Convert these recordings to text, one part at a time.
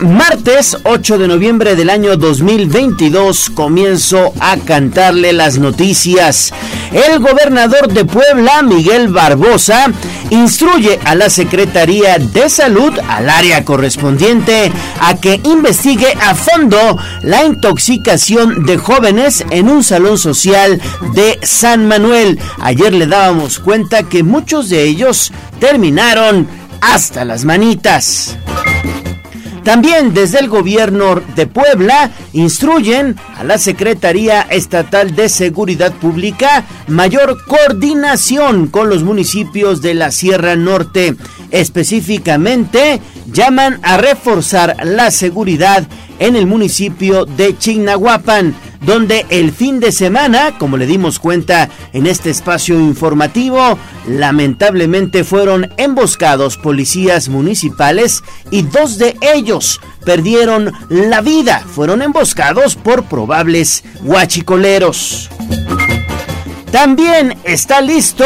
martes 8 de noviembre del año 2022 comienzo a cantarle las noticias. El gobernador de Puebla, Miguel Barbosa, instruye a la Secretaría de Salud, al área correspondiente, a que investigue a fondo la intoxicación de jóvenes en un salón social de San Manuel. Ayer le dábamos cuenta que muchos de ellos terminaron hasta las manitas. También desde el gobierno de Puebla instruyen a la Secretaría Estatal de Seguridad Pública mayor coordinación con los municipios de la Sierra Norte. Específicamente, llaman a reforzar la seguridad en el municipio de Chignahuapan donde el fin de semana, como le dimos cuenta en este espacio informativo, lamentablemente fueron emboscados policías municipales y dos de ellos perdieron la vida. Fueron emboscados por probables guachicoleros. También está listo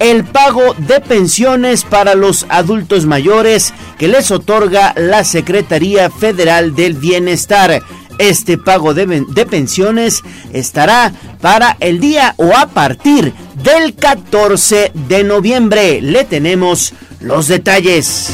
el pago de pensiones para los adultos mayores que les otorga la Secretaría Federal del Bienestar. Este pago de, pensiones estará para el día o a partir del 14 de noviembre. Le tenemos los detalles.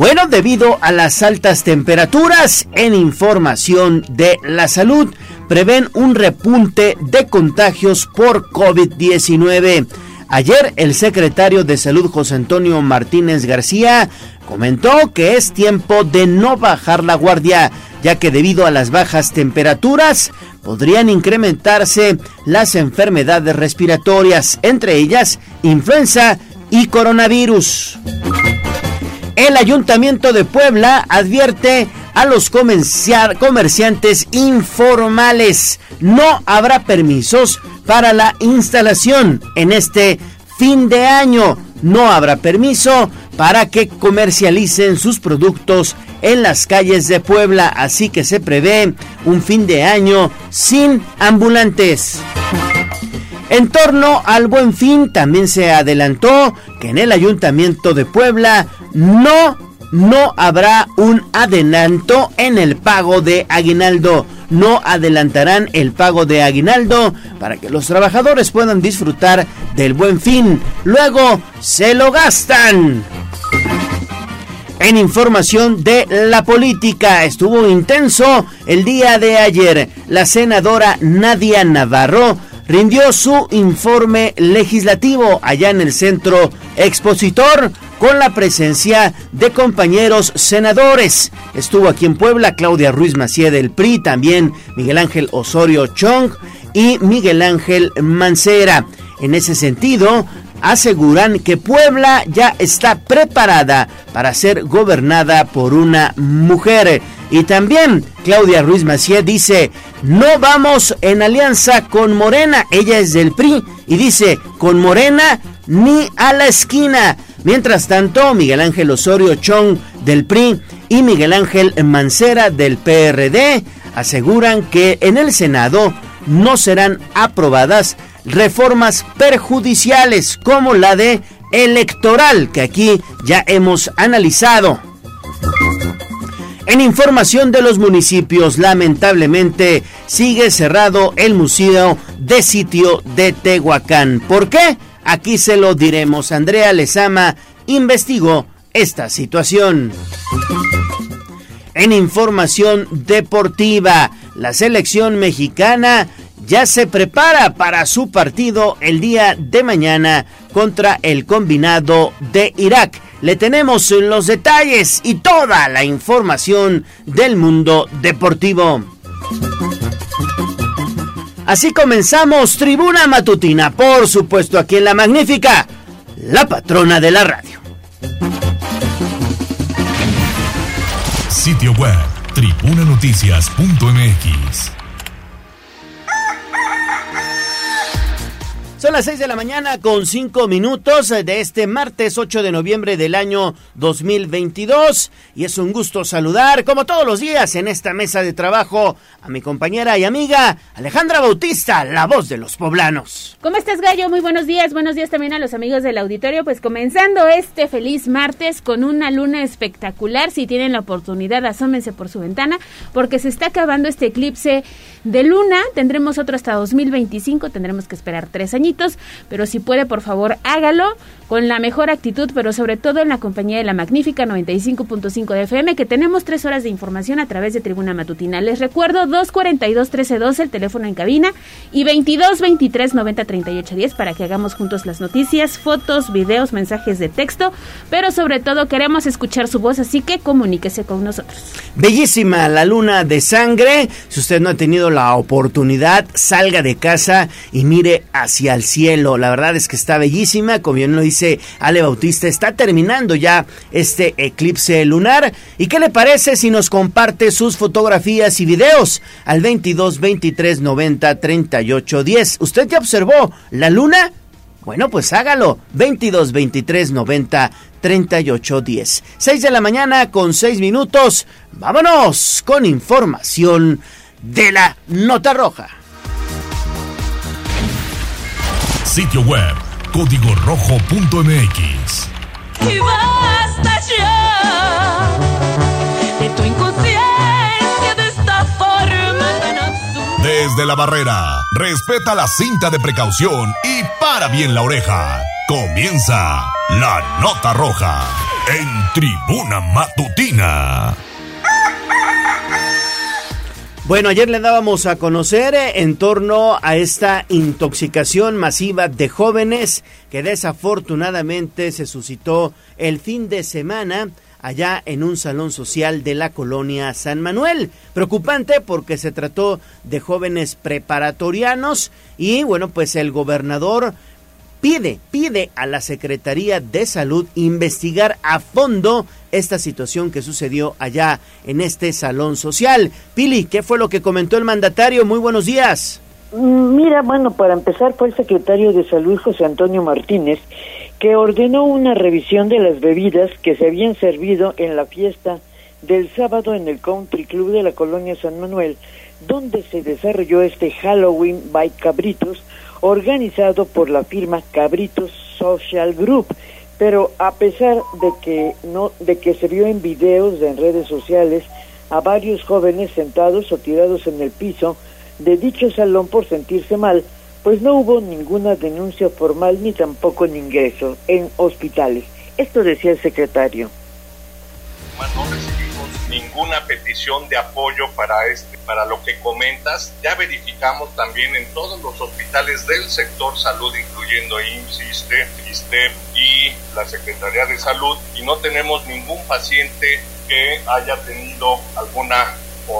Bueno, debido a las altas temperaturas, en información de la salud, prevén un repunte de contagios por COVID-19. Ayer el secretario de Salud José Antonio Martínez García comentó que es tiempo de no bajar la guardia, ya que debido a las bajas temperaturas podrían incrementarse las enfermedades respiratorias, entre ellas influenza y coronavirus. El Ayuntamiento de Puebla advierte a los comerciantes informales. No habrá permisos para la instalación en este fin de año. No habrá permiso para que comercialicen sus productos en las calles de Puebla, así que se prevé un fin de año sin ambulantes. En torno al buen fin también se adelantó que en el ayuntamiento de Puebla no no habrá un adelanto en el pago de aguinaldo. No adelantarán el pago de aguinaldo para que los trabajadores puedan disfrutar del buen fin. Luego se lo gastan. En información de la política, estuvo intenso el día de ayer. La senadora Nadia Navarro rindió su informe legislativo allá en el centro expositor con la presencia de compañeros senadores. Estuvo aquí en Puebla Claudia Ruiz Macié del PRI, también Miguel Ángel Osorio Chong y Miguel Ángel Mancera. En ese sentido, aseguran que Puebla ya está preparada para ser gobernada por una mujer. Y también Claudia Ruiz Macié dice, no vamos en alianza con Morena, ella es del PRI, y dice, con Morena ni a la esquina. Mientras tanto, Miguel Ángel Osorio Chong del PRI y Miguel Ángel Mancera del PRD aseguran que en el Senado no serán aprobadas reformas perjudiciales como la de electoral que aquí ya hemos analizado. En información de los municipios, lamentablemente sigue cerrado el Museo de Sitio de Tehuacán. ¿Por qué? Aquí se lo diremos. Andrea Lezama investigó esta situación. En información deportiva, la selección mexicana ya se prepara para su partido el día de mañana contra el combinado de Irak. Le tenemos los detalles y toda la información del mundo deportivo. Así comenzamos Tribuna Matutina, por supuesto aquí en La Magnífica, la patrona de la radio. Sitio web, tribunanoticias.mx Son las 6 de la mañana con 5 minutos de este martes 8 de noviembre del año 2022 y es un gusto saludar como todos los días en esta mesa de trabajo a mi compañera y amiga Alejandra Bautista, la voz de los poblanos. ¿Cómo estás Gallo? Muy buenos días, buenos días también a los amigos del auditorio, pues comenzando este feliz martes con una luna espectacular, si tienen la oportunidad asómense por su ventana porque se está acabando este eclipse de luna, tendremos otro hasta 2025, tendremos que esperar tres años pero si puede, por favor, hágalo con la mejor actitud, pero sobre todo en la compañía de la magnífica 95.5 de FM, que tenemos tres horas de información a través de Tribuna Matutina. Les recuerdo 242-1312, el teléfono en cabina, y 22-23-90-38-10 para que hagamos juntos las noticias, fotos, videos, mensajes de texto, pero sobre todo queremos escuchar su voz, así que comuníquese con nosotros. Bellísima la luna de sangre. Si usted no ha tenido la oportunidad, salga de casa y mire hacia el cielo. La verdad es que está bellísima, como bien lo dice Ale Bautista, está terminando ya este eclipse lunar. ¿Y qué le parece si nos comparte sus fotografías y videos al 22 23 90 38 10? ¿Usted ya observó la luna? Bueno, pues hágalo. 22 23 90 38 10. 6 de la mañana con 6 minutos. Vámonos con información de la Nota Roja. Sitio web código rojo.mx. Y basta ya de tu inconsciencia de esta forma tan absurda. Desde la barrera, respeta la cinta de precaución y para bien la oreja. Comienza la nota roja en tribuna matutina. Bueno, ayer le dábamos a conocer eh, en torno a esta intoxicación masiva de jóvenes que desafortunadamente se suscitó el fin de semana allá en un salón social de la colonia San Manuel. Preocupante porque se trató de jóvenes preparatorianos y bueno, pues el gobernador pide, pide a la Secretaría de Salud investigar a fondo esta situación que sucedió allá en este salón social. Pili, ¿qué fue lo que comentó el mandatario? Muy buenos días. Mira, bueno, para empezar fue el secretario de Salud José Antonio Martínez que ordenó una revisión de las bebidas que se habían servido en la fiesta del sábado en el Country Club de la colonia San Manuel, donde se desarrolló este Halloween by Cabritos, organizado por la firma Cabritos Social Group. Pero a pesar de que no, de que se vio en videos en redes sociales a varios jóvenes sentados o tirados en el piso de dicho salón por sentirse mal, pues no hubo ninguna denuncia formal ni tampoco en ingreso en hospitales. Esto decía el secretario ninguna petición de apoyo para este para lo que comentas. Ya verificamos también en todos los hospitales del sector salud, incluyendo IMSS, ISTE y la Secretaría de Salud, y no tenemos ningún paciente que haya tenido alguna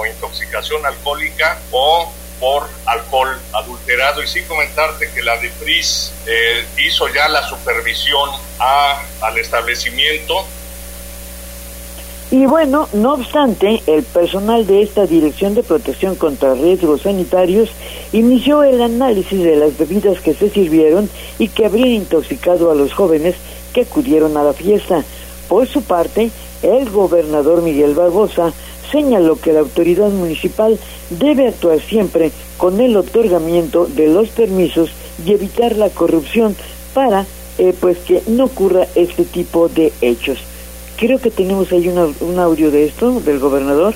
intoxicación alcohólica o por alcohol adulterado y sí comentarte que la DEPRIS eh, hizo ya la supervisión al establecimiento y bueno, no obstante, el personal de esta Dirección de Protección contra Riesgos Sanitarios inició el análisis de las bebidas que se sirvieron y que habrían intoxicado a los jóvenes que acudieron a la fiesta. Por su parte, el gobernador Miguel Barbosa señaló que la autoridad municipal debe actuar siempre con el otorgamiento de los permisos y evitar la corrupción para eh, pues que no ocurra este tipo de hechos. Creo que tenemos ahí un audio de esto, del gobernador.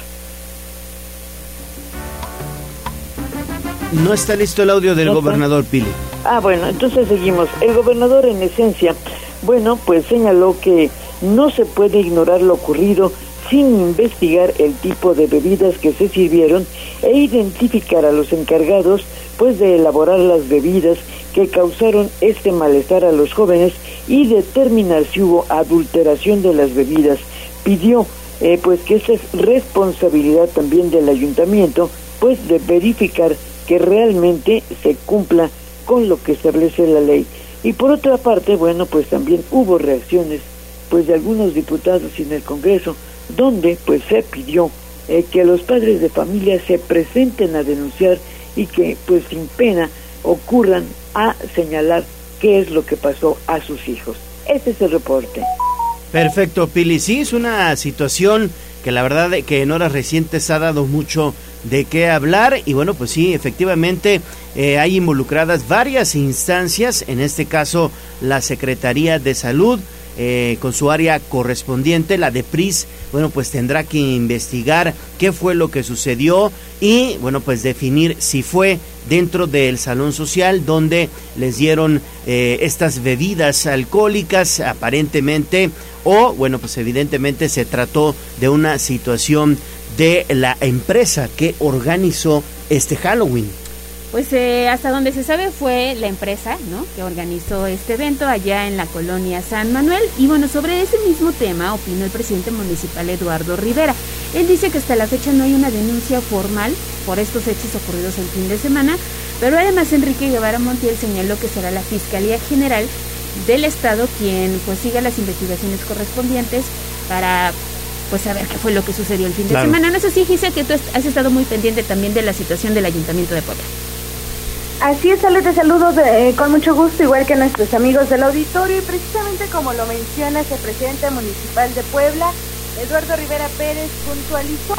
No está listo el audio del gobernador Pili. Ah, bueno, entonces seguimos. El gobernador en esencia, bueno, pues señaló que no se puede ignorar lo ocurrido sin investigar el tipo de bebidas que se sirvieron e identificar a los encargados pues de elaborar las bebidas que causaron este malestar a los jóvenes y determinar si hubo adulteración de las bebidas. Pidió eh, pues que esa es responsabilidad también del ayuntamiento pues de verificar que realmente se cumpla con lo que establece la ley. Y por otra parte, bueno, pues también hubo reacciones pues de algunos diputados en el Congreso donde pues se pidió eh, que los padres de familia se presenten a denunciar y que pues sin pena ocurran a señalar qué es lo que pasó a sus hijos. Este es el reporte. Perfecto, Pili. Sí, es una situación que la verdad que en horas recientes ha dado mucho de qué hablar y bueno, pues sí, efectivamente eh, hay involucradas varias instancias, en este caso la Secretaría de Salud, eh, con su área correspondiente, la de PRIS, bueno, pues tendrá que investigar qué fue lo que sucedió y, bueno, pues definir si fue dentro del salón social donde les dieron eh, estas bebidas alcohólicas aparentemente o, bueno, pues evidentemente se trató de una situación de la empresa que organizó este Halloween. Pues eh, hasta donde se sabe fue la empresa, ¿no? Que organizó este evento allá en la colonia San Manuel. Y bueno, sobre ese mismo tema opinó el presidente municipal Eduardo Rivera. Él dice que hasta la fecha no hay una denuncia formal por estos hechos ocurridos el fin de semana, pero además Enrique Guevara Montiel señaló que será la Fiscalía General del Estado quien pues siga las investigaciones correspondientes para pues saber qué fue lo que sucedió el fin de semana. No sé si Gise que tú has estado muy pendiente también de la situación del Ayuntamiento de Puebla. Así es, Ale, te saludo eh, con mucho gusto, igual que nuestros amigos del auditorio. Y precisamente como lo mencionas, el presidente municipal de Puebla, Eduardo Rivera Pérez, puntualizó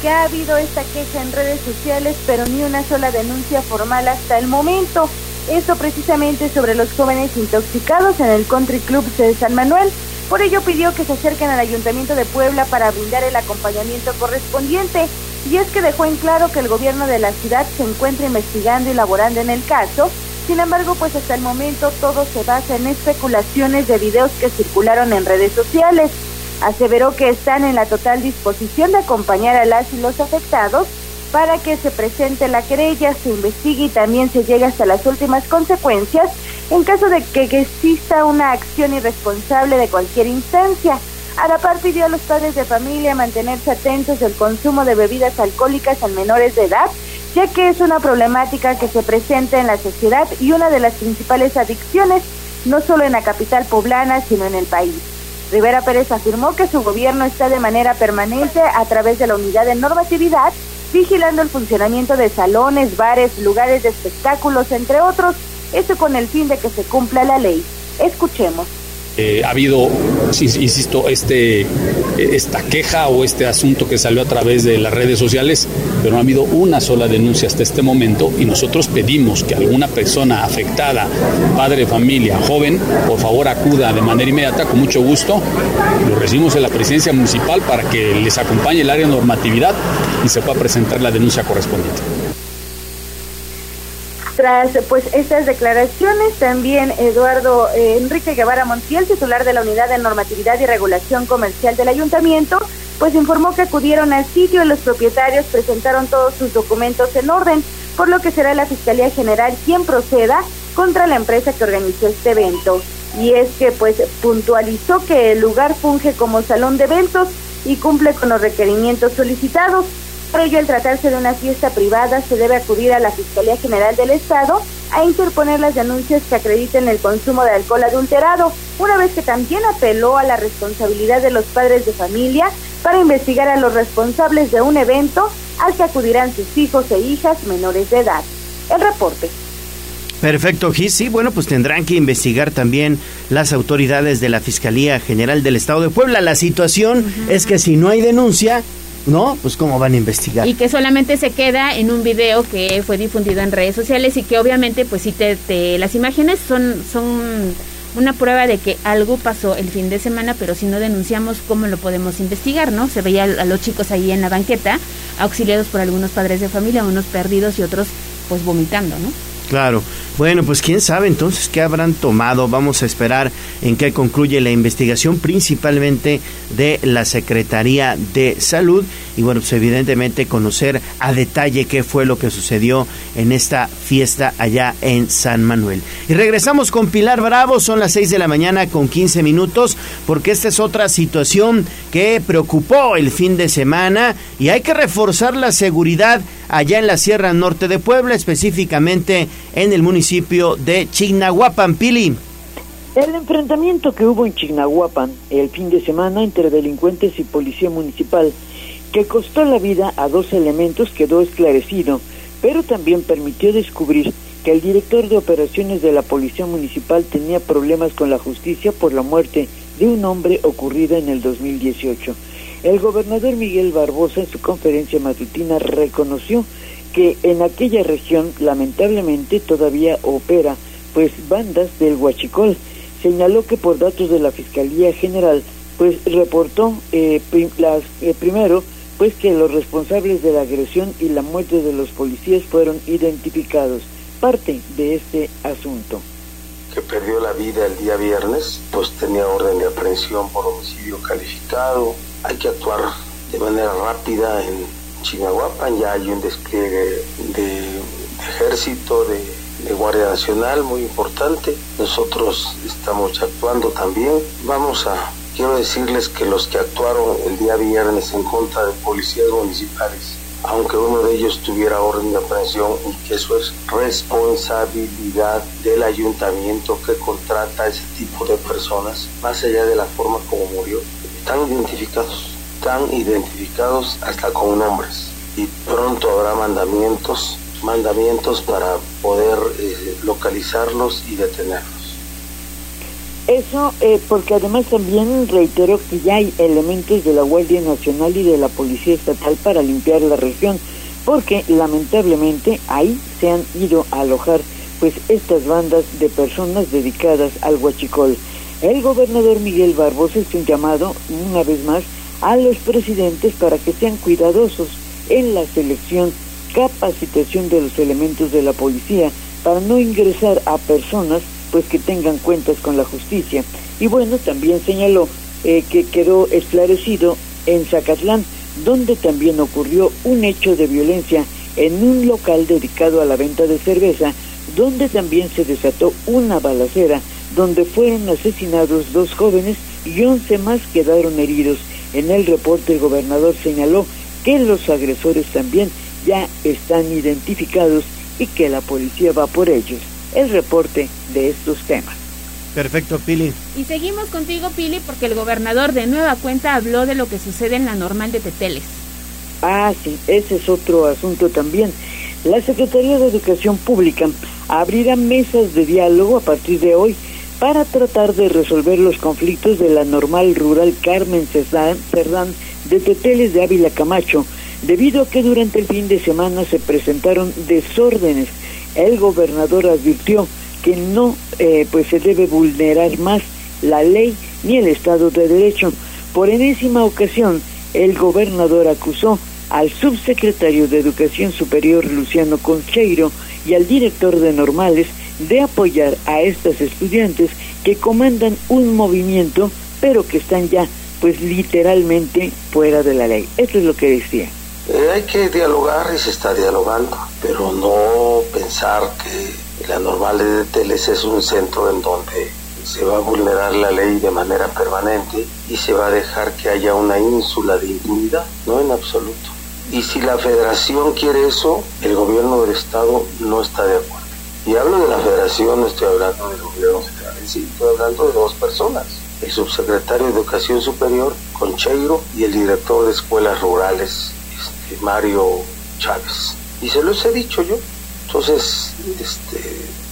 que ha habido esta queja en redes sociales, pero ni una sola denuncia formal hasta el momento. Esto precisamente sobre los jóvenes intoxicados en el Country Club de San Manuel. Por ello pidió que se acerquen al Ayuntamiento de Puebla para brindar el acompañamiento correspondiente y es que dejó en claro que el gobierno de la ciudad se encuentra investigando y laborando en el caso. Sin embargo, pues hasta el momento todo se basa en especulaciones de videos que circularon en redes sociales. Aseveró que están en la total disposición de acompañar a las y los afectados para que se presente la querella, se investigue y también se llegue hasta las últimas consecuencias en caso de que exista una acción irresponsable de cualquier instancia. A la par pidió a los padres de familia mantenerse atentos del consumo de bebidas alcohólicas en menores de edad, ya que es una problemática que se presenta en la sociedad y una de las principales adicciones, no solo en la capital poblana, sino en el país. Rivera Pérez afirmó que su gobierno está de manera permanente a través de la unidad de normatividad, vigilando el funcionamiento de salones, bares, lugares de espectáculos, entre otros, esto con el fin de que se cumpla la ley. Escuchemos. Eh, ha habido, insisto, este, esta queja o este asunto que salió a través de las redes sociales, pero no ha habido una sola denuncia hasta este momento y nosotros pedimos que alguna persona afectada, padre, familia, joven, por favor acuda de manera inmediata, con mucho gusto. Lo recibimos en la presidencia municipal para que les acompañe el área de normatividad y se pueda presentar la denuncia correspondiente. Tras pues estas declaraciones, también Eduardo eh, Enrique Guevara Montiel, titular de la Unidad de Normatividad y Regulación Comercial del Ayuntamiento, pues informó que acudieron al sitio y los propietarios presentaron todos sus documentos en orden, por lo que será la Fiscalía General quien proceda contra la empresa que organizó este evento. Y es que pues puntualizó que el lugar funge como salón de eventos y cumple con los requerimientos solicitados. Por ello, al tratarse de una fiesta privada, se debe acudir a la Fiscalía General del Estado a interponer las denuncias que acrediten el consumo de alcohol adulterado, una vez que también apeló a la responsabilidad de los padres de familia para investigar a los responsables de un evento al que acudirán sus hijos e hijas menores de edad. El reporte. Perfecto, Gis. Sí, bueno, pues tendrán que investigar también las autoridades de la Fiscalía General del Estado de Puebla. La situación es que si no hay denuncia, ¿no? Pues cómo van a investigar. Y que solamente se queda en un video que fue difundido en redes sociales y que obviamente pues sí te, las imágenes son son una prueba de que algo pasó el fin de semana, pero si no denunciamos, ¿cómo lo podemos investigar, no? Se veía a los chicos ahí en la banqueta, auxiliados por algunos padres de familia, unos perdidos y otros pues vomitando, ¿no? Claro. Bueno, pues quién sabe entonces qué habrán tomado. Vamos a esperar en qué concluye la investigación, principalmente de la Secretaría de Salud. Y bueno, pues evidentemente conocer a detalle qué fue lo que sucedió en esta fiesta allá en San Manuel. Y regresamos con Pilar Bravo, son las 6 de la mañana con 15 minutos, porque esta es otra situación que preocupó el fin de semana y hay que reforzar la seguridad allá en la Sierra Norte de Puebla, específicamente en el municipio de Chignahuapan, Pili. El enfrentamiento que hubo en Chignahuapan el fin de semana entre delincuentes y policía municipal, que costó la vida a dos elementos, quedó esclarecido, pero también permitió descubrir que el director de operaciones de la Policía Municipal tenía problemas con la justicia por la muerte de un hombre ocurrida en el 2018. El gobernador Miguel Barbosa en su conferencia matutina reconoció que en aquella región lamentablemente todavía opera pues bandas del Huachicol. Señaló que por datos de la Fiscalía General pues reportó eh, las, eh, primero pues que los responsables de la agresión y la muerte de los policías fueron identificados. Parte de este asunto. Que perdió la vida el día viernes, pues tenía orden de aprehensión por homicidio calificado. Hay que actuar de manera rápida en Chimahuapan, ya hay un despliegue de, ejército, de Guardia Nacional muy importante. Nosotros estamos actuando también. Vamos a quiero decirles que los que actuaron el día viernes en contra de policías municipales, aunque uno de ellos tuviera orden de aprehensión y que eso es responsabilidad del ayuntamiento que contrata a ese tipo de personas, más allá de la forma como murió, están identificados, están identificados hasta con nombres y pronto habrá mandamientos, mandamientos para poder eh, localizarlos y detenerlos. Eso eh, porque además también reitero que ya hay elementos de la Guardia Nacional y de la Policía Estatal para limpiar la región, porque lamentablemente ahí se han ido a alojar pues estas bandas de personas dedicadas al huachicol. El gobernador Miguel Barbosa es un llamado, una vez más, a los presidentes para que sean cuidadosos en la selección, capacitación de los elementos de la policía para no ingresar a personas pues que tengan cuentas con la justicia. Y bueno, también señaló eh, que quedó esclarecido en Zacatlán, donde también ocurrió un hecho de violencia en un local dedicado a la venta de cerveza, donde también se desató una balacera, donde fueron asesinados dos jóvenes y once más quedaron heridos. En el reporte el gobernador señaló que los agresores también ya están identificados y que la policía va por ellos el reporte de estos temas. Perfecto, Pili. Y seguimos contigo, Pili, porque el gobernador de nueva cuenta habló de lo que sucede en la normal de Teteles. Ah, sí, ese es otro asunto también. La Secretaría de Educación Pública abrirá mesas de diálogo a partir de hoy para tratar de resolver los conflictos de la normal rural Carmen Cerdán de Teteles de Ávila Camacho, debido a que durante el fin de semana se presentaron desórdenes el gobernador advirtió que no eh, pues se debe vulnerar más la ley ni el Estado de Derecho. Por enésima ocasión, el gobernador acusó al subsecretario de Educación Superior Luciano Concheiro y al director de Normales de apoyar a estas estudiantes que comandan un movimiento, pero que están ya pues literalmente fuera de la ley. Esto es lo que decía. Eh, hay que dialogar y se está dialogando, pero no pensar que la normal de Teles es un centro en donde se va a vulnerar la ley de manera permanente y se va a dejar que haya una ínsula de impunidad, no en absoluto. Y si la federación quiere eso, el gobierno del estado no está de acuerdo. Y hablo de la federación, no estoy hablando del gobierno federal, sí, estoy hablando de dos personas, el subsecretario de Educación Superior, Concheiro, y el director de escuelas rurales, Mario Chávez. Y se los he dicho yo. Entonces, este,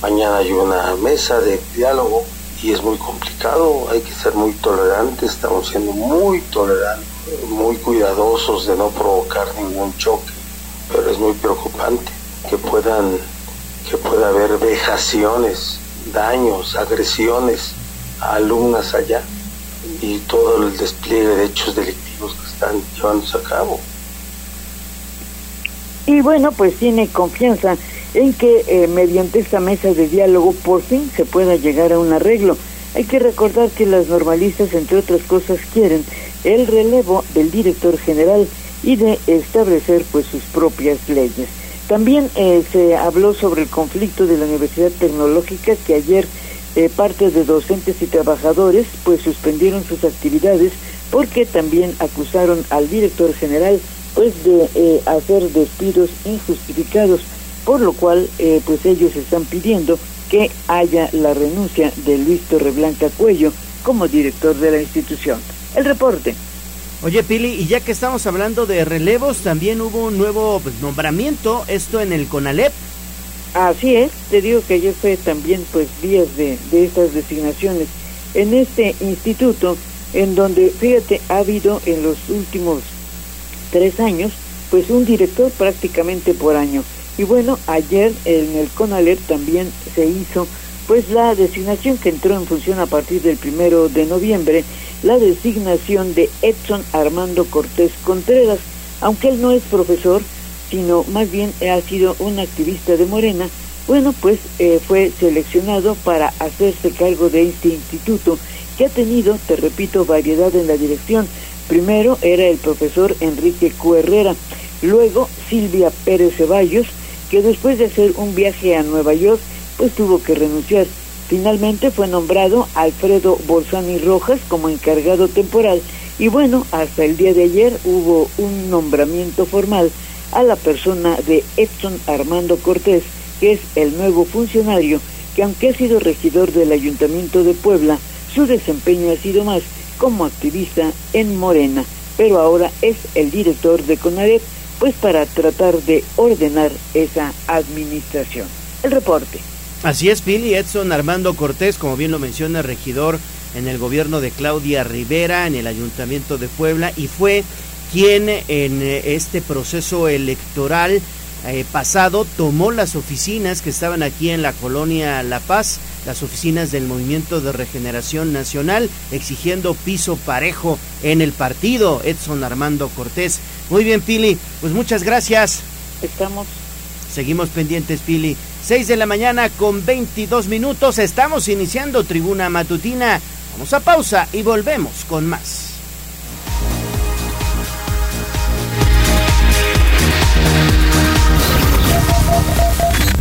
mañana hay una mesa de diálogo y es muy complicado, hay que ser muy tolerantes, estamos siendo muy tolerantes, muy cuidadosos de no provocar ningún choque, pero es muy preocupante que puedan, que pueda haber vejaciones, daños, agresiones a alumnas allá y todo el despliegue de hechos delictivos que están llevándose a cabo y bueno, pues tiene confianza en que eh, mediante esta mesa de diálogo por fin se pueda llegar a un arreglo. Hay que recordar que las normalistas, entre otras cosas, quieren el relevo del director general y de establecer pues sus propias leyes. También eh, se habló sobre el conflicto de la Universidad Tecnológica que ayer eh, parte de docentes y trabajadores pues suspendieron sus actividades porque también acusaron al director general pues de eh, hacer despidos injustificados, por lo cual eh, pues ellos están pidiendo que haya la renuncia de Luis Torreblanca Cuello como director de la institución. El reporte. Oye Pili, y ya que estamos hablando de relevos, también hubo un nuevo pues, nombramiento, esto en el CONALEP. Así es, te digo que ayer fue también pues días de, de estas designaciones. En este instituto, en donde, fíjate, ha habido en los últimos tres años, pues un director prácticamente por año. Y bueno, ayer en el CONALER también se hizo pues la designación que entró en función a partir del primero de noviembre, la designación de Edson Armando Cortés Contreras, aunque él no es profesor, sino más bien ha sido un activista de Morena, bueno, pues eh, fue seleccionado para hacerse cargo de este instituto que ha tenido, te repito, variedad en la dirección. Primero era el profesor Enrique Q. Herrera, luego Silvia Pérez Ceballos, que después de hacer un viaje a Nueva York, pues tuvo que renunciar. Finalmente fue nombrado Alfredo Bolsani Rojas como encargado temporal y bueno, hasta el día de ayer hubo un nombramiento formal a la persona de Edson Armando Cortés, que es el nuevo funcionario que aunque ha sido regidor del Ayuntamiento de Puebla, su desempeño ha sido más como activista en Morena, pero ahora es el director de CONAREP, pues para tratar de ordenar esa administración. El reporte. Así es, Pili Edson Armando Cortés, como bien lo menciona, regidor en el gobierno de Claudia Rivera, en el Ayuntamiento de Puebla, y fue quien en eh, este proceso electoral eh, pasado tomó las oficinas que estaban aquí en la colonia La Paz, las oficinas del Movimiento de Regeneración Nacional, exigiendo piso parejo en el partido. Edson Armando Cortés. Muy bien, Pili, pues muchas gracias. Estamos. Seguimos pendientes, Pili. 6 de la mañana con 22 minutos. Estamos iniciando Tribuna Matutina. Vamos a pausa y volvemos con más.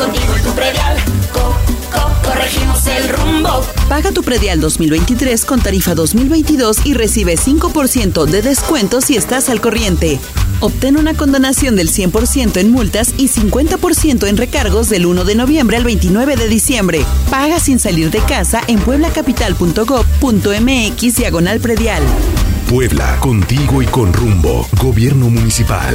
Contigo tu predial. corregimos el rumbo. Paga tu predial 2023 con tarifa 2022 y recibe 5% de descuento si estás al corriente. Obtén una condonación del 100% en multas y 50% en recargos del 1 de noviembre al 29 de diciembre. Paga sin salir de casa en pueblacapital.gov.mx diagonal predial. Puebla, contigo y con rumbo. Gobierno Municipal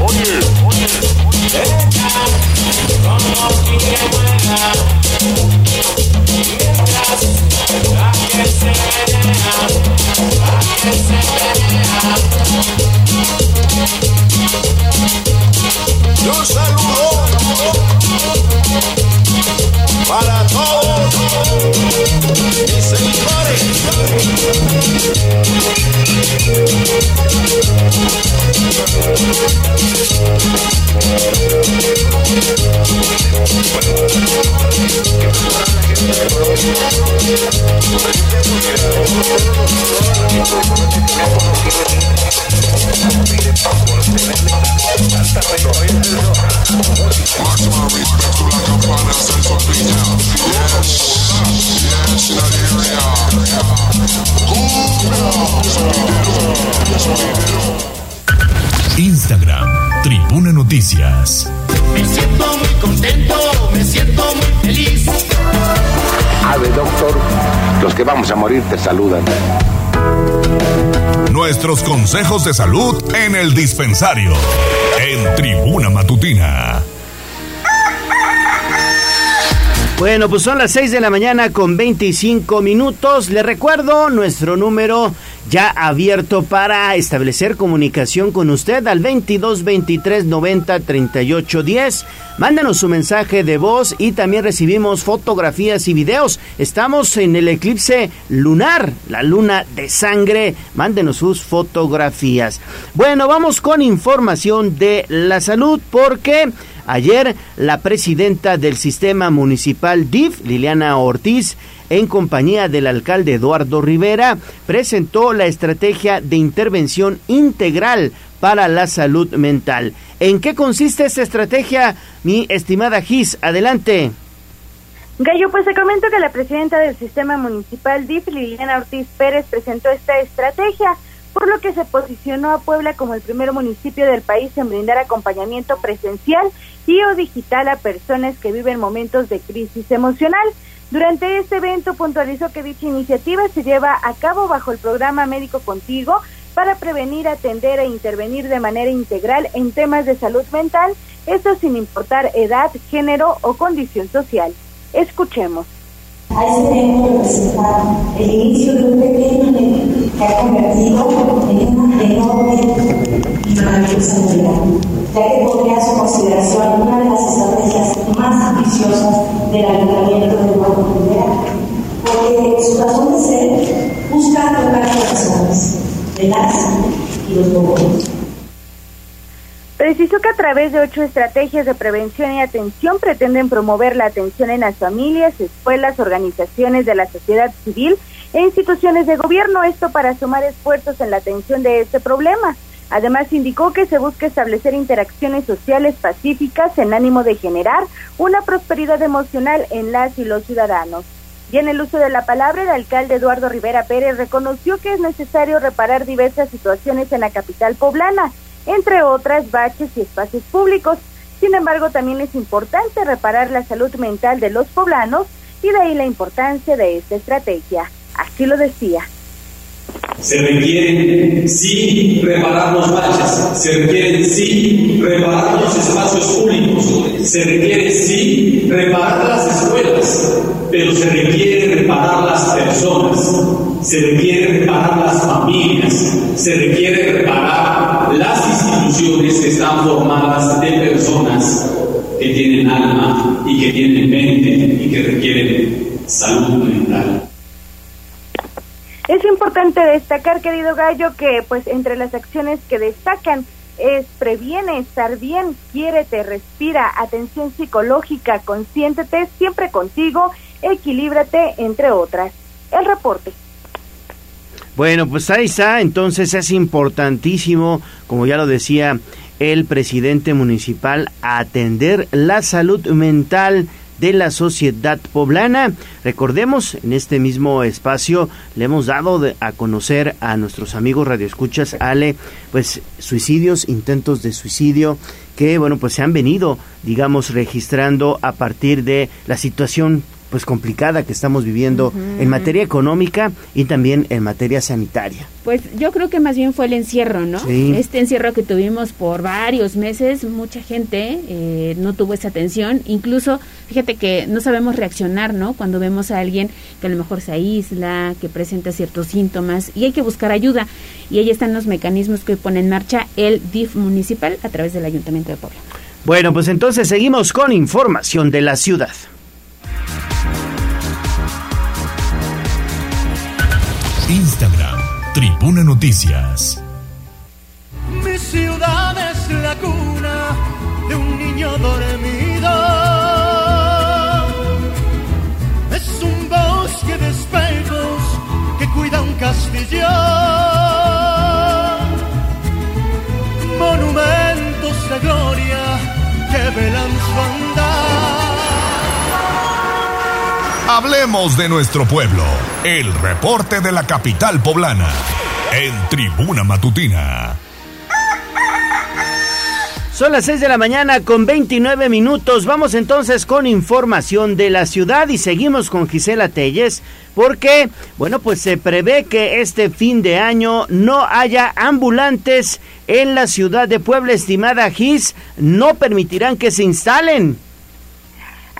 Oye, oye, un Instagram, Tribuna Noticias. Me siento muy contento, me siento muy feliz. Ave, doctor, los que vamos a morir te saludan. Nuestros consejos de salud en el dispensario. En Tribuna Matutina. Bueno, pues son las 6 de la mañana con 25 minutos. Le recuerdo nuestro número ya abierto para establecer comunicación con usted al 22 23 90 38 10. Mándanos su mensaje de voz y también recibimos fotografías y videos. Estamos en el eclipse lunar, la luna de sangre. Mándenos sus fotografías. Bueno, vamos con información de la salud porque ayer la presidenta del sistema municipal DIF, Liliana Ortiz, en compañía del alcalde Eduardo Rivera, presentó la estrategia de intervención integral para la salud mental. ¿En qué consiste esta estrategia, mi estimada Gis? Adelante. Gallo, pues se comento que la presidenta del sistema municipal DIF, Liliana Ortiz Pérez, presentó esta estrategia, por lo que se posicionó a Puebla como el primer municipio del país en brindar acompañamiento presencial y o digital a personas que viven momentos de crisis emocional. Durante este evento puntualizó que dicha iniciativa se lleva a cabo bajo el programa Médico Contigo para prevenir, atender e intervenir de manera integral en temas de salud mental, esto sin importar edad, género o condición social. Escuchemos. A representar el inicio de un pequeño que ha convertido en una enorme maravillosa ya que podría su consideración una de las estrategias más ambiciosas del ayuntamiento de Rivera, porque su razón de ser busca tocar corazones de las y los jóvenes. Precisó que a través de ocho estrategias de prevención y atención pretenden promover la atención en las familias, escuelas, organizaciones de la sociedad civil e instituciones de gobierno, esto para sumar esfuerzos en la atención de este problema. Además, indicó que se busca establecer interacciones sociales pacíficas en ánimo de generar una prosperidad emocional en las y los ciudadanos. Y en el uso de la palabra, el alcalde Eduardo Rivera Pérez reconoció que es necesario reparar diversas situaciones en la capital poblana, entre otras baches y espacios públicos. Sin embargo, también es importante reparar la salud mental de los poblanos y de ahí la importancia de esta estrategia. Así lo decía. Se requieren, sí, reparar los baches, se requieren, sí, reparar los espacios públicos, se requiere, sí, reparar las escuelas, pero se requiere reparar las personas, se requiere reparar las familias, se requiere reparar las instituciones que están formadas de personas que tienen alma y que tienen mente y que requieren salud mental. Es importante destacar, querido Gallo, que pues entre las acciones que destacan es previene estar bien, quiérete, respira, atención psicológica, consiéntete, siempre contigo, equilíbrate, entre otras. El reporte. Bueno, pues ahí está, entonces es importantísimo, como ya lo decía el presidente municipal, atender la salud mental de la sociedad poblana. Recordemos, en este mismo espacio le hemos dado a conocer a nuestros amigos radioescuchas, Ale, pues suicidios, intentos de suicidio que, bueno, pues se han venido, digamos, registrando a partir de la situación pues complicada que estamos viviendo en materia económica y también en materia sanitaria. Pues yo creo que más bien fue el encierro, ¿no? Este encierro que tuvimos por varios meses, mucha gente eh, no tuvo esa atención, incluso fíjate que no sabemos reaccionar, ¿no? Cuando vemos a alguien que a lo mejor se aísla, que presenta ciertos síntomas y hay que buscar ayuda. Y ahí están los mecanismos que pone en marcha el DIF municipal a través del Ayuntamiento de Puebla. Bueno, pues entonces seguimos con información de la ciudad. Instagram, Tribuna Noticias. Mi ciudad es la cuna de un niño dormido. Es un bosque de espejos que cuida un castillo. Monumentos de gloria que velan su andar. Hablemos de nuestro pueblo. El reporte de la capital poblana. En Tribuna Matutina. Son las 6 de la mañana con 29 minutos. Vamos entonces con información de la ciudad y seguimos con Gisela Telles porque, bueno, pues se prevé que este fin de año no haya ambulantes en la ciudad de Puebla, estimada Gis. No permitirán que se instalen.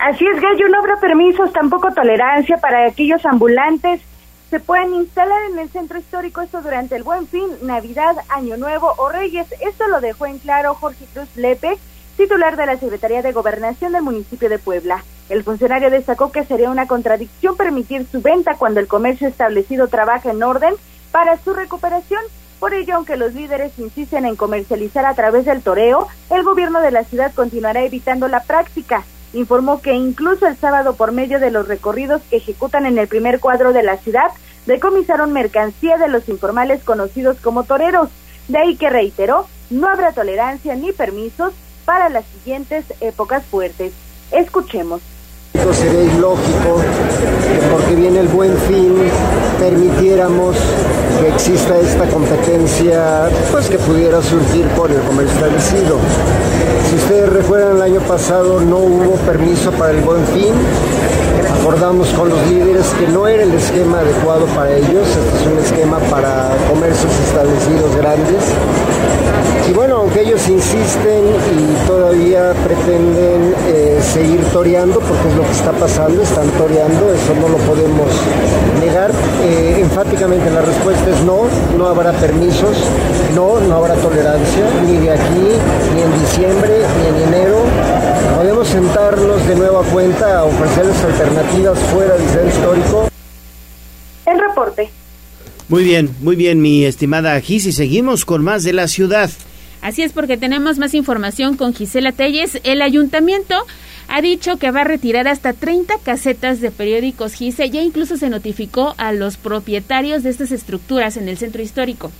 Así es, Gallo, no habrá permisos, tampoco tolerancia para aquellos ambulantes. se pueden instalar en el centro histórico esto durante el Buen Fin, Navidad, Año Nuevo o Reyes. Esto lo dejó en claro Jorge Cruz Lepe, titular de la Secretaría de Gobernación del municipio de Puebla. El funcionario destacó que sería una contradicción permitir su venta cuando el comercio establecido trabaja en orden para su recuperación. Por ello, aunque los líderes insisten en comercializar a través del toreo, el gobierno de la ciudad continuará evitando la práctica. Informó que incluso el sábado, por medio de los recorridos que ejecutan en el primer cuadro de la ciudad, decomisaron mercancía de los informales conocidos como toreros. De ahí que reiteró, no habrá tolerancia ni permisos para las siguientes épocas fuertes. Escuchemos. Sería ilógico que porque viene el buen fin permitiéramos que exista esta competencia pues que pudiera surgir por el comercio establecido. Si ustedes recuerdan el año pasado no hubo permiso para el buen fin, acordamos con los líderes que no era el esquema adecuado para ellos, este es un esquema para comercios establecidos grandes. Bueno, aunque ellos insisten y todavía pretenden eh, seguir toreando, porque es lo que está pasando, están toreando, eso no lo podemos negar. Eh, enfáticamente la respuesta es no, no habrá permisos, no, no habrá tolerancia, ni de aquí, ni en diciembre, ni en enero. Podemos sentarnos de nueva cuenta a ofrecerles alternativas fuera del centro histórico. El reporte. Muy bien, muy bien, mi estimada Gis, y seguimos con más de la ciudad. Así es porque tenemos más información con Gisela Telles. El ayuntamiento ha dicho que va a retirar hasta 30 casetas de periódicos GISE. Ya incluso se notificó a los propietarios de estas estructuras en el centro histórico.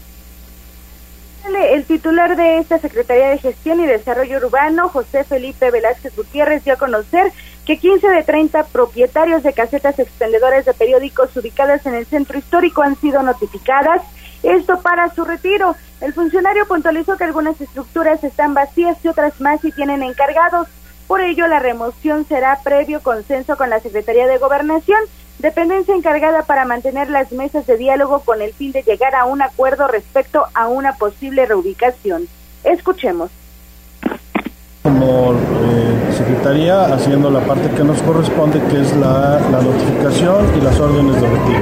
El titular de esta Secretaría de Gestión y Desarrollo Urbano, José Felipe Velázquez Gutiérrez, dio a conocer que 15 de 30 propietarios de casetas expendedoras de periódicos ubicadas en el centro histórico han sido notificadas. Esto para su retiro. El funcionario puntualizó que algunas estructuras están vacías y otras más sí tienen encargados. Por ello, la remoción será previo consenso con la Secretaría de Gobernación, dependencia encargada para mantener las mesas de diálogo con el fin de llegar a un acuerdo respecto a una posible reubicación. Escuchemos. Como eh, Secretaría, haciendo la parte que nos corresponde, que es la, notificación y las órdenes de retiro.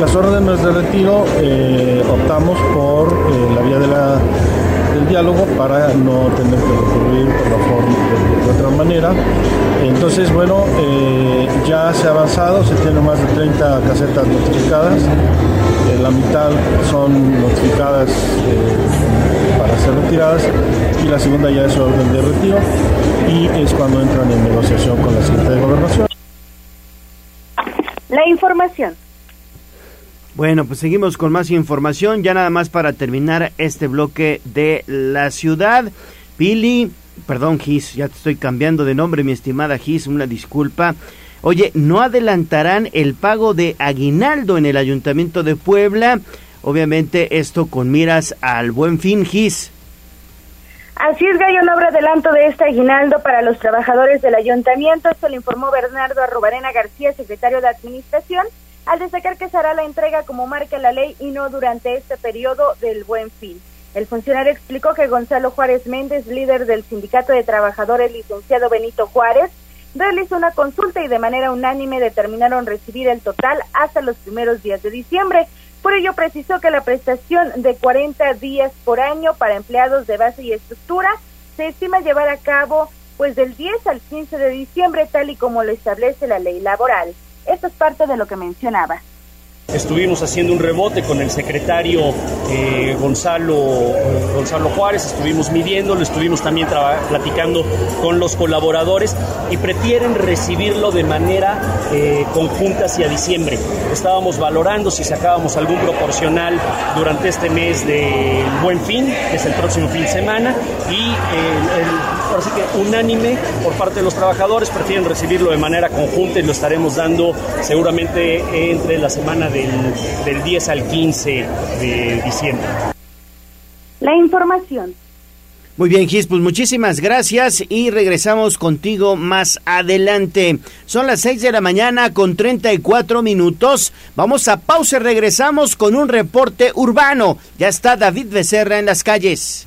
Las órdenes de retiro eh, optamos por eh, la vía del diálogo para no tener que recurrir la forma de, de otra manera. Entonces, bueno, eh, ya se ha avanzado, se tienen más de 30 casetas notificadas, la mitad son notificadas para ser retiradas y la segunda ya es orden de retiro y es cuando entran en negociación con la Secretaría de Gobernación. La información. Bueno, pues seguimos con más información, ya nada más para terminar este bloque de la ciudad. Pili, perdón Gis, ya te estoy cambiando de nombre, mi estimada Gis, una disculpa. Oye, ¿no adelantarán el pago de aguinaldo en el Ayuntamiento de Puebla? Obviamente esto con miras al buen fin, Gis. Así es, Gallo, no habrá adelanto de este aguinaldo para los trabajadores del ayuntamiento. Esto lo informó Bernardo Arrobarena García, secretario de Administración, al destacar que será la entrega como marca la ley y no durante este periodo del buen fin. El funcionario explicó que Gonzalo Juárez Méndez, líder del Sindicato de Trabajadores licenciado Benito Juárez, realizó una consulta y de manera unánime determinaron recibir el total hasta los primeros días de diciembre. Por ello precisó que la prestación de 40 días por año para empleados de base y estructura se estima llevar a cabo pues del 10 al 15 de diciembre tal y como lo establece la ley laboral. Esto es parte de lo que mencionaba. Estuvimos haciendo un rebote con el secretario eh, Gonzalo, Gonzalo Juárez, estuvimos midiéndolo, estuvimos también platicando con los colaboradores y prefieren recibirlo de manera eh, conjunta hacia diciembre. Estábamos valorando si sacábamos algún proporcional durante este mes de Buen Fin, que es el próximo fin de semana, y así que unánime por parte de los trabajadores prefieren recibirlo de manera conjunta y lo estaremos dando seguramente entre la semana del, del 10 al 15 de diciembre. La información. Muy bien, Gis, pues muchísimas gracias y regresamos contigo más adelante. Son las 6 de la mañana con 34 minutos. Vamos a pausa y regresamos con un reporte urbano. Ya está David Becerra en las calles.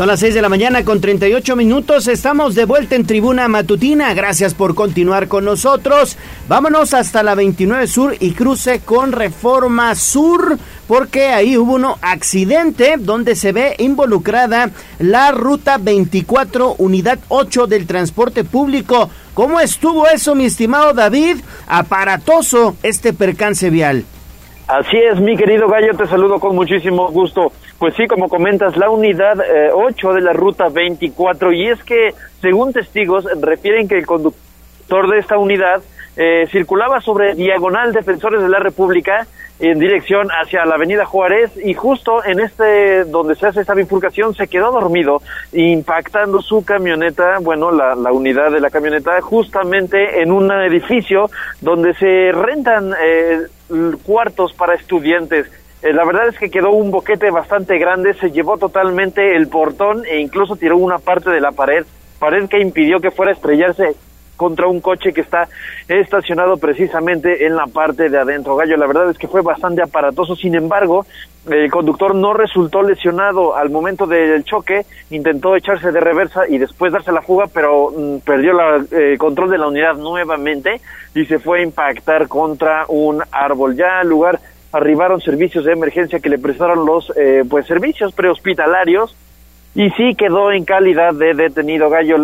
Son las 6 de la mañana con 38 minutos. Estamos de vuelta en Tribuna Matutina. Gracias por continuar con nosotros. Vámonos hasta la 29 Sur y cruce con Reforma Sur, porque ahí hubo un accidente donde se ve involucrada la ruta 24, unidad 8 del transporte público. ¿Cómo estuvo eso, mi estimado David? Aparatoso este percance vial. Así es, mi querido Gallo, te saludo con muchísimo gusto. Pues sí, como comentas, la unidad 8 de la ruta 24, y es que, según testigos, refieren que el conductor de esta unidad eh, circulaba sobre diagonal Defensores de la República en dirección hacia la Avenida Juárez y justo en este donde se hace esta bifurcación se quedó dormido impactando su camioneta, bueno, la, la unidad de la camioneta justamente en un edificio donde se rentan eh, cuartos para estudiantes. Eh, la verdad es que quedó un boquete bastante grande, se llevó totalmente el portón e incluso tiró una parte de la pared, pared que impidió que fuera a estrellarse contra un coche que está estacionado precisamente en la parte de adentro. Gallo, la verdad es que fue bastante aparatoso, sin embargo, el conductor no resultó lesionado al momento del choque, intentó echarse de reversa y después darse la fuga, pero mm, perdió el eh, control de la unidad nuevamente y se fue a impactar contra un árbol. Ya al lugar arribaron servicios de emergencia que le prestaron los eh, pues servicios prehospitalarios y sí quedó en calidad de detenido gallo.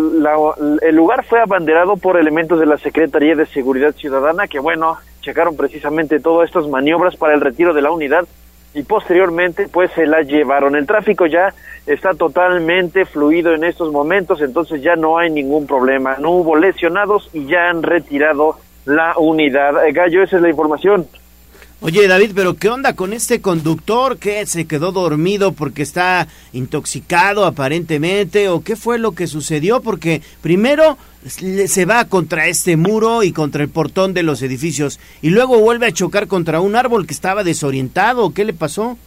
el lugar fue abanderado por elementos de la Secretaría de Seguridad Ciudadana que, bueno, checaron precisamente todas estas maniobras para el retiro de la unidad y posteriormente pues se la llevaron. El tráfico ya está totalmente fluido en estos momentos, entonces ya no hay ningún problema. No hubo lesionados y ya han retirado la unidad. Eh, gallo, esa es la información. Oye David, pero ¿qué onda con este conductor que se quedó dormido porque está intoxicado aparentemente? ¿O qué fue lo que sucedió? Porque primero se va contra este muro y contra el portón de los edificios y luego vuelve a chocar contra un árbol que estaba desorientado. ¿Qué le pasó?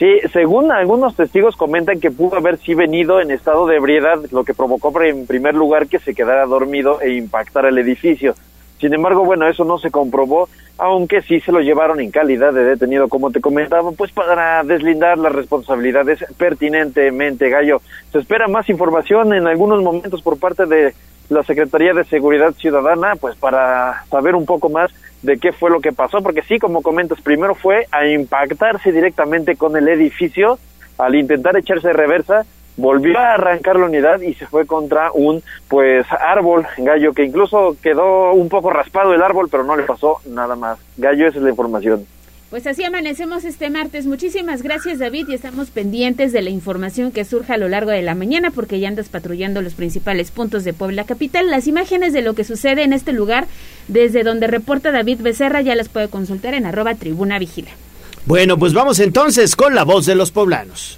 Sí, según algunos testigos comentan que pudo haber sí venido en estado de ebriedad, lo que provocó en primer lugar que se quedara dormido e impactara el edificio. Sin embargo, bueno, eso no se comprobó, aunque sí se lo llevaron en calidad de detenido, como te comentaba, pues para deslindar las responsabilidades pertinentemente, Gallo. Se espera más información en algunos momentos por parte de la Secretaría de Seguridad Ciudadana, pues para saber un poco más de qué fue lo que pasó, porque sí, como comentas, primero fue a impactarse directamente con el edificio al intentar echarse reversa volvió a arrancar la unidad y se fue contra un pues árbol gallo que incluso quedó un poco raspado el árbol pero no le pasó nada más gallo esa es la información pues así amanecemos este martes. Muchísimas gracias David y estamos pendientes de la información que surja a lo largo de la mañana porque ya andas patrullando los principales puntos de Puebla Capital. Las imágenes de lo que sucede en este lugar desde donde reporta David Becerra ya las puede consultar en arroba tribuna vigila. Bueno, pues vamos entonces con la voz de los poblanos.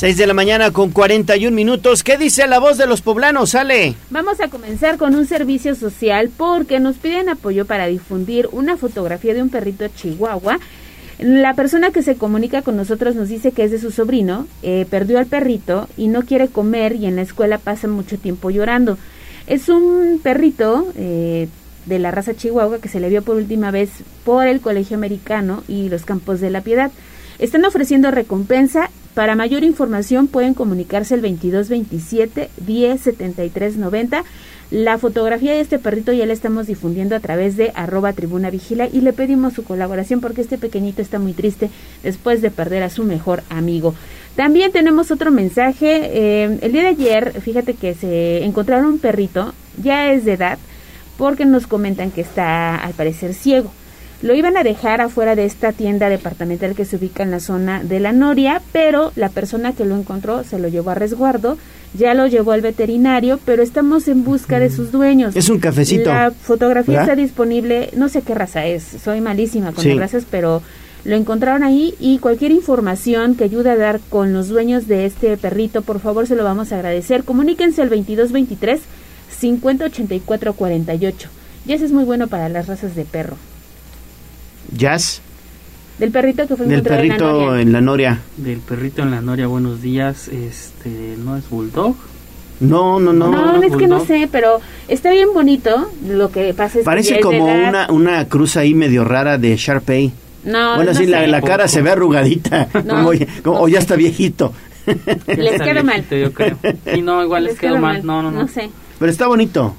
6 de la mañana con 41 minutos. ¿Qué dice la voz de los poblanos? Sale. Vamos a comenzar con un servicio social porque nos piden apoyo para difundir una fotografía de un perrito chihuahua. La persona que se comunica con nosotros nos dice que es de su sobrino, eh, perdió al perrito y no quiere comer y en la escuela pasa mucho tiempo llorando. Es un perrito eh, de la raza chihuahua que se le vio por última vez por el Colegio Americano y los Campos de la Piedad. Están ofreciendo recompensa para mayor información pueden comunicarse el 2227 107390. La fotografía de este perrito ya la estamos difundiendo a través de arroba tribuna vigila y le pedimos su colaboración porque este pequeñito está muy triste después de perder a su mejor amigo. También tenemos otro mensaje. Eh, el día de ayer, fíjate que se encontraron un perrito, ya es de edad, porque nos comentan que está al parecer ciego. Lo iban a dejar afuera de esta tienda departamental que se ubica en la zona de la Noria, pero la persona que lo encontró se lo llevó a resguardo, ya lo llevó al veterinario, pero estamos en busca de sus dueños. Es un cafecito. La fotografía ¿verdad? está disponible, no sé qué raza es, soy malísima con Sí. las razas, pero lo encontraron ahí y cualquier información que ayude a dar con los dueños de este perrito, por favor se lo vamos a agradecer. Comuníquense al 2223 5084 48. Ya ese es muy bueno para las razas de perro. Jazz, Del perrito que fue del la perrito Noria. en la Noria. Del perrito en la Noria, buenos días. Este, ¿no es Bulldog? No, no, no. No, es que no sé, pero está bien bonito. Lo que pasa es que Parece de como una, una cruz ahí medio rara de Sharpei. No, bueno, no sí, la, sé. la cara se ve arrugadita, No. como, como- o ya está viejito. Les queda mal. Yo creo. Sí, no, igual les, quedó queda mal. No, no, no. No sé. Pero está bonito.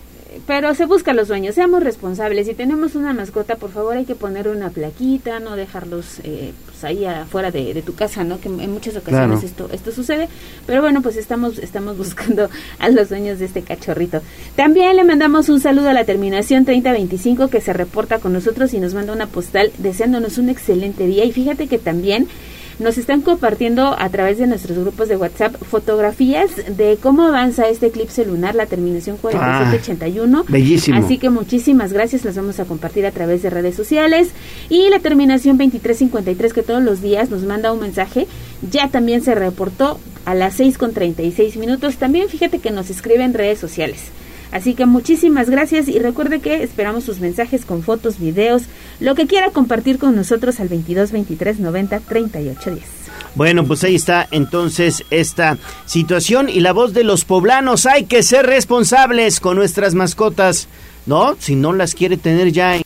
Pero se busca a los dueños, seamos responsables. Si tenemos una mascota, por favor hay que poner una plaquita, no dejarlos eh, pues ahí afuera de, de tu casa, ¿no? Que en muchas ocasiones Claro. esto esto sucede. Pero bueno, pues estamos estamos buscando a los dueños de este cachorrito. También le mandamos un saludo a la terminación 3025 que se reporta con nosotros y nos manda una postal deseándonos un excelente día. Y fíjate que también nos están compartiendo a través de nuestros grupos de WhatsApp fotografías de cómo avanza este eclipse lunar, la terminación 4781. bellísimo. Así que muchísimas gracias, las vamos a compartir a través de redes sociales. Y la terminación 2353 que todos los días nos manda un mensaje, ya también se reportó a las 6 con 36 minutos. También fíjate que nos escribe en redes sociales. Así que muchísimas gracias y recuerde que esperamos sus mensajes con fotos, videos, lo que quiera compartir con nosotros al 22 23 90 38 10. Bueno, pues ahí está entonces esta situación y la voz de los poblanos. Hay que ser responsables con nuestras mascotas, ¿no? Si no las quiere tener ya en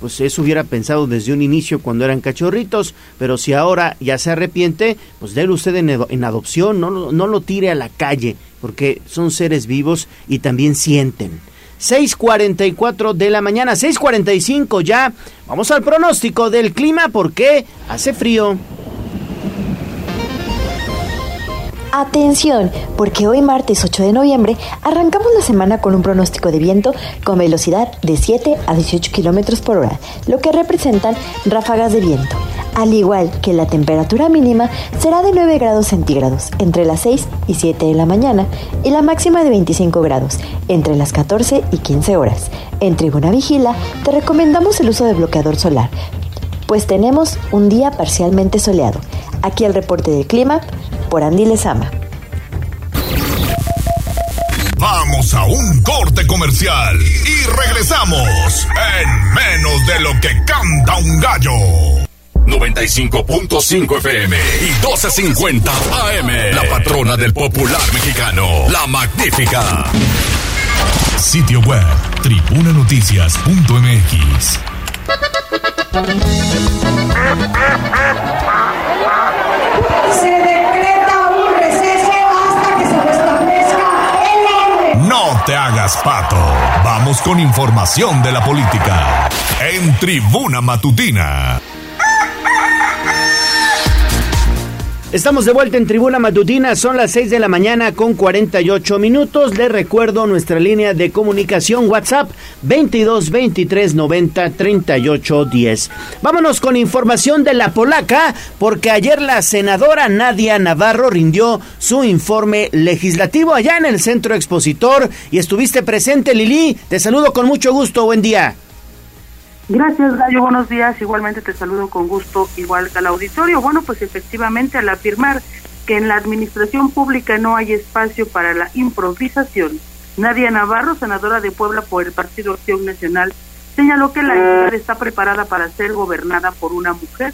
pues eso hubiera pensado desde un inicio cuando eran cachorritos, pero si ahora ya se arrepiente, pues délo usted en, adopción, no, lo- no lo tire a la calle, porque son seres vivos y también sienten. 6:44 de la mañana, 6:45 ya. Vamos al pronóstico del clima porque hace frío. Atención, porque hoy martes 8 de noviembre arrancamos la semana con un pronóstico de viento con velocidad de 7 a 18 kilómetros por hora, lo que representan ráfagas de viento. Al igual que la temperatura mínima será de 9 grados centígrados entre las 6 y 7 de la mañana y la máxima de 25 grados entre las 14 y 15 horas. En Tribuna Vigila te recomendamos el uso de bloqueador solar, pues tenemos un día parcialmente soleado. Aquí el reporte del clima por Andy Lezama. Vamos a un corte comercial y regresamos en menos de lo que canta un gallo. 95.5 FM y 12.50 AM. La patrona del popular mexicano, la magnífica. Sitio web, tribunanoticias.mx. Se decreta un receso hasta que se restablezca el orden. No te hagas pato. Vamos con información de la política. En Tribuna Matutina. Estamos de vuelta en Tribuna Matutina, son las 6 de la mañana con 48 minutos. Les recuerdo nuestra línea de comunicación WhatsApp 22 23 90 38 10. Vámonos con información de la polaca, porque ayer la senadora Nadia Navarro rindió su informe legislativo allá en el centro expositor y estuviste presente, Lili. Te saludo con mucho gusto, buen día. Gracias, Gallo. Buenos días. Igualmente te saludo con gusto, igual que al auditorio. Bueno, pues efectivamente, al afirmar que en la administración pública no hay espacio para la improvisación, Nadia Navarro, senadora de Puebla por el Partido Acción Nacional, señaló que la entidad está preparada para ser gobernada por una mujer.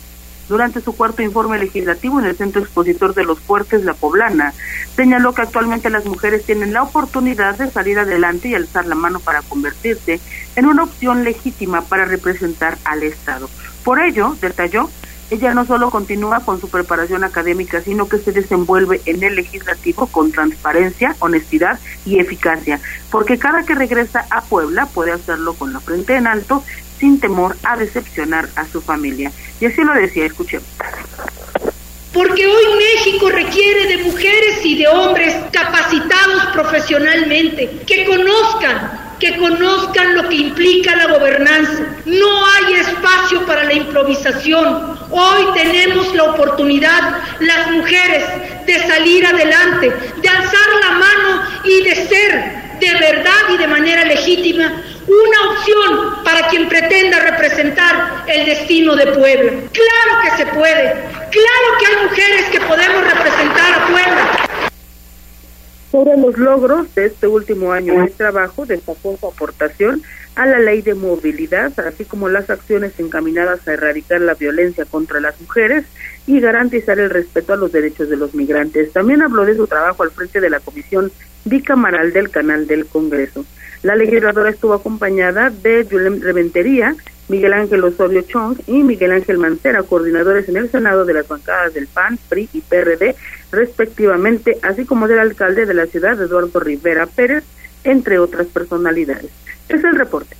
Durante su cuarto informe legislativo en el Centro Expositor de los Fuertes La Poblana, señaló que actualmente las mujeres tienen la oportunidad de salir adelante y alzar la mano para convertirse en una opción legítima para representar al Estado. Por ello, detalló, ella no solo continúa con su preparación académica, sino que se desenvuelve en el legislativo con transparencia, honestidad y eficacia, porque cada que regresa a Puebla puede hacerlo con la frente en alto, sin temor a decepcionar a su familia. Y así lo decía, escuchemos. Porque hoy México requiere de mujeres y de hombres capacitados profesionalmente, que conozcan que conozcan lo que implica la gobernanza. No hay espacio para la improvisación. Hoy tenemos la oportunidad, las mujeres, de salir adelante, de alzar la mano y de ser de verdad y de manera legítima una opción para quien pretenda representar el destino de Puebla. Claro que se puede, claro que hay mujeres que podemos representar a Puebla. Sobre los logros de este último año de trabajo, destacó su aportación a la ley de movilidad, así como las acciones encaminadas a erradicar la violencia contra las mujeres y garantizar el respeto a los derechos de los migrantes. También habló de su trabajo al frente de la Comisión Bicamaral del Canal del Congreso. La legisladora estuvo acompañada de Yulem Reventería, Miguel Ángel Osorio Chong y Miguel Ángel Mancera, coordinadores en el Senado de las bancadas del PAN, PRI y PRD, respectivamente, así como del alcalde de la ciudad, Eduardo Rivera Pérez, entre otras personalidades. Es el reporte.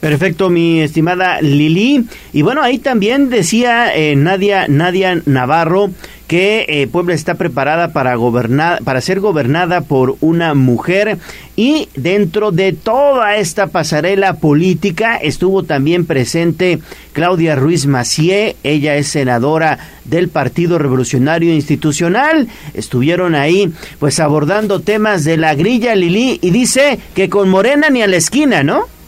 Perfecto, mi estimada Lili. Y bueno, ahí también decía eh, Nadia, Nadia Navarro que eh, Puebla está preparada para gobernar, para ser gobernada por una mujer y dentro de toda esta pasarela política estuvo también presente Claudia Ruiz Macié, ella es senadora del Partido Revolucionario Institucional, estuvieron ahí pues abordando temas de la grilla Lili y dice que con Morena ni a la esquina, ¿no?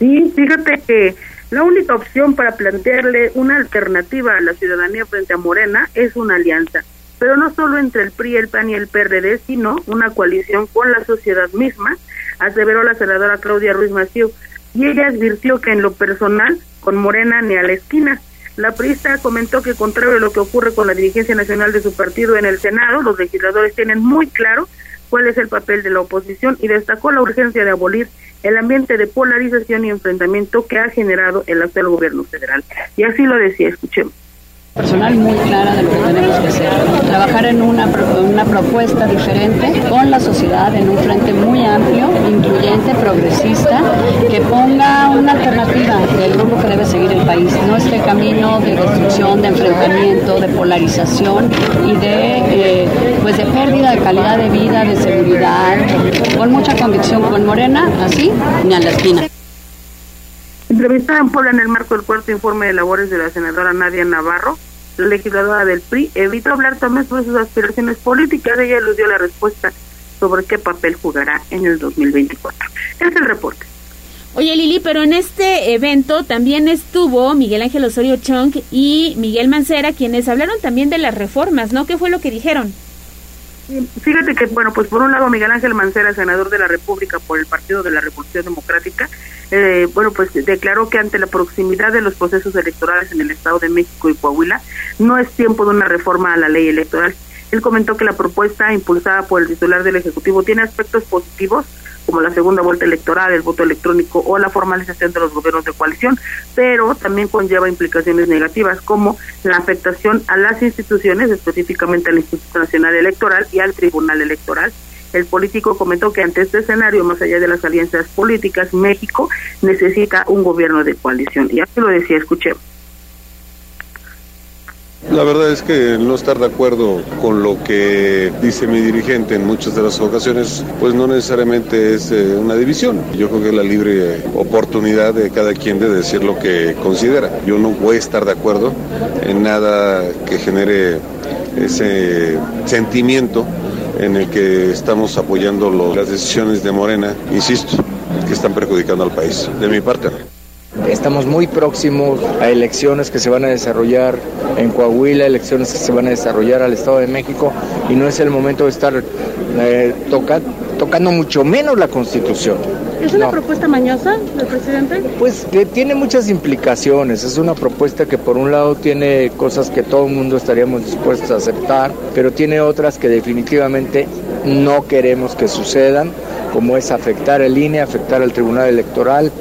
Sí, fíjate que la única opción para plantearle una alternativa a la ciudadanía frente a Morena es una alianza, pero no solo entre el PRI, el PAN y el PRD, sino una coalición con la sociedad misma, aseveró la senadora Claudia Ruiz Maciú, y ella advirtió que en lo personal, con Morena ni a la esquina. La priista comentó que contrario a lo que ocurre con la dirigencia nacional de su partido en el Senado, los legisladores tienen muy claro cuál es el papel de la oposición y destacó la urgencia de abolir el ambiente de polarización y enfrentamiento que ha generado el actual gobierno federal. Y así lo decía, escuchemos personal muy clara de lo que tenemos que hacer. Trabajar en una, una propuesta diferente con la sociedad en un frente muy amplio, incluyente, progresista, que ponga una alternativa del rumbo que debe seguir el país. No este camino de destrucción, de enfrentamiento, de polarización y de, eh, pues de pérdida de calidad de vida, de seguridad, con mucha convicción con Morena, así ni a la esquina. Entrevistada en Puebla en el marco del cuarto informe de labores de la senadora Nadia Navarro, legisladora del PRI evitó hablar también sobre sus aspiraciones políticas. Ella dio la respuesta sobre qué papel jugará en el 2024. Es el reporte. Oye Lili, pero en este evento también estuvo Miguel Ángel Osorio Chong y Miguel Mancera, quienes hablaron también de las reformas, ¿no? ¿Qué fue lo que dijeron? Fíjate que, bueno, pues por un lado Miguel Ángel Mancera, senador de la República por el Partido de la Revolución Democrática, eh, bueno, pues declaró que ante la proximidad de los procesos electorales en el Estado de México y Coahuila, no es tiempo de una reforma a la ley electoral. Él comentó que la propuesta impulsada por el titular del Ejecutivo tiene aspectos positivos, como la segunda vuelta electoral, el voto electrónico o la formalización de los gobiernos de coalición, pero también conlleva implicaciones negativas como la afectación a las instituciones, específicamente al Instituto Nacional Electoral y al Tribunal Electoral. El político comentó que ante este escenario, más allá de las alianzas políticas, México necesita un gobierno de coalición. Y así lo decía, escuchemos. La verdad es que no estar de acuerdo con lo que dice mi dirigente en muchas de las ocasiones, pues no necesariamente es eh, una división. Yo creo que es la libre oportunidad de cada quien de decir lo que considera. Yo no voy a estar de acuerdo en nada que genere ese sentimiento en el que estamos apoyando las decisiones de Morena, insisto, que están perjudicando al país. De mi parte. Estamos muy próximos a elecciones que se van a desarrollar en Coahuila, elecciones que se van a desarrollar al Estado de México y no es el momento de estar eh, tocando mucho menos la Constitución. ¿Es una propuesta mañosa del presidente? Pues que tiene muchas implicaciones. Es una propuesta que por un lado tiene cosas que todo el mundo estaríamos dispuestos a aceptar, pero tiene otras que definitivamente no queremos que sucedan, como es afectar el INE, afectar al Tribunal Electoral.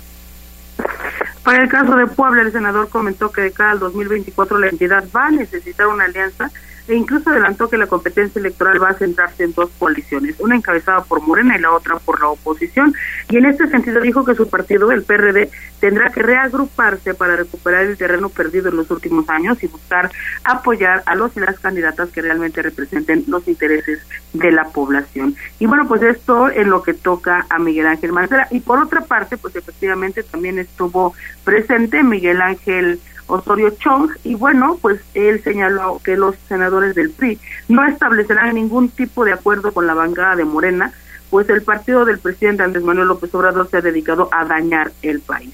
Para el caso de Puebla, el senador comentó que de cara al 2024 la entidad va a necesitar una alianza e incluso adelantó que la competencia electoral va a centrarse en dos coaliciones, una encabezada por Morena y la otra por la oposición. Y en este sentido dijo que su partido, el PRD, tendrá que reagruparse para recuperar el terreno perdido en los últimos años y buscar apoyar a los y las candidatas que realmente representen los intereses de la población. Y bueno, pues esto es lo que toca a Miguel Ángel Mancera. Y por otra parte, pues efectivamente también estuvo presente Miguel Ángel Osorio Chong, y bueno, pues él señaló que los senadores del PRI no establecerán ningún tipo de acuerdo con la bancada de Morena, pues el partido del presidente Andrés Manuel López Obrador se ha dedicado a dañar el país.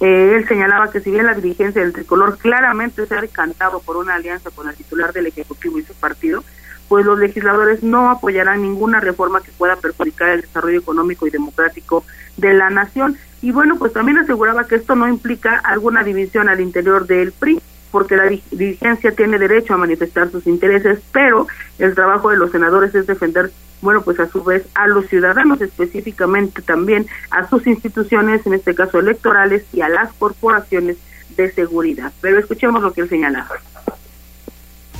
Eh, él señalaba que si bien la dirigencia del tricolor claramente se ha decantado por una alianza con el titular del Ejecutivo y su partido, pues los legisladores no apoyarán ninguna reforma que pueda perjudicar el desarrollo económico y democrático de la nación. Y bueno, pues también aseguraba que esto no implica alguna división al interior del PRI, porque la dirigencia tiene derecho a manifestar sus intereses, pero el trabajo de los senadores es defender, bueno, pues a su vez a los ciudadanos, específicamente también a sus instituciones, en este caso electorales, y a las corporaciones de seguridad. Pero escuchemos lo que él señalaba.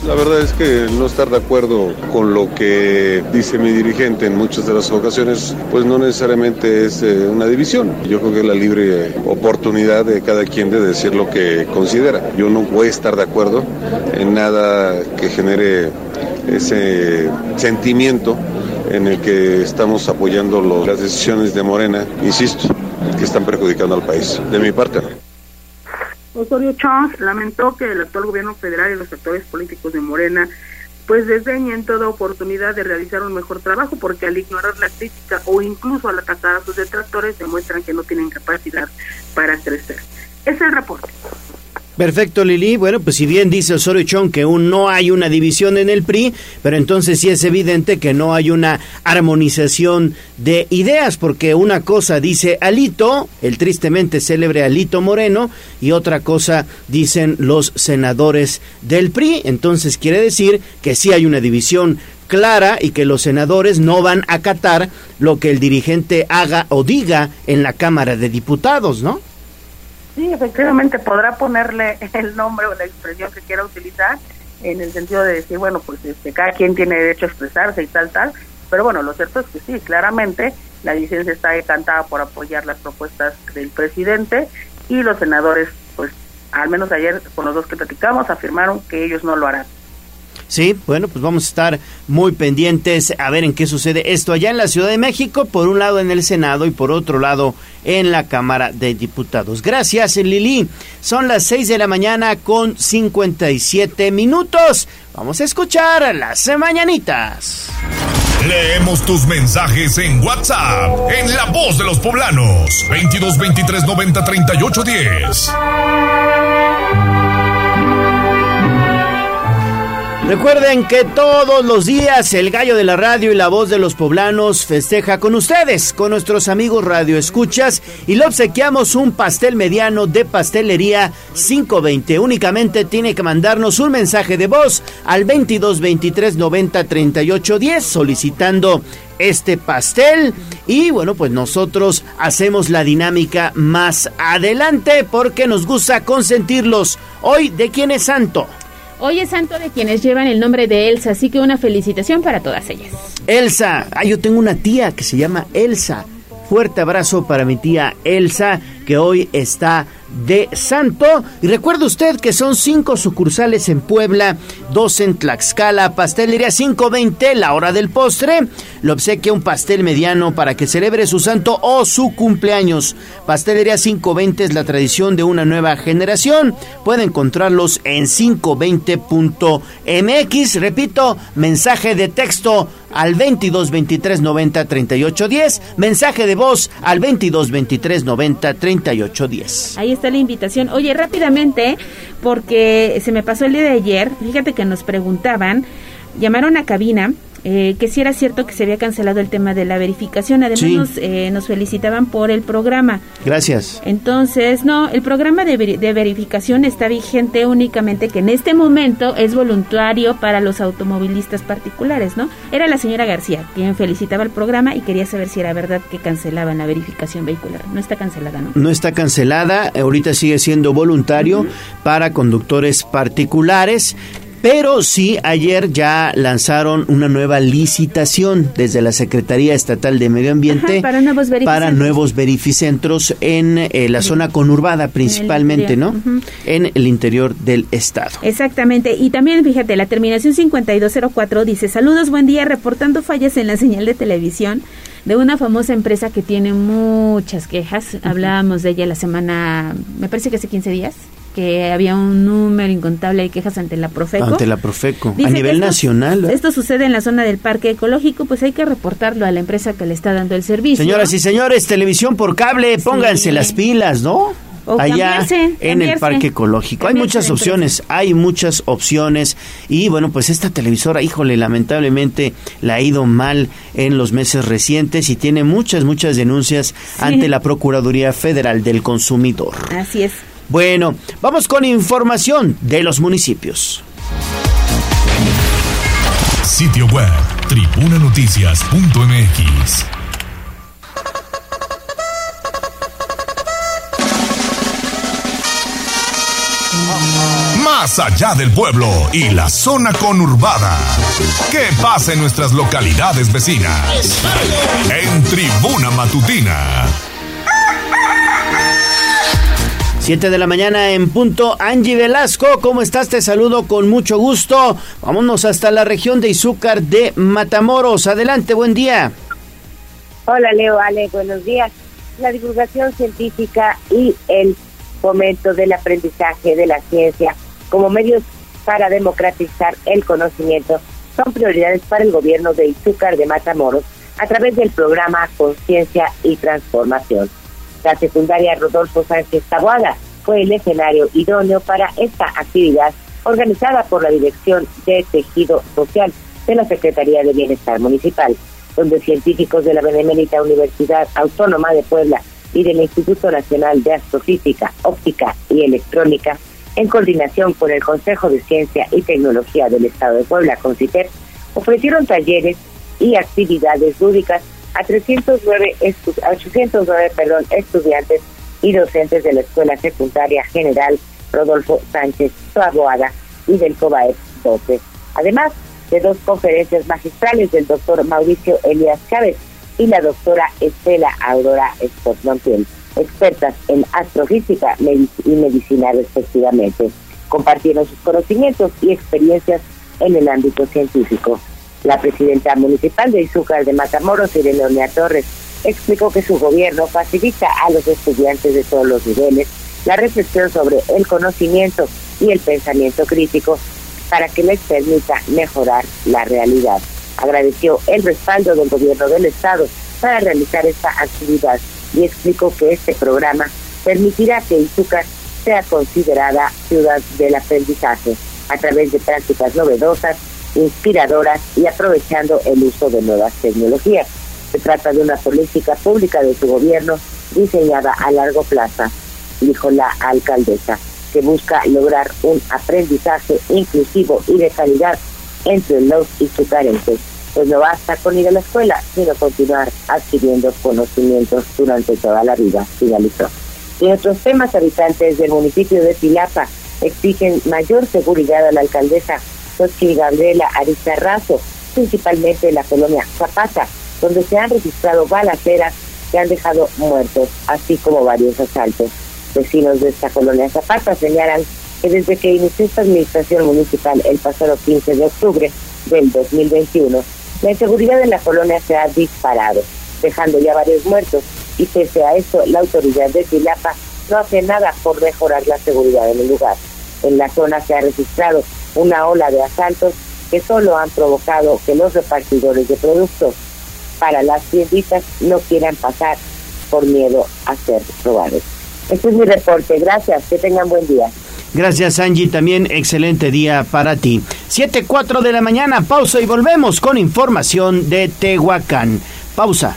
La verdad es que no estar de acuerdo con lo que dice mi dirigente en muchas de las ocasiones, pues no necesariamente es eh, una división. Yo creo que es la libre oportunidad de cada quien de decir lo que considera. Yo no voy a estar de acuerdo en nada que genere ese sentimiento en el que estamos apoyando las decisiones de Morena, insisto, que están perjudicando al país. De mi parte. Osorio Chong lamentó que el actual gobierno federal y los actores políticos de Morena pues desdeñen toda oportunidad de realizar un mejor trabajo porque al ignorar la crítica o incluso al atacar a sus detractores demuestran que no tienen capacidad para crecer. Es el reporte. Perfecto, Lili. Bueno, pues si bien dice Osorio Chong que aún no hay una división en el PRI, pero entonces sí es evidente que no hay una armonización de ideas, porque una cosa dice Alito, el tristemente célebre Alito Moreno, y otra cosa dicen los senadores del PRI. Entonces quiere decir que sí hay una división clara y que los senadores no van a acatar lo que el dirigente haga o diga en la Cámara de Diputados, ¿no? Sí, efectivamente podrá ponerle el nombre o la expresión que quiera utilizar en el sentido de decir, bueno, pues este, cada quien tiene derecho a expresarse y tal, tal, pero bueno, lo cierto es que sí, claramente la licencia está decantada por apoyar las propuestas del presidente y los senadores, pues al menos ayer con los dos que platicamos, afirmaron que ellos no lo harán. Sí, bueno, pues vamos a estar muy pendientes a ver en qué sucede esto allá en la Ciudad de México, por un lado en el Senado y por otro lado en la Cámara de Diputados. Gracias, Lili. Son las 6 de la mañana con 57 minutos. Vamos a escuchar las mañanitas. Leemos tus mensajes en WhatsApp, en La Voz de los Poblanos, 22 23 90 38 10. Recuerden que todos los días el gallo de la radio y la voz de los poblanos festeja con ustedes, con nuestros amigos Radio Escuchas y le obsequiamos un pastel mediano de pastelería 520. Únicamente tiene que mandarnos un mensaje de voz al 22 23 90 38 10 solicitando este pastel y bueno pues nosotros hacemos la dinámica más adelante porque nos gusta consentirlos. Hoy de quién es santo. Hoy es santo de quienes llevan el nombre de Elsa, así que una felicitación para todas ellas. Elsa, ah, yo tengo una tía que se llama Elsa. Fuerte abrazo para mi tía Elsa, que hoy está de Santo. Y recuerde usted que son cinco sucursales en Puebla, dos en Tlaxcala, Pastelería 520, la hora del postre. Le obsequia un pastel mediano para que celebre su santo o su cumpleaños. Pastelería 520 es la tradición de una nueva generación. Puede encontrarlos en 520.mx. Repito, mensaje de texto al 22 23 90 38 10. Mensaje de voz al 22 23 90 38 10. Ahí está la invitación. Oye, rápidamente, porque se me pasó el día de ayer, fíjate que nos preguntaban, llamaron a cabina eh, que si era cierto que se había cancelado el tema de la verificación. Además nos, eh, nos, felicitaban por el programa. Gracias. Entonces, no, el programa de, de, verificación está vigente únicamente que en este momento es voluntario para los automovilistas particulares, ¿no? Era la señora García quien felicitaba el programa y quería saber si era verdad que cancelaban la verificación vehicular. No está cancelada, ¿no? No está cancelada, ahorita sigue siendo voluntario para conductores particulares Pero sí, ayer ya lanzaron una nueva licitación desde la Secretaría Estatal de Medio Ambiente Ajá, para nuevos verificentros. para nuevos verificentros en eh, la zona conurbada principalmente, ¿no? En el interior del estado. Exactamente. Y también, fíjate, la terminación 5204 dice, saludos, buen día, reportando fallas en la señal de televisión de una famosa empresa que tiene muchas quejas. Hablábamos de ella la semana, me parece que hace 15 días, que había un número incontable de quejas ante la Profeco. Ante la Profeco. Dice a nivel esto- nacional. ¿eh? Esto sucede en la zona del parque ecológico, pues hay que reportarlo a la empresa que le está dando el servicio. Señoras y señores, televisión por cable, pónganse las pilas, ¿no? O Allá cambiarse, en el parque ecológico. Hay muchas opciones, hay muchas opciones. Y bueno, pues esta televisora, híjole, lamentablemente la ha ido mal en los meses recientes y tiene muchas, muchas denuncias ante la Procuraduría Federal del Consumidor. Así es. Bueno, vamos con información de los municipios. Sitio web tribunanoticias.mx. Más allá del pueblo y la zona conurbada. ¿Qué pasa en nuestras localidades vecinas? En Tribuna Matutina. 7 de la mañana en punto. Angie Velasco, ¿cómo estás? Te saludo con mucho gusto. Vámonos hasta la región de Izúcar de Matamoros. Adelante, buen día. Hola Leo, Ale, buenos días. La divulgación científica y el fomento del aprendizaje de la ciencia como medios para democratizar el conocimiento son prioridades para el gobierno de Izúcar de Matamoros a través del programa Conciencia y Transformación. La secundaria Rodolfo Sánchez Taboada fue el escenario idóneo para esta actividad organizada por la Dirección de Tejido Social de la Secretaría de Bienestar Municipal, donde científicos de la Benemérita Universidad Autónoma de Puebla y del Instituto Nacional de Astrofísica, Óptica y Electrónica, en coordinación con el Consejo de Ciencia y Tecnología del Estado de Puebla, CONCITEP, ofrecieron talleres y actividades lúdicas a 309 estu- a 809 perdón, estudiantes y docentes de la Escuela Secundaria General Rodolfo Sánchez Taboada y del COBAEP 12. Además de dos conferencias magistrales del doctor Mauricio Elías Chávez y la doctora Estela Aurora Scott Montiel, expertas en astrofísica y medicina respectivamente. Compartieron sus conocimientos y experiencias en el ámbito científico. La presidenta municipal de Izúcar de Matamoros, Irene Torres, explicó que su gobierno facilita a los estudiantes de todos los niveles la reflexión sobre el conocimiento y el pensamiento crítico para que les permita mejorar la realidad. Agradeció el respaldo del gobierno del estado para realizar esta actividad y explicó que este programa permitirá que Izúcar sea considerada ciudad del aprendizaje a través de prácticas novedosas, inspiradoras y aprovechando el uso de nuevas tecnologías. Se trata de una política pública de su gobierno diseñada a largo plazo, dijo la alcaldesa, que busca lograr un aprendizaje inclusivo y de calidad entre los izucarenses. Pues no basta con ir a la escuela, sino continuar adquiriendo conocimientos durante toda la vida, finalizó. Y otros temas, habitantes del municipio de Pilapa exigen mayor seguridad a la alcaldesa Xochitl Gabriela Arizarrazo, principalmente en la colonia Zapata, donde se han registrado balaceras que han dejado muertos, así como varios asaltos. Vecinos de esta colonia Zapata señalan que desde que inició esta administración municipal el pasado 15 de octubre del 2021, la inseguridad en la colonia se ha disparado, dejando ya varios muertos, y pese a esto, la autoridad de Tilapa no hace nada por mejorar la seguridad en el lugar. En la zona se ha registrado una ola de asaltos que solo han provocado que los repartidores de productos para las tienditas no quieran pasar por miedo a ser robados. Este es mi reporte. Gracias. Que tengan buen día. Gracias Angie, también excelente día para ti. 7.4 de la mañana, pausa y volvemos con información de Tehuacán. Pausa.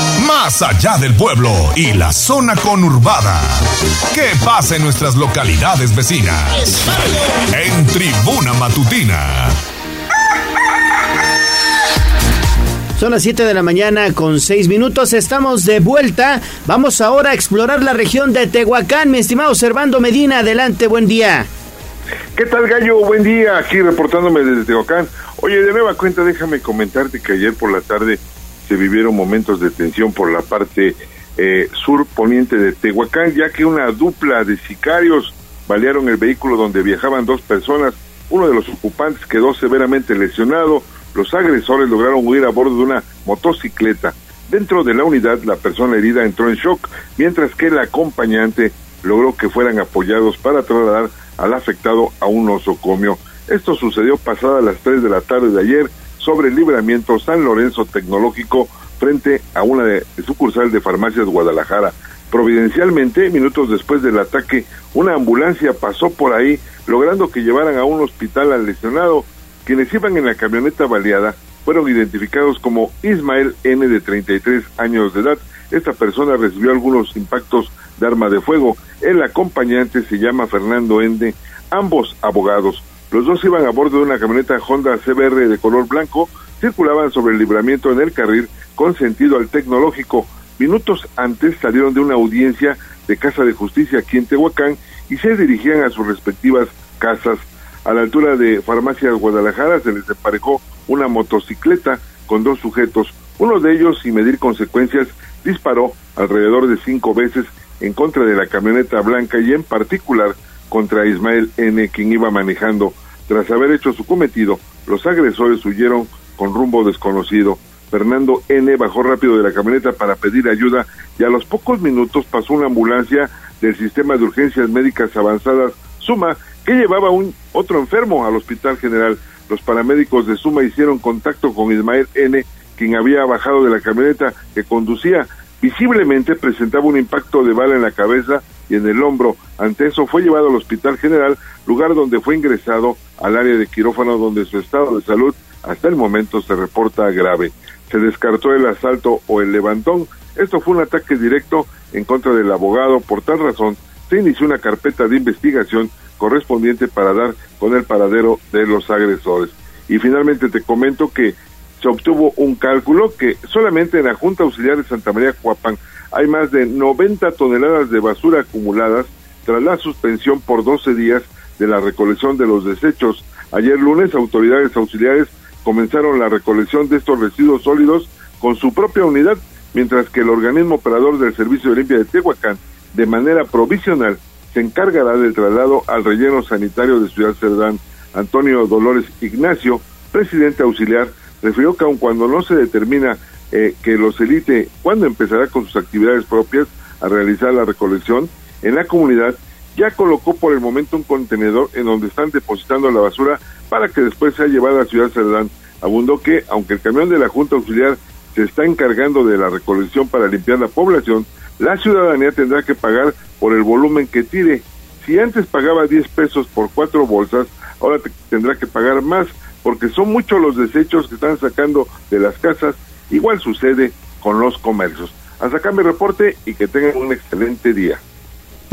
Más allá del pueblo y la zona conurbada. ¿Qué pasa en nuestras localidades vecinas? En Tribuna Matutina. Son las 7 de la mañana con 6 minutos. Estamos de vuelta. Vamos ahora a explorar la región de Tehuacán. Mi estimado Servando Medina, adelante, buen día. ¿Qué tal, Gallo? Buen día, aquí reportándome desde Tehuacán. Oye, de nueva cuenta, déjame comentarte que ayer por la tarde se vivieron momentos de tensión por la parte eh, sur poniente de Tehuacán, ya que una dupla de sicarios balearon el vehículo donde viajaban dos personas. Uno de los ocupantes quedó severamente lesionado. Los agresores lograron huir a bordo de una motocicleta. Dentro de la unidad, la persona herida entró en shock, mientras que el acompañante logró que fueran apoyados para trasladar al afectado a un osocomio. Esto sucedió pasada las 3 de la tarde de ayer sobre el libramiento San Lorenzo Tecnológico frente a una de, sucursal de Farmacias Guadalajara. Providencialmente, minutos después del ataque, una ambulancia pasó por ahí, logrando que llevaran a un hospital al lesionado. Quienes iban en la camioneta baleada fueron identificados como Ismael N. de 33 años de edad. Esta persona recibió algunos impactos de arma de fuego. El acompañante se llama Fernando Ende, ambos abogados. Los dos iban a bordo de una camioneta Honda CBR de color blanco, circulaban sobre el libramiento en el carril con sentido al tecnológico. Minutos antes salieron de una audiencia de Casa de Justicia aquí en Tehuacán y se dirigían a sus respectivas casas. A la altura de Farmacias Guadalajara se les emparejó una motocicleta con dos sujetos. Uno de ellos, sin medir consecuencias, disparó alrededor de cinco veces en contra de la camioneta blanca y en particular contra Ismael N., quien iba manejando. Tras haber hecho su cometido, los agresores huyeron con rumbo desconocido. Fernando N. bajó rápido de la camioneta para pedir ayuda y a los pocos minutos pasó una ambulancia del sistema de urgencias médicas avanzadas Suma que llevaba un otro enfermo al hospital general. Los paramédicos de Suma hicieron contacto con Ismael N., quien había bajado de la camioneta que conducía. Visiblemente presentaba un impacto de bala en la cabeza y en el hombro. Ante eso fue llevado al Hospital General, lugar donde fue ingresado al área de quirófano donde su estado de salud hasta el momento se reporta grave. Se descartó el asalto o el levantón. Esto fue un ataque directo en contra del abogado. Por tal razón, se inició una carpeta de investigación correspondiente para dar con el paradero de los agresores. Y finalmente te comento que se obtuvo un cálculo que solamente en la Junta Auxiliar de Santa María Cuapán hay más de 90 toneladas de basura acumuladas tras la suspensión por 12 días de la recolección de los desechos. Ayer lunes, autoridades auxiliares comenzaron la recolección de estos residuos sólidos con su propia unidad, mientras que el organismo operador del Servicio de Limpia de Tehuacán, de manera provisional, se encargará del traslado al relleno sanitario de Ciudad Cerdán. Antonio Dolores Ignacio, presidente auxiliar, refirió que aun cuando no se determina eh, que los elite cuando empezará con sus actividades propias a realizar la recolección en la comunidad, ya colocó por el momento un contenedor en donde están depositando la basura para que después sea llevada a Ciudad Cerdán. Abundó que, aunque el camión de la Junta Auxiliar se está encargando de la recolección para limpiar la población, la ciudadanía tendrá que pagar por el volumen que tire. Si antes pagaba 10 pesos por cuatro bolsas, ahora tendrá que pagar más, porque son muchos los desechos que están sacando de las casas. Igual sucede con los comercios. Hasta acá mi reporte y que tengan un excelente día.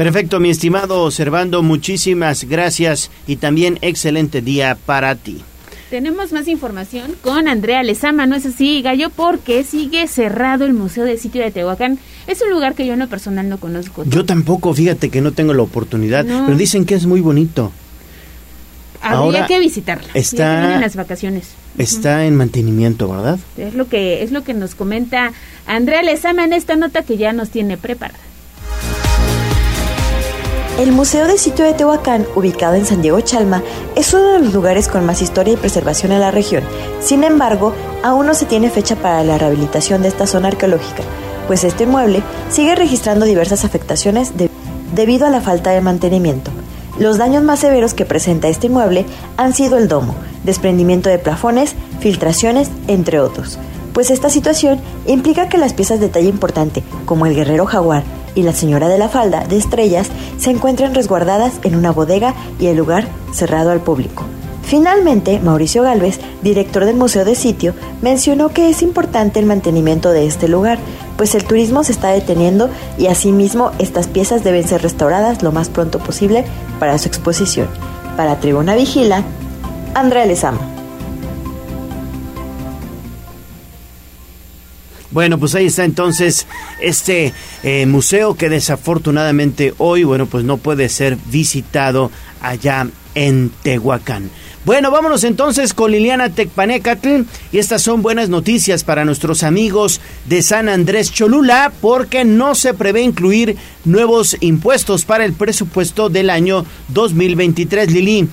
Perfecto, mi estimado Servando, muchísimas gracias y también excelente día para ti. Tenemos más información con Andrea Lezama, ¿no es así, Gallo? Porque sigue cerrado el Museo del Sitio de Tehuacán. Es un lugar que yo en lo personal no conozco. Yo tampoco, fíjate que no tengo la oportunidad, No. pero dicen que es muy bonito. Habría Ahora que visitarlo. está- vienen las vacaciones. Está en mantenimiento, ¿verdad? Es lo que es lo que nos comenta Andrea Lezama en esta nota que ya nos tiene preparada. El Museo del Sitio de Tehuacán, ubicado en San Diego Chalma, es uno de los lugares con más historia y preservación en la región. Sin embargo, aún no se tiene fecha para la rehabilitación de esta zona arqueológica, pues este inmueble sigue registrando diversas afectaciones de- debido a la falta de mantenimiento. Los daños más severos que presenta este inmueble han sido el domo, desprendimiento de plafones, filtraciones, entre otros. Pues esta situación implica que las piezas de talla importante, como el guerrero jaguar y la señora de la falda de estrellas, se encuentran resguardadas en una bodega y el lugar cerrado al público. Finalmente, Mauricio Galvez, director del Museo de Sitio, mencionó que es importante el mantenimiento de este lugar, pues el turismo se está deteniendo y asimismo estas piezas deben ser restauradas lo más pronto posible para su exposición. Para Tribuna Vigila, Andrea Lezama. Bueno, pues ahí está entonces este eh, museo que desafortunadamente hoy, bueno, pues no puede ser visitado allá en Tehuacán. Bueno, vámonos entonces con Liliana Tecpanecatl y estas son buenas noticias para nuestros amigos de San Andrés Cholula porque no se prevé incluir nuevos impuestos para el presupuesto del año 2023, Lili.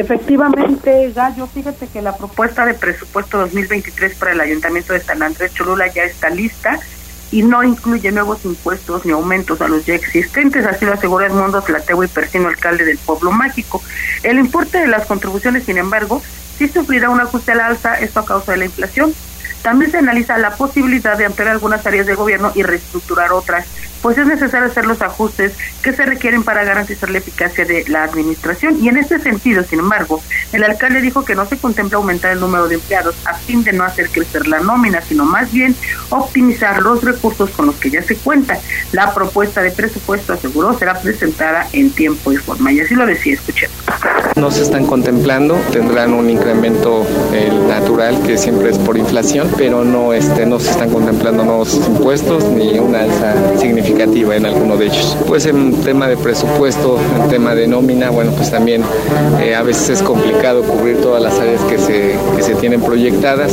Efectivamente, Gallo, fíjate que la propuesta de presupuesto 2023 para el Ayuntamiento de San Andrés Cholula ya está lista y no incluye nuevos impuestos ni aumentos a los ya existentes, así lo asegura Edmundo Tlateo y Persino, alcalde del pueblo mágico. El importe de las contribuciones, sin embargo, sí sufrirá un ajuste al alza, esto a causa de la inflación. También se analiza la posibilidad de ampliar algunas áreas de gobierno y reestructurar otras pues es necesario hacer los ajustes que se requieren para garantizar la eficacia de la administración. Y en este sentido, sin embargo, el alcalde dijo que no se contempla aumentar el número de empleados a fin de no hacer crecer la nómina, sino más bien optimizar los recursos con los que ya se cuenta. La propuesta de presupuesto, aseguró, será presentada en tiempo y forma. Y así lo decía, escuchemos. No se están contemplando, tendrán un incremento natural que siempre es por inflación, pero no, este, no se están contemplando nuevos impuestos ni una alza significativa en alguno de ellos. Pues en tema de presupuesto, en tema de nómina, bueno, pues también eh, a veces es complicado cubrir todas las áreas que se, que se tienen proyectadas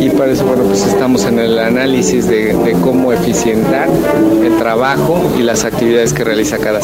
y para eso, bueno, pues estamos en el análisis de, cómo eficientar el trabajo y las actividades que realiza cada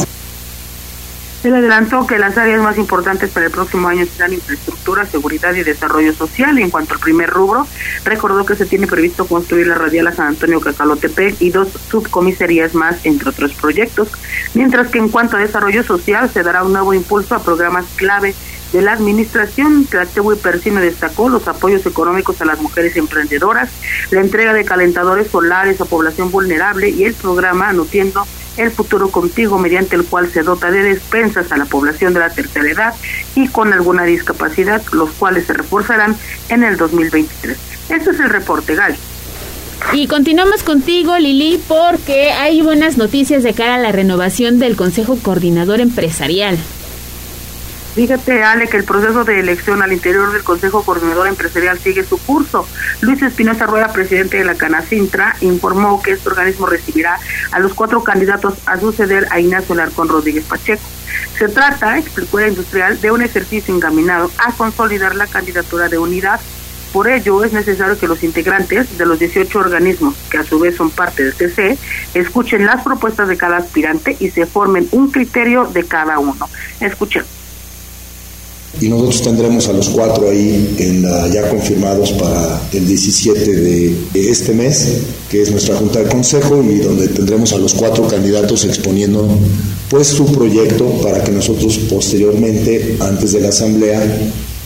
él adelantó que las áreas más importantes para el próximo año serán infraestructura, seguridad y desarrollo social. En cuanto al primer rubro, recordó que se tiene previsto construir la radial a San Antonio Cacalotepec y dos subcomisarías más, entre otros proyectos. Mientras que en cuanto a desarrollo social, se dará un nuevo impulso a programas clave de la administración, y Persino destacó los apoyos económicos a las mujeres emprendedoras, la entrega de calentadores solares a población vulnerable y el programa Nutriendo el futuro contigo, mediante el cual se dota de despensas a la población de la tercera edad y con alguna discapacidad, los cuales se reforzarán en el 2023. Este es el reporte, Gal. Y continuamos contigo, Lili, porque hay buenas noticias de cara a la renovación del Consejo Coordinador Empresarial. Fíjate, Ale, que el proceso de elección al interior del Consejo Coordinador Empresarial sigue su curso. Luis Espinosa Rueda, presidente de la Canacintra, informó que este organismo recibirá a los cuatro candidatos a suceder a Ignacio Larcón Rodríguez Pacheco. Se trata, explicó la industrial, de un ejercicio encaminado a consolidar la candidatura de unidad. Por ello, es necesario que los integrantes de los 18 organismos, que a su vez son parte del TC, escuchen las propuestas de cada aspirante y se formen un criterio de cada uno. Escuchen y nosotros tendremos a los cuatro ahí en ya confirmados para el 17 de este mes, que es nuestra Junta de Consejo y donde tendremos a los cuatro candidatos exponiendo pues su proyecto para que nosotros posteriormente, antes de la Asamblea,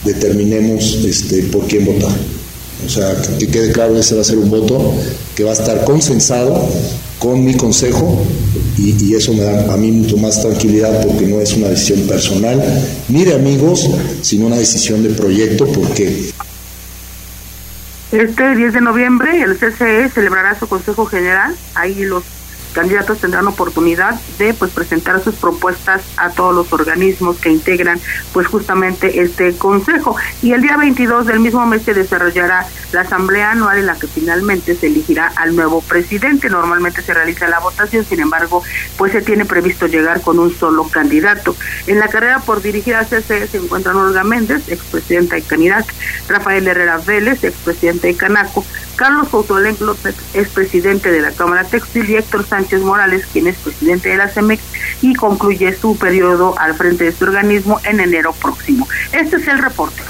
determinemos este, por quién votar. O sea, que quede claro, ese va a ser un voto que va a estar consensado con mi consejo y, eso me da a mí mucho más tranquilidad porque no es una decisión personal ni de amigos, sino una decisión de proyecto porque... Este 10 de noviembre el CCE celebrará su Consejo General, ahí los candidatos tendrán oportunidad de pues presentar sus propuestas a todos los organismos que integran pues justamente este consejo. Y el día 22 del mismo mes se desarrollará la asamblea anual en la que finalmente se elegirá al nuevo presidente. Normalmente se realiza la votación sin embargo pues se tiene previsto llegar con un solo candidato. En la carrera por dirigir a CCE se encuentran Olga Méndez expresidenta de Canirac Rafael Herrera Vélez expresidente de Canaco Carlos Coutolenc López es presidente de la Cámara Textil y Héctor Sánchez Morales, quien es presidente de la CEMEX y concluye su periodo al frente de este organismo en enero próximo. Este es el reporte.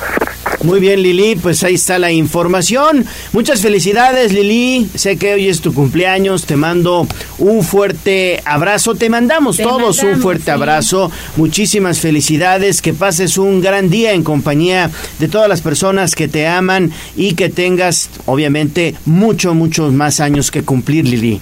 Muy bien, Lili, pues ahí está la información. Muchas felicidades, Lili. Sé que hoy es tu cumpleaños. Te mando un fuerte abrazo. Te mandamos todos un fuerte abrazo. Muchísimas felicidades. Que pases un gran día en compañía de todas las personas que te aman y que tengas, obviamente, muchos, muchos más años que cumplir, Lili.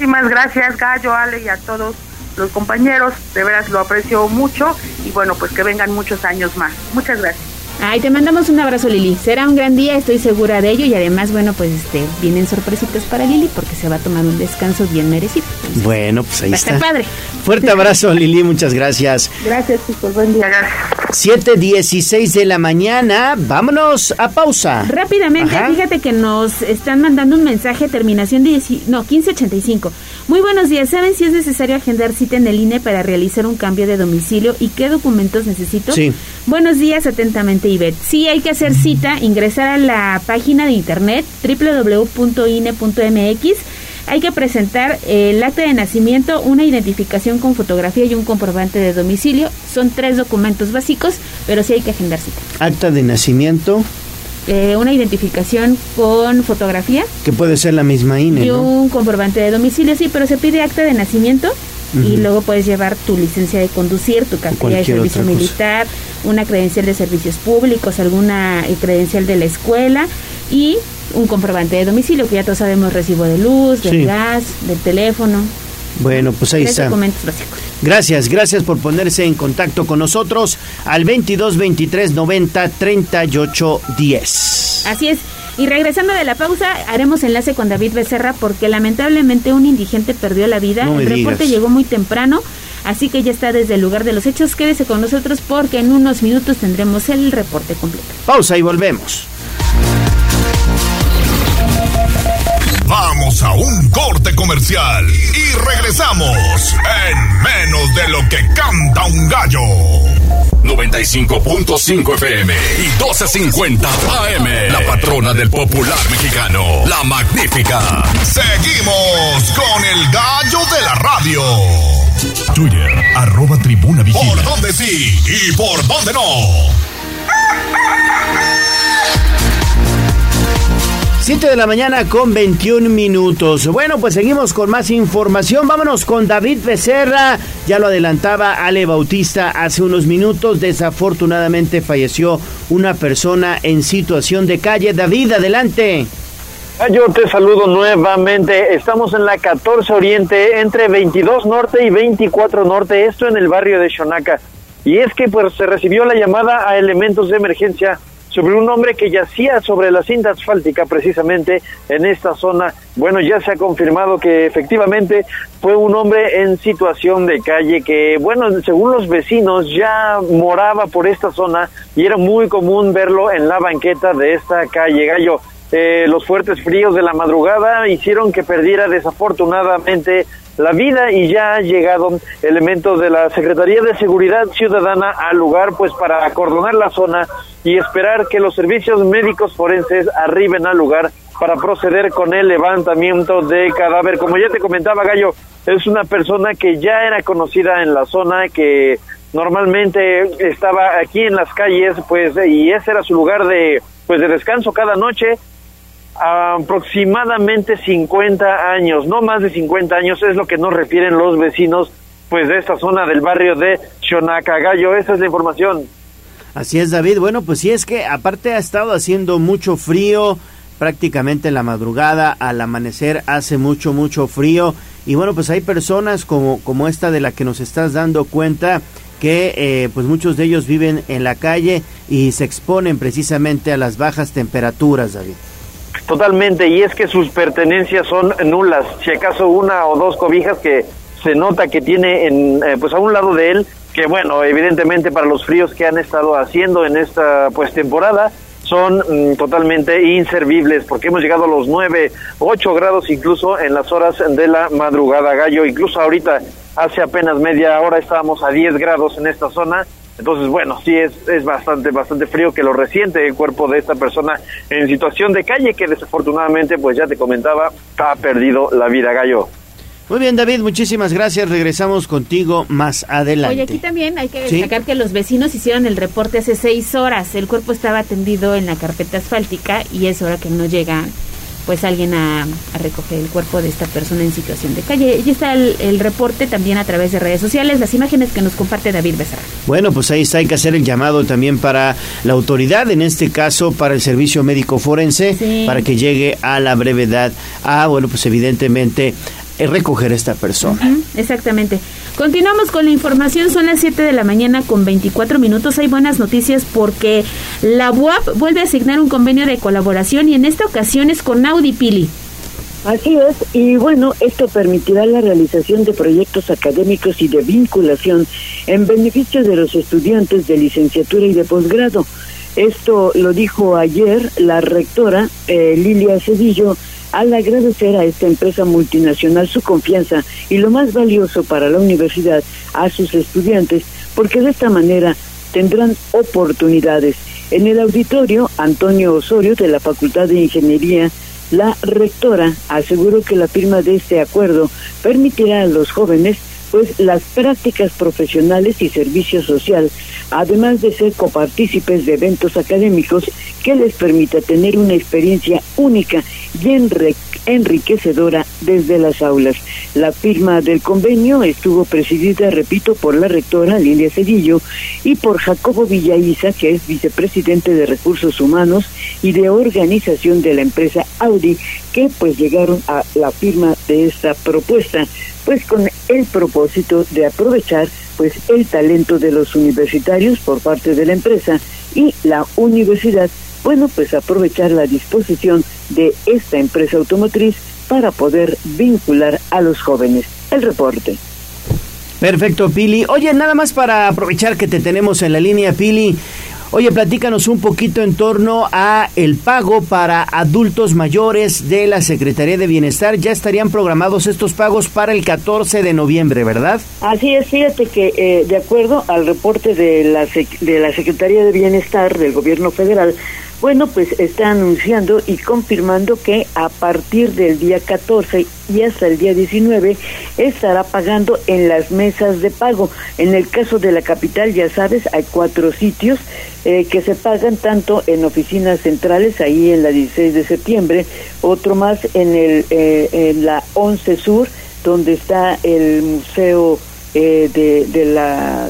Muchísimas gracias, Gallo, Ale y a todos los compañeros. De veras lo aprecio mucho y bueno, pues que vengan muchos años más. Muchas gracias. Ay, te mandamos un abrazo, Lili. Será un gran día, estoy segura de ello. Y además, bueno, pues este, vienen sorpresitas para Lili porque se va a tomar un descanso bien merecido. Bueno, pues ahí va a está. estar padre. Fuerte abrazo, Lili, muchas gracias. Gracias, chicos. Buen día. Gracias. 7.16 de la mañana. Vámonos a pausa. Rápidamente, Ajá. fíjate que nos están mandando un mensaje, terminación de dieci- no, 1585. Muy buenos días. ¿Saben si es necesario agendar cita en el INE para realizar un cambio de domicilio y qué documentos necesito? Sí. Buenos días, atentamente, Ivette. Sí, hay que hacer cita, ingresar a la página de internet www.ine.mx. Hay que presentar el acta de nacimiento, una identificación con fotografía y un comprobante de domicilio. Son tres documentos básicos, pero sí hay que agendar cita. Acta de nacimiento, Eh, una identificación con fotografía que puede ser la misma INE, y ¿no? un comprobante de domicilio, sí, pero se pide acta de nacimiento y luego puedes llevar tu licencia de conducir, tu cartilla de servicio militar, una credencial de servicios públicos, alguna eh, credencial de la escuela y un comprobante de domicilio, que ya todos sabemos recibo de luz, del Sí. gas, del teléfono. Bueno, pues ahí tres está. documentos básicos. Gracias, gracias por ponerse en contacto con nosotros al 22 23 90 38 10. Así es. Y regresando de la pausa, haremos enlace con David Becerra porque lamentablemente un indigente perdió la vida. No el reporte digas. llegó muy temprano, así que ya está desde el lugar de los hechos. Quédese con nosotros porque en unos minutos tendremos el reporte completo. Pausa y volvemos. Vamos a un corte comercial y regresamos en menos de lo que canta un gallo. 95.5 FM y 12.50 AM. La patrona del popular mexicano, la magnífica. Seguimos con el gallo de la radio. Twitter, arroba tribuna vigila. ¿Por dónde sí y por dónde no? 7 de la mañana con 21 minutos. Bueno, pues seguimos con más información. Vámonos con David Becerra. Ya lo adelantaba Ale Bautista hace unos minutos. Desafortunadamente falleció una persona en situación de calle. David, adelante. Ah, Yo te saludo nuevamente. Estamos en la 14 Oriente, entre 22 Norte y 24 Norte, esto en el barrio de Xonaca. Y es que pues se recibió la llamada a elementos de emergencia sobre un hombre que yacía sobre la cinta asfáltica precisamente en esta zona. Bueno, ya se ha confirmado que efectivamente fue un hombre en situación de calle que, bueno, según los vecinos ya moraba por esta zona y era muy común verlo en la banqueta de esta calle Gallo. Eh, los fuertes fríos de la madrugada hicieron que perdiera desafortunadamente la vida y ya ha llegado elementos de la Secretaría de Seguridad Ciudadana al lugar pues para acordonar la zona y esperar que los servicios médicos forenses arriben al lugar para proceder con el levantamiento de cadáver. Como ya te comentaba Gallo, es una persona que ya era conocida en la zona, que normalmente estaba aquí en las calles, pues y ese era su lugar de pues de descanso cada noche aproximadamente 50 años, no más de 50 años es lo que nos refieren los vecinos pues de esta zona del barrio de Xonacagallo. Esa es la información. Así es, David. Bueno, pues sí es que aparte ha estado haciendo mucho frío, prácticamente en la madrugada, al amanecer hace mucho, mucho frío. Y bueno, pues hay personas como, como esta de la que nos estás dando cuenta que eh, pues muchos de ellos viven en la calle y se exponen precisamente a las bajas temperaturas, David. Totalmente, y es que sus pertenencias son nulas. Si acaso una o dos cobijas que se nota que tiene en, eh, pues a un lado de él, que bueno, evidentemente para los fríos que han estado haciendo en esta pues temporada son mm, totalmente inservibles porque hemos llegado a los 9, 8 grados incluso en las horas de la madrugada, gallo, incluso ahorita hace apenas media hora estábamos a 10 grados en esta zona. Entonces, bueno, sí es, es bastante, bastante frío que lo resiente el cuerpo de esta persona en situación de calle que desafortunadamente, pues ya te comentaba, ha perdido la vida, gallo. Muy bien, David, muchísimas gracias. Regresamos contigo más adelante. Oye, aquí también hay que ¿Sí? destacar que los vecinos hicieron el reporte hace seis horas. El cuerpo estaba tendido en la carpeta asfáltica y es hora que no llega pues alguien a, a recoger el cuerpo de esta persona en situación de calle. Y está el, el reporte también a través de redes sociales, las imágenes que nos comparte David Becerra. Bueno, pues ahí está, hay que hacer el llamado también para la autoridad, en este caso para el servicio médico forense, Sí. para que llegue a la brevedad a, bueno, pues evidentemente recoger a esta persona. Exactamente. Continuamos con la información, son las 7 de la mañana con 24 minutos. Hay buenas noticias porque la UAP vuelve a asignar un convenio de colaboración y en esta ocasión es con Audi Pili. Así es, y bueno, esto permitirá la realización de proyectos académicos y de vinculación en beneficio de los estudiantes de licenciatura y de posgrado. Esto lo dijo ayer la rectora eh, Lilia Cedillo al agradecer a esta empresa multinacional su confianza y lo más valioso para la universidad a sus estudiantes, porque de esta manera tendrán oportunidades. En el auditorio, Antonio Osorio de la Facultad de Ingeniería la rectora aseguró que la firma de este acuerdo permitirá a los jóvenes pues las prácticas profesionales y servicio social, además de ser copartícipes de eventos académicos que les permita tener una experiencia única y enriquecedora desde las aulas. La firma del convenio estuvo presidida, repito, por la rectora Lilia Cedillo y por Jacobo Villaiza, que es vicepresidente de Recursos Humanos y de organización de la empresa Audi, que pues llegaron a la firma de esta propuesta, pues con el propósito de aprovechar pues el talento de los universitarios por parte de la empresa y la universidad, bueno, pues aprovechar la disposición de esta empresa automotriz para poder vincular a los jóvenes. El reporte. Perfecto, Pili. Oye, nada más para aprovechar que te tenemos en la línea, Pili. Oye, platícanos un poquito en torno a el pago para adultos mayores de la Secretaría de Bienestar. Ya estarían programados estos pagos para el 14 de noviembre, ¿verdad? Así es, fíjate que eh, de acuerdo al reporte de la, de la Secretaría de Bienestar del Gobierno Federal, bueno, pues está anunciando y confirmando que a partir del día 14 y hasta el día 19 estará pagando en las mesas de pago. En el caso de la capital, ya sabes, hay cuatro sitios eh, que se pagan tanto en oficinas centrales, ahí en la 16 de septiembre, otro más en, el, eh, en la 11 Sur, donde está el Museo eh, de, de la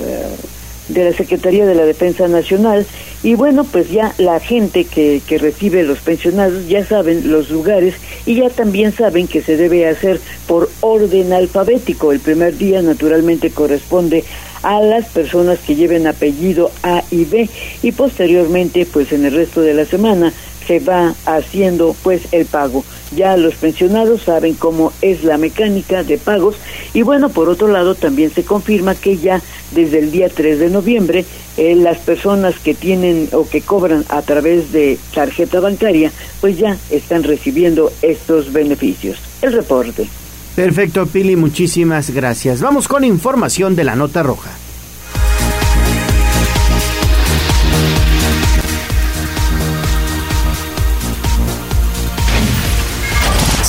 de la Secretaría de la Defensa Nacional. Y bueno pues ya la gente que, que recibe los pensionados ya saben los lugares y ya también saben que se debe hacer por orden alfabético. El primer día naturalmente corresponde a las personas que lleven apellido A y B. Y posteriormente pues en el resto de la semana se va haciendo pues el pago. Ya los pensionados saben cómo es la mecánica de pagos y bueno, por otro lado también se confirma que ya desde el día 3 de noviembre eh, las personas que tienen o que cobran a través de tarjeta bancaria pues ya están recibiendo estos beneficios. El reporte. Perfecto, Pili, muchísimas gracias. Vamos con información de la nota roja.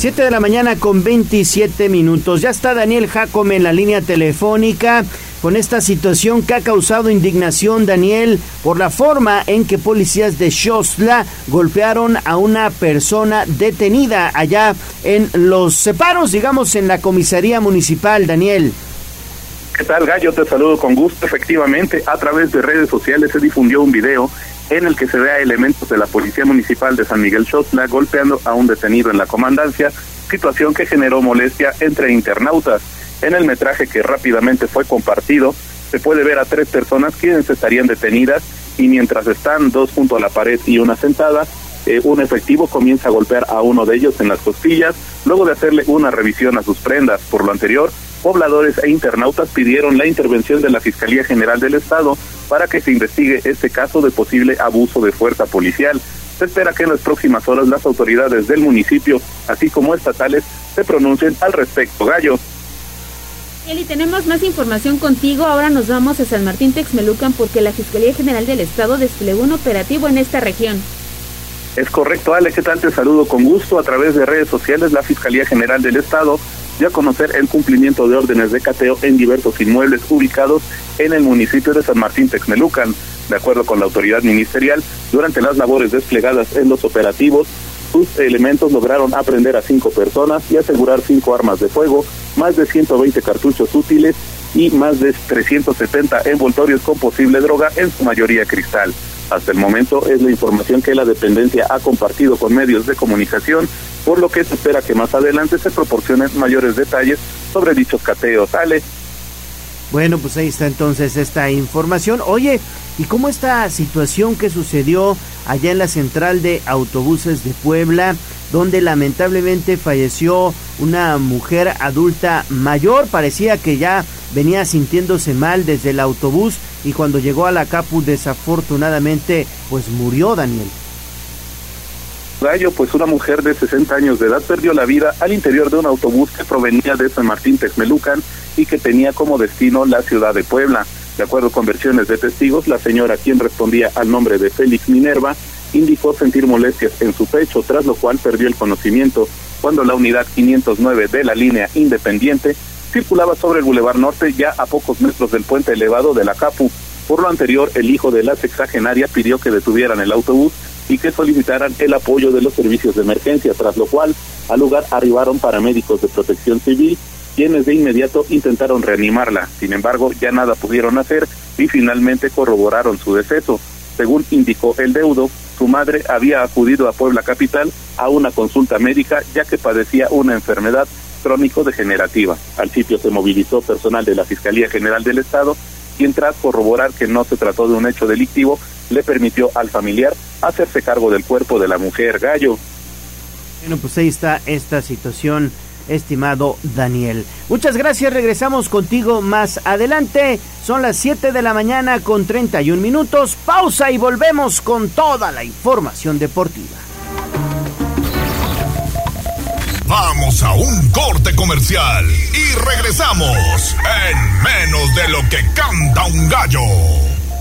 7 de la mañana con 27 minutos. Ya está Daniel Jacome en la línea telefónica con esta situación que ha causado indignación, Daniel, por la forma en que policías de Xosla golpearon a una persona detenida allá en los separos, digamos, en la comisaría municipal, Daniel. ¿Qué tal, Gallo? Te saludo con gusto. Efectivamente, a través de redes sociales se difundió un video en el que se ve a elementos de la Policía Municipal de San Miguel Xotla golpeando a un detenido en la comandancia, situación que generó molestia entre internautas. En el metraje que rápidamente fue compartido, se puede ver a tres personas quienes estarían detenidas y mientras están dos junto a la pared y una sentada, eh, un efectivo comienza a golpear a uno de ellos en las costillas, luego de hacerle una revisión a sus prendas. Por lo anterior, pobladores e internautas pidieron la intervención de la Fiscalía General del Estado para que se investigue este caso de posible abuso de fuerza policial. Se espera que en las próximas horas las autoridades del municipio, así como estatales, se pronuncien al respecto. Gallo. Eli, tenemos más información contigo. Ahora nos vamos a San Martín Texmelucan porque la Fiscalía General del Estado desplegó un operativo en esta región. Es correcto, Ale, ¿qué tal? Te saludo con gusto. A través de redes sociales, la Fiscalía General del Estado dio a conocer el cumplimiento de órdenes de cateo en diversos inmuebles ubicados en el municipio de San Martín Texmelucan. De acuerdo con la autoridad ministerial, durante las labores desplegadas en los operativos, sus elementos lograron aprender a cinco personas y asegurar cinco armas de fuego, más de 120 cartuchos útiles y más de 370 envoltorios con posible droga, en su mayoría cristal. Hasta el momento es la información que la dependencia ha compartido con medios de comunicación, por lo que se espera que más adelante se proporcionen mayores detalles sobre dichos cateos. Ale. Bueno, pues ahí está entonces esta información. Oye, ¿y cómo esta situación que sucedió allá en la central de autobuses de Puebla, donde lamentablemente falleció una mujer adulta mayor? Parecía que ya venía sintiéndose mal desde el autobús y cuando llegó a la Capu desafortunadamente pues murió Daniel. Gallo, pues una mujer de 60 años de edad perdió la vida al interior de un autobús que provenía de San Martín Texmelucan y que tenía como destino la ciudad de Puebla. De acuerdo con versiones de testigos, la señora, quien respondía al nombre de Félix Minerva, indicó sentir molestias en su pecho, tras lo cual perdió el conocimiento cuando la unidad 509 de la línea Independiente circulaba sobre el Boulevard Norte ya a pocos metros del puente elevado de la Capu. Por lo anterior, el hijo de la sexagenaria pidió que detuvieran el autobús y que solicitaran el apoyo de los servicios de emergencia, tras lo cual al lugar arribaron paramédicos de protección civil, quienes de inmediato intentaron reanimarla. Sin embargo, ya nada pudieron hacer y finalmente corroboraron su deceso. Según indicó el deudo, su madre había acudido a Puebla Capital a una consulta médica ya que padecía una enfermedad crónico-degenerativa. Al sitio se movilizó personal de la Fiscalía General del Estado, quien tras corroborar que no se trató de un hecho delictivo, le permitió al familiar hacerse cargo del cuerpo de la mujer Gallo. Bueno, pues ahí está esta situación, estimado Daniel. Muchas gracias, regresamos contigo más adelante. Son las 7 de la mañana con 31 minutos. Pausa y volvemos con toda la información deportiva. Vamos a un corte comercial y regresamos en menos de lo que canta un gallo.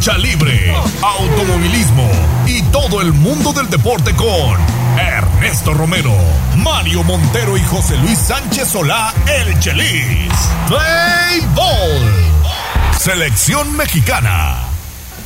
Lucha libre, automovilismo y todo el mundo del deporte con Ernesto Romero, Mario Montero y José Luis Sánchez Solá, el Chelis. Béisbol. Selección mexicana.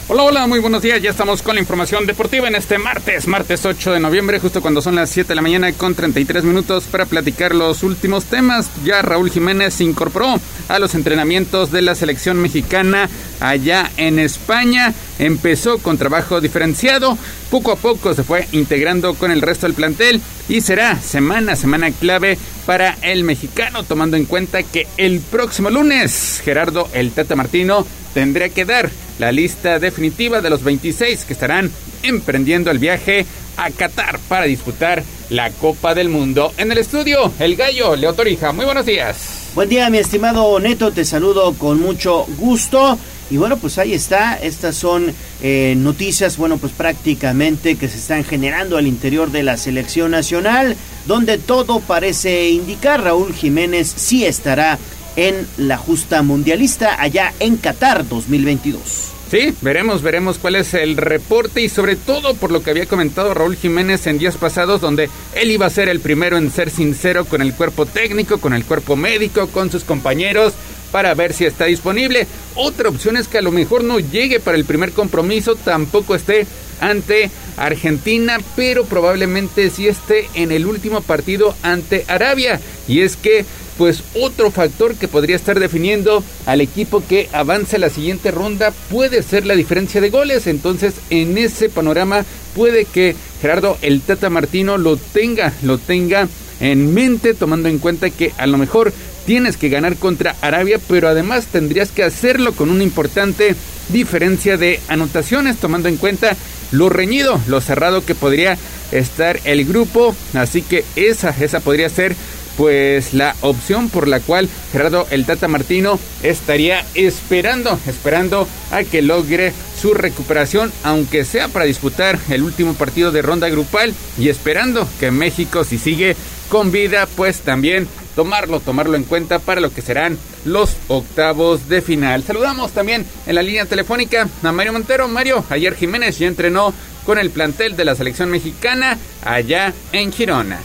Hola, hola, muy buenos días. Ya estamos con la información deportiva en este martes, martes 8 de noviembre, justo cuando son las 7 de la mañana con 33 minutos para platicar los últimos temas. Ya Raúl Jiménez se incorporó a los entrenamientos de la selección mexicana allá en España. Empezó con trabajo diferenciado, poco a poco se fue integrando con el resto del plantel y será semana, semana clave para el mexicano, tomando en cuenta que el próximo lunes Gerardo el Tata Martino tendrá que dar la lista definitiva de los 26 que estarán emprendiendo el viaje a Qatar para disputar la Copa del Mundo. En el estudio, el gallo Leo Torija. Muy buenos días. Buen día, mi estimado Neto, te saludo con mucho gusto. Y bueno, pues ahí está, estas son eh, noticias, bueno, pues prácticamente que se están generando al interior de la selección nacional, donde todo parece indicar Raúl Jiménez sí estará en la justa mundialista allá en Qatar 2022. Sí, veremos, veremos cuál es el reporte y sobre todo por lo que había comentado Raúl Jiménez en días pasados, donde él iba a ser el primero en ser sincero con el cuerpo técnico, con el cuerpo médico, con sus compañeros, para ver si está disponible. Otra opción es que a lo mejor no llegue para el primer compromiso, tampoco esté ante Argentina, pero probablemente sí esté en el último partido ante Arabia. Y es que pues otro factor que podría estar definiendo al equipo que avance la siguiente ronda puede ser la diferencia de goles. Entonces, en ese panorama puede que Gerardo el Tata Martino lo tenga, lo tenga en mente, tomando en cuenta que a lo mejor tienes que ganar contra Arabia, pero además tendrías que hacerlo con una importante diferencia de anotaciones, tomando en cuenta lo reñido, lo cerrado que podría estar el grupo. Así que esa, esa podría ser pues la opción por la cual Gerardo el Tata Martino estaría esperando, esperando a que logre su recuperación, aunque sea para disputar el último partido de ronda grupal y esperando que México si sigue con vida, pues también tomarlo, tomarlo en cuenta para lo que serán los octavos de final. Saludamos también en la línea telefónica a Mario Montero. Mario, ayer Jiménez ya entrenó con el plantel de la selección mexicana allá en Girona.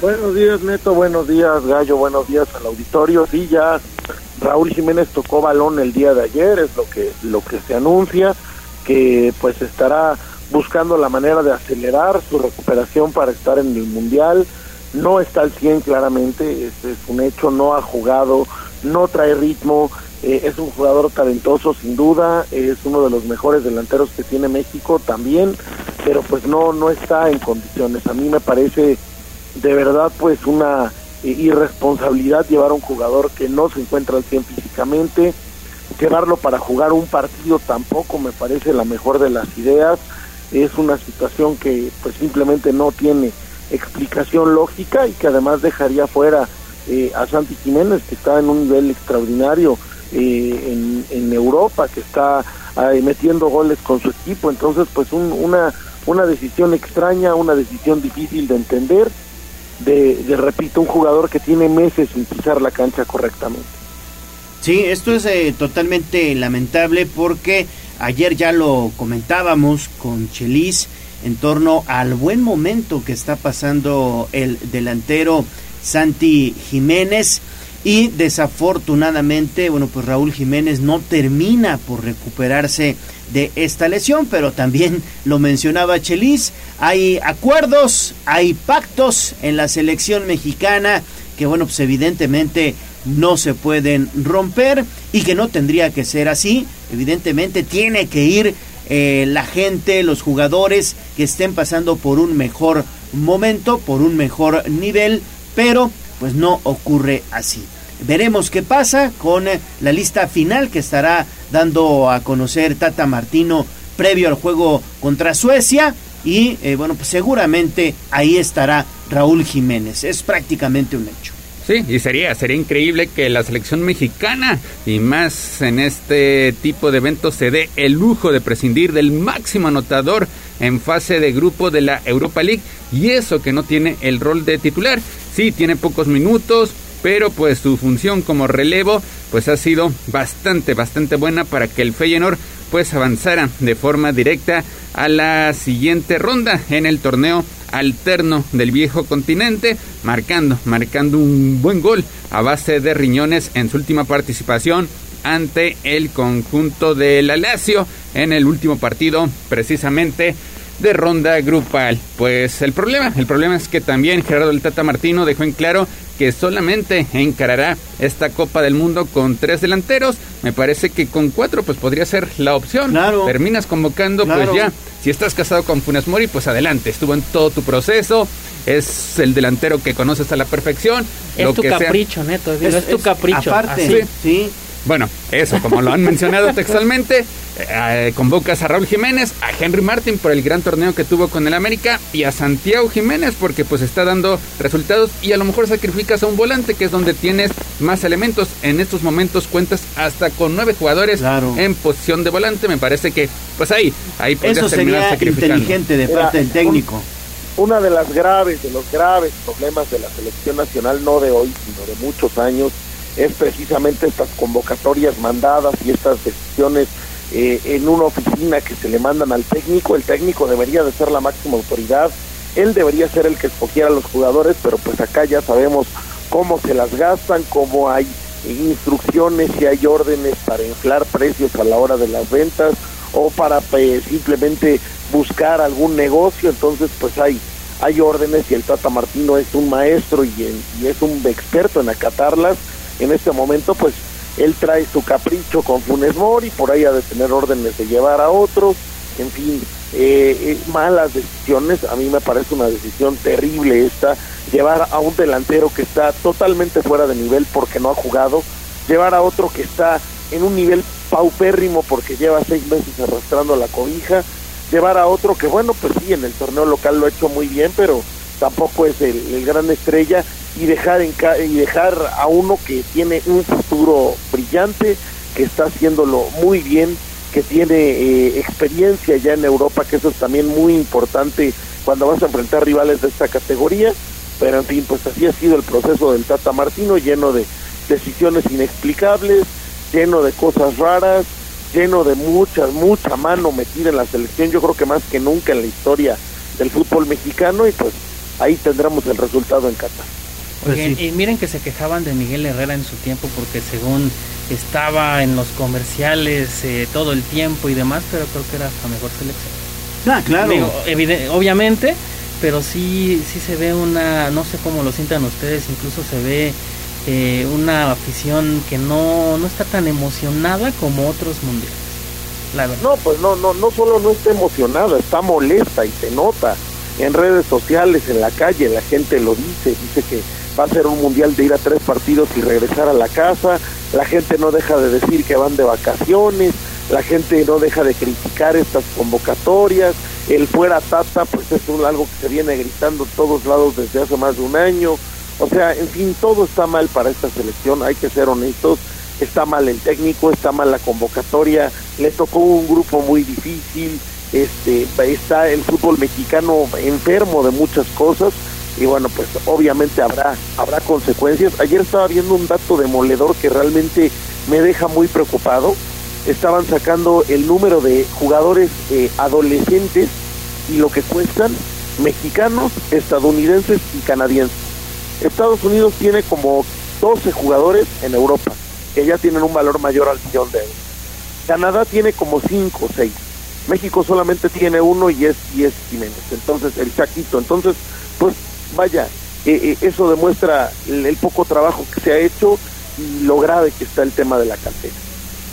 Buenos días, Neto. Buenos días, Gallo. Buenos días al auditorio. Sí, ya Raúl Jiménez tocó balón el día de ayer, es lo que lo que se anuncia, que pues estará buscando la manera de acelerar su recuperación para estar en el Mundial. No está al 100 claramente, es, un hecho, no ha jugado, no trae ritmo, eh, es un jugador talentoso sin duda, es uno de los mejores delanteros que tiene México también, pero pues no, no está en condiciones. A mí me parece de verdad pues una eh, irresponsabilidad llevar a un jugador que no se encuentra al 100 físicamente, llevarlo para jugar un partido tampoco me parece la mejor de las ideas, es una situación que pues simplemente no tiene explicación lógica y que además dejaría fuera eh, a Santi Jiménez que está en un nivel extraordinario eh, en, en Europa, que está eh, metiendo goles con su equipo, entonces pues un- una, una decisión extraña, una decisión difícil de entender, de, de, repito, un jugador que tiene meses sin pisar la cancha correctamente. Sí, esto es eh, totalmente lamentable porque ayer ya lo comentábamos con Chelis en torno al buen momento que está pasando el delantero Santi Jiménez y desafortunadamente, bueno, pues Raúl Jiménez no termina por recuperarse de esta lesión, pero también lo mencionaba Chelis, hay acuerdos, hay pactos en la selección mexicana que bueno, pues evidentemente no se pueden romper y que no tendría que ser así. Evidentemente tiene que ir eh, la gente, los jugadores que estén pasando por un mejor momento, por un mejor nivel, pero pues no ocurre así. Veremos qué pasa con la lista final que estará dando a conocer Tata Martino previo al juego contra Suecia y eh, bueno, pues seguramente ahí estará Raúl Jiménez. Es prácticamente un hecho. Sí, y sería, sería increíble que la selección mexicana, y más en este tipo de eventos, se dé el lujo de prescindir del máximo anotador en fase de grupo de la Europa League, y eso que no tiene el rol de titular. Sí, tiene pocos minutos, pero pues su función como relevo pues ha sido bastante, bastante buena para que el Feyenoord pues avanzara de forma directa a la siguiente ronda en el torneo alterno del viejo continente, marcando, marcando un buen gol a base de riñones en su última participación ante el conjunto de la Lazio en el último partido precisamente de ronda grupal. Pues el problema, el problema es que también Gerardo el Tata Martino dejó en claro que solamente encarará esta Copa del Mundo con tres delanteros. Me parece que con cuatro pues podría ser la opción. Terminas convocando Claro. pues ya. Si estás casado con Funes Mori, pues adelante. Estuvo en todo tu proceso. Es el delantero que conoces a la perfección. Es lo tu que sea. capricho, neto. digo, Es, tu capricho. Aparte, así. sí. Bueno, eso, como lo han mencionado textualmente, eh, convocas a Raúl Jiménez, a Henry Martin por el gran torneo que tuvo con el América y a Santiago Jiménez porque pues está dando resultados y a lo mejor sacrificas a un volante que es donde tienes más elementos. En estos momentos cuentas hasta con nueve jugadores en posición de volante. Me parece que pues ahí, ahí podrías Eso terminar sería sacrificando. inteligente de Mira, parte del técnico. Una de las graves, de los graves problemas de la selección nacional, no de hoy, sino de muchos años, es precisamente estas convocatorias mandadas y estas decisiones eh, en una oficina que se le mandan al técnico. El técnico debería de ser la máxima autoridad, él debería ser el que escogiera a los jugadores, pero pues acá ya sabemos cómo se las gastan, cómo hay instrucciones y hay órdenes para inflar precios a la hora de las ventas o para pues, simplemente buscar algún negocio, entonces pues hay, hay órdenes y el Tata Martino es un maestro y, y es un experto en acatarlas. En este momento pues él trae su capricho con Funes Mori, por ahí ha de tener órdenes de llevar a otros, en fin, eh, eh, malas decisiones, a mí me parece una decisión terrible esta, llevar a un delantero que está totalmente fuera de nivel porque no ha jugado, llevar a otro que está en un nivel paupérrimo porque lleva seis meses arrastrando la cobija, llevar a otro que bueno, pues sí, en el torneo local lo ha hecho muy bien, pero tampoco es el, el gran estrella y dejar en ca- y dejar a uno que tiene un futuro brillante, que está haciéndolo muy bien, que tiene eh, experiencia ya en Europa, que eso es también muy importante cuando vas a enfrentar rivales de esta categoría, pero en fin, pues así ha sido el proceso del Tata Martino, lleno de decisiones inexplicables, lleno de cosas raras, lleno de mucha, mucha mano metida en la selección, yo creo que más que nunca en la historia del fútbol mexicano, y pues ahí tendremos el resultado en Qatar. Oigan, y miren que se quejaban de Miguel Herrera en su tiempo porque según estaba en los comerciales eh, todo el tiempo y demás, pero creo que era hasta mejor selección. Ah, claro. Digo, obviamente, pero sí, sí se ve una, no sé cómo lo sientan ustedes, incluso se ve eh, una afición que no, no está tan emocionada como otros mundiales. La verdad. No, pues no, no, no solo no está emocionada, está molesta y se nota en redes sociales, en la calle, la gente lo dice, dice que va a ser un mundial de ir a tres partidos y regresar a la casa, la gente no deja de decir que van de vacaciones, la gente no deja de criticar estas convocatorias, el fuera tata, pues es algo que se viene gritando en todos lados desde hace más de un año, o sea, en fin, todo está mal para esta selección, hay que ser honestos, está mal el técnico, está mal la convocatoria, le tocó un grupo muy difícil, este, está el fútbol mexicano enfermo de muchas cosas y bueno, pues obviamente habrá habrá consecuencias. Ayer estaba viendo un dato demoledor que realmente me deja muy preocupado. Estaban sacando el número de jugadores eh, adolescentes y lo que cuestan mexicanos, estadounidenses y canadienses. Estados Unidos tiene como 12 jugadores en Europa que ya tienen un valor mayor al millón de euros. Canadá tiene como 5 o 6. México solamente tiene uno y es y es Jiménez. Entonces, el Chaquito. Entonces, pues vaya, eh, eh, eso demuestra el, el poco trabajo que se ha hecho y lo grave que está el tema de la cantera.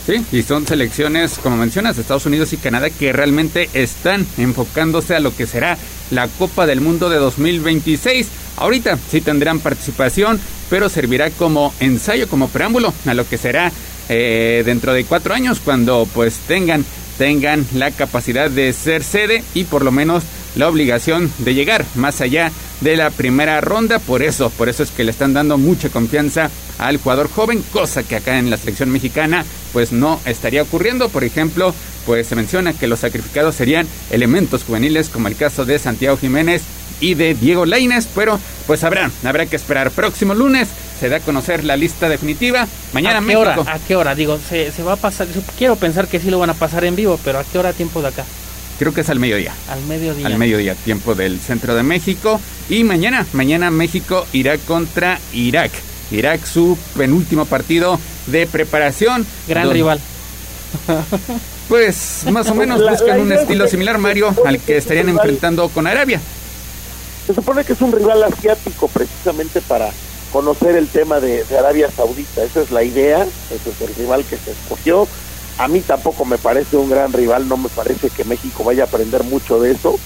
Sí, y son selecciones, como mencionas, Estados Unidos y Canadá que realmente están enfocándose a lo que será la Copa del Mundo de 2026. Ahorita sí tendrán participación, pero servirá como ensayo, como preámbulo a lo que será eh, dentro de cuatro años cuando pues tengan tengan la capacidad de ser sede y por lo menos la obligación de llegar más allá de la primera ronda. Por eso, por eso es que le están dando mucha confianza al jugador joven, cosa que acá en la selección mexicana pues no estaría ocurriendo. Por ejemplo, pues se menciona que los sacrificados serían elementos juveniles como el caso de Santiago Jiménez y de Diego Lainez, pero pues habrá, habrá que esperar. Próximo lunes se da a conocer la lista definitiva. Mañana ¿A qué México. hora? ¿A qué hora? Digo, se, se va a pasar. Quiero pensar que sí lo van a pasar en vivo, pero ¿a qué hora tiempo de acá? Creo que es al mediodía. Al mediodía. Al mediodía, tiempo del centro de México. Y mañana, mañana México irá contra Irak. Irak, su penúltimo partido de preparación. Gran rival. Pues más o menos La- buscan la un estilo similar, Mario, al que estarían enfrentando con Arabia. Se supone que es un rival asiático precisamente para conocer el tema de, Arabia Saudita. Esa es la idea, ese es el rival que se escogió. A mí tampoco me parece un gran rival, no me parece que México vaya a aprender mucho de eso.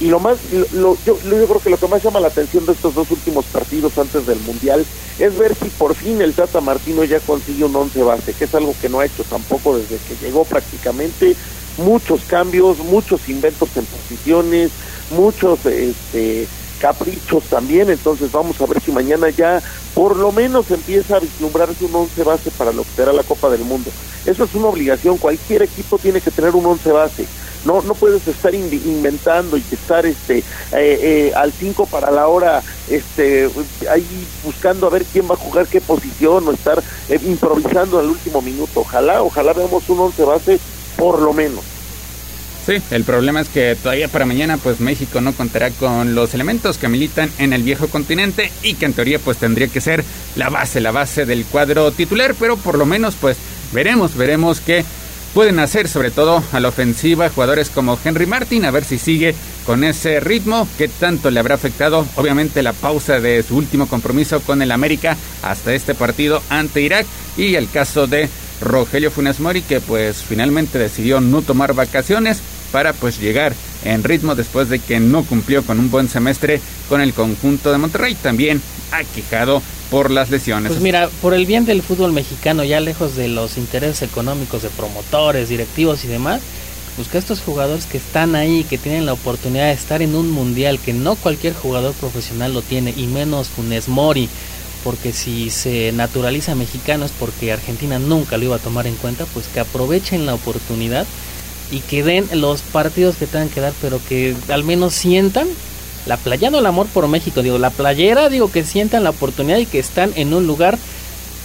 Y lo más, lo- yo, yo creo que lo que más llama la atención de estos dos últimos partidos antes del Mundial es ver si por fin el Tata Martino ya consigue un once base, que es algo que no ha hecho tampoco desde que llegó prácticamente. Muchos cambios, muchos inventos en posiciones, muchos este, caprichos también, entonces vamos a ver si mañana ya por lo menos empieza a vislumbrarse un once base para lo que será la Copa del Mundo. Eso es una obligación, cualquier equipo tiene que tener un once base. No, no puedes estar in- inventando y estar este eh, eh, al 5 para la hora este ahí buscando a ver quién va a jugar qué posición o estar eh, improvisando al último minuto. Ojalá, ojalá veamos un once base por lo menos. Sí, el problema es que todavía para mañana pues México no contará con los elementos que militan en el viejo continente y que en teoría pues tendría que ser la base, la base del cuadro titular, pero por lo menos pues veremos, veremos que pueden hacer, sobre todo a la ofensiva, jugadores como Henry Martin, a ver si sigue con ese ritmo, que tanto le habrá afectado, obviamente, la pausa de su último compromiso con el América hasta este partido ante Irak y el caso de Rogelio Funes Mori, que pues finalmente decidió no tomar vacaciones para pues llegar en ritmo después de que no cumplió con un buen semestre con el conjunto de Monterrey, también aquejado por las lesiones. Pues mira, por el bien del fútbol mexicano, ya lejos de los intereses económicos de promotores, directivos y demás, pues que estos jugadores que están ahí, que tienen la oportunidad de estar en un mundial, que no cualquier jugador profesional lo tiene, y menos Funes Mori, porque si se naturaliza mexicano es porque Argentina nunca lo iba a tomar en cuenta, pues que aprovechen la oportunidad y que den los partidos que tengan que dar, pero que al menos sientan la playa, no el amor por México, digo, la playera, digo, que sientan la oportunidad y que están en un lugar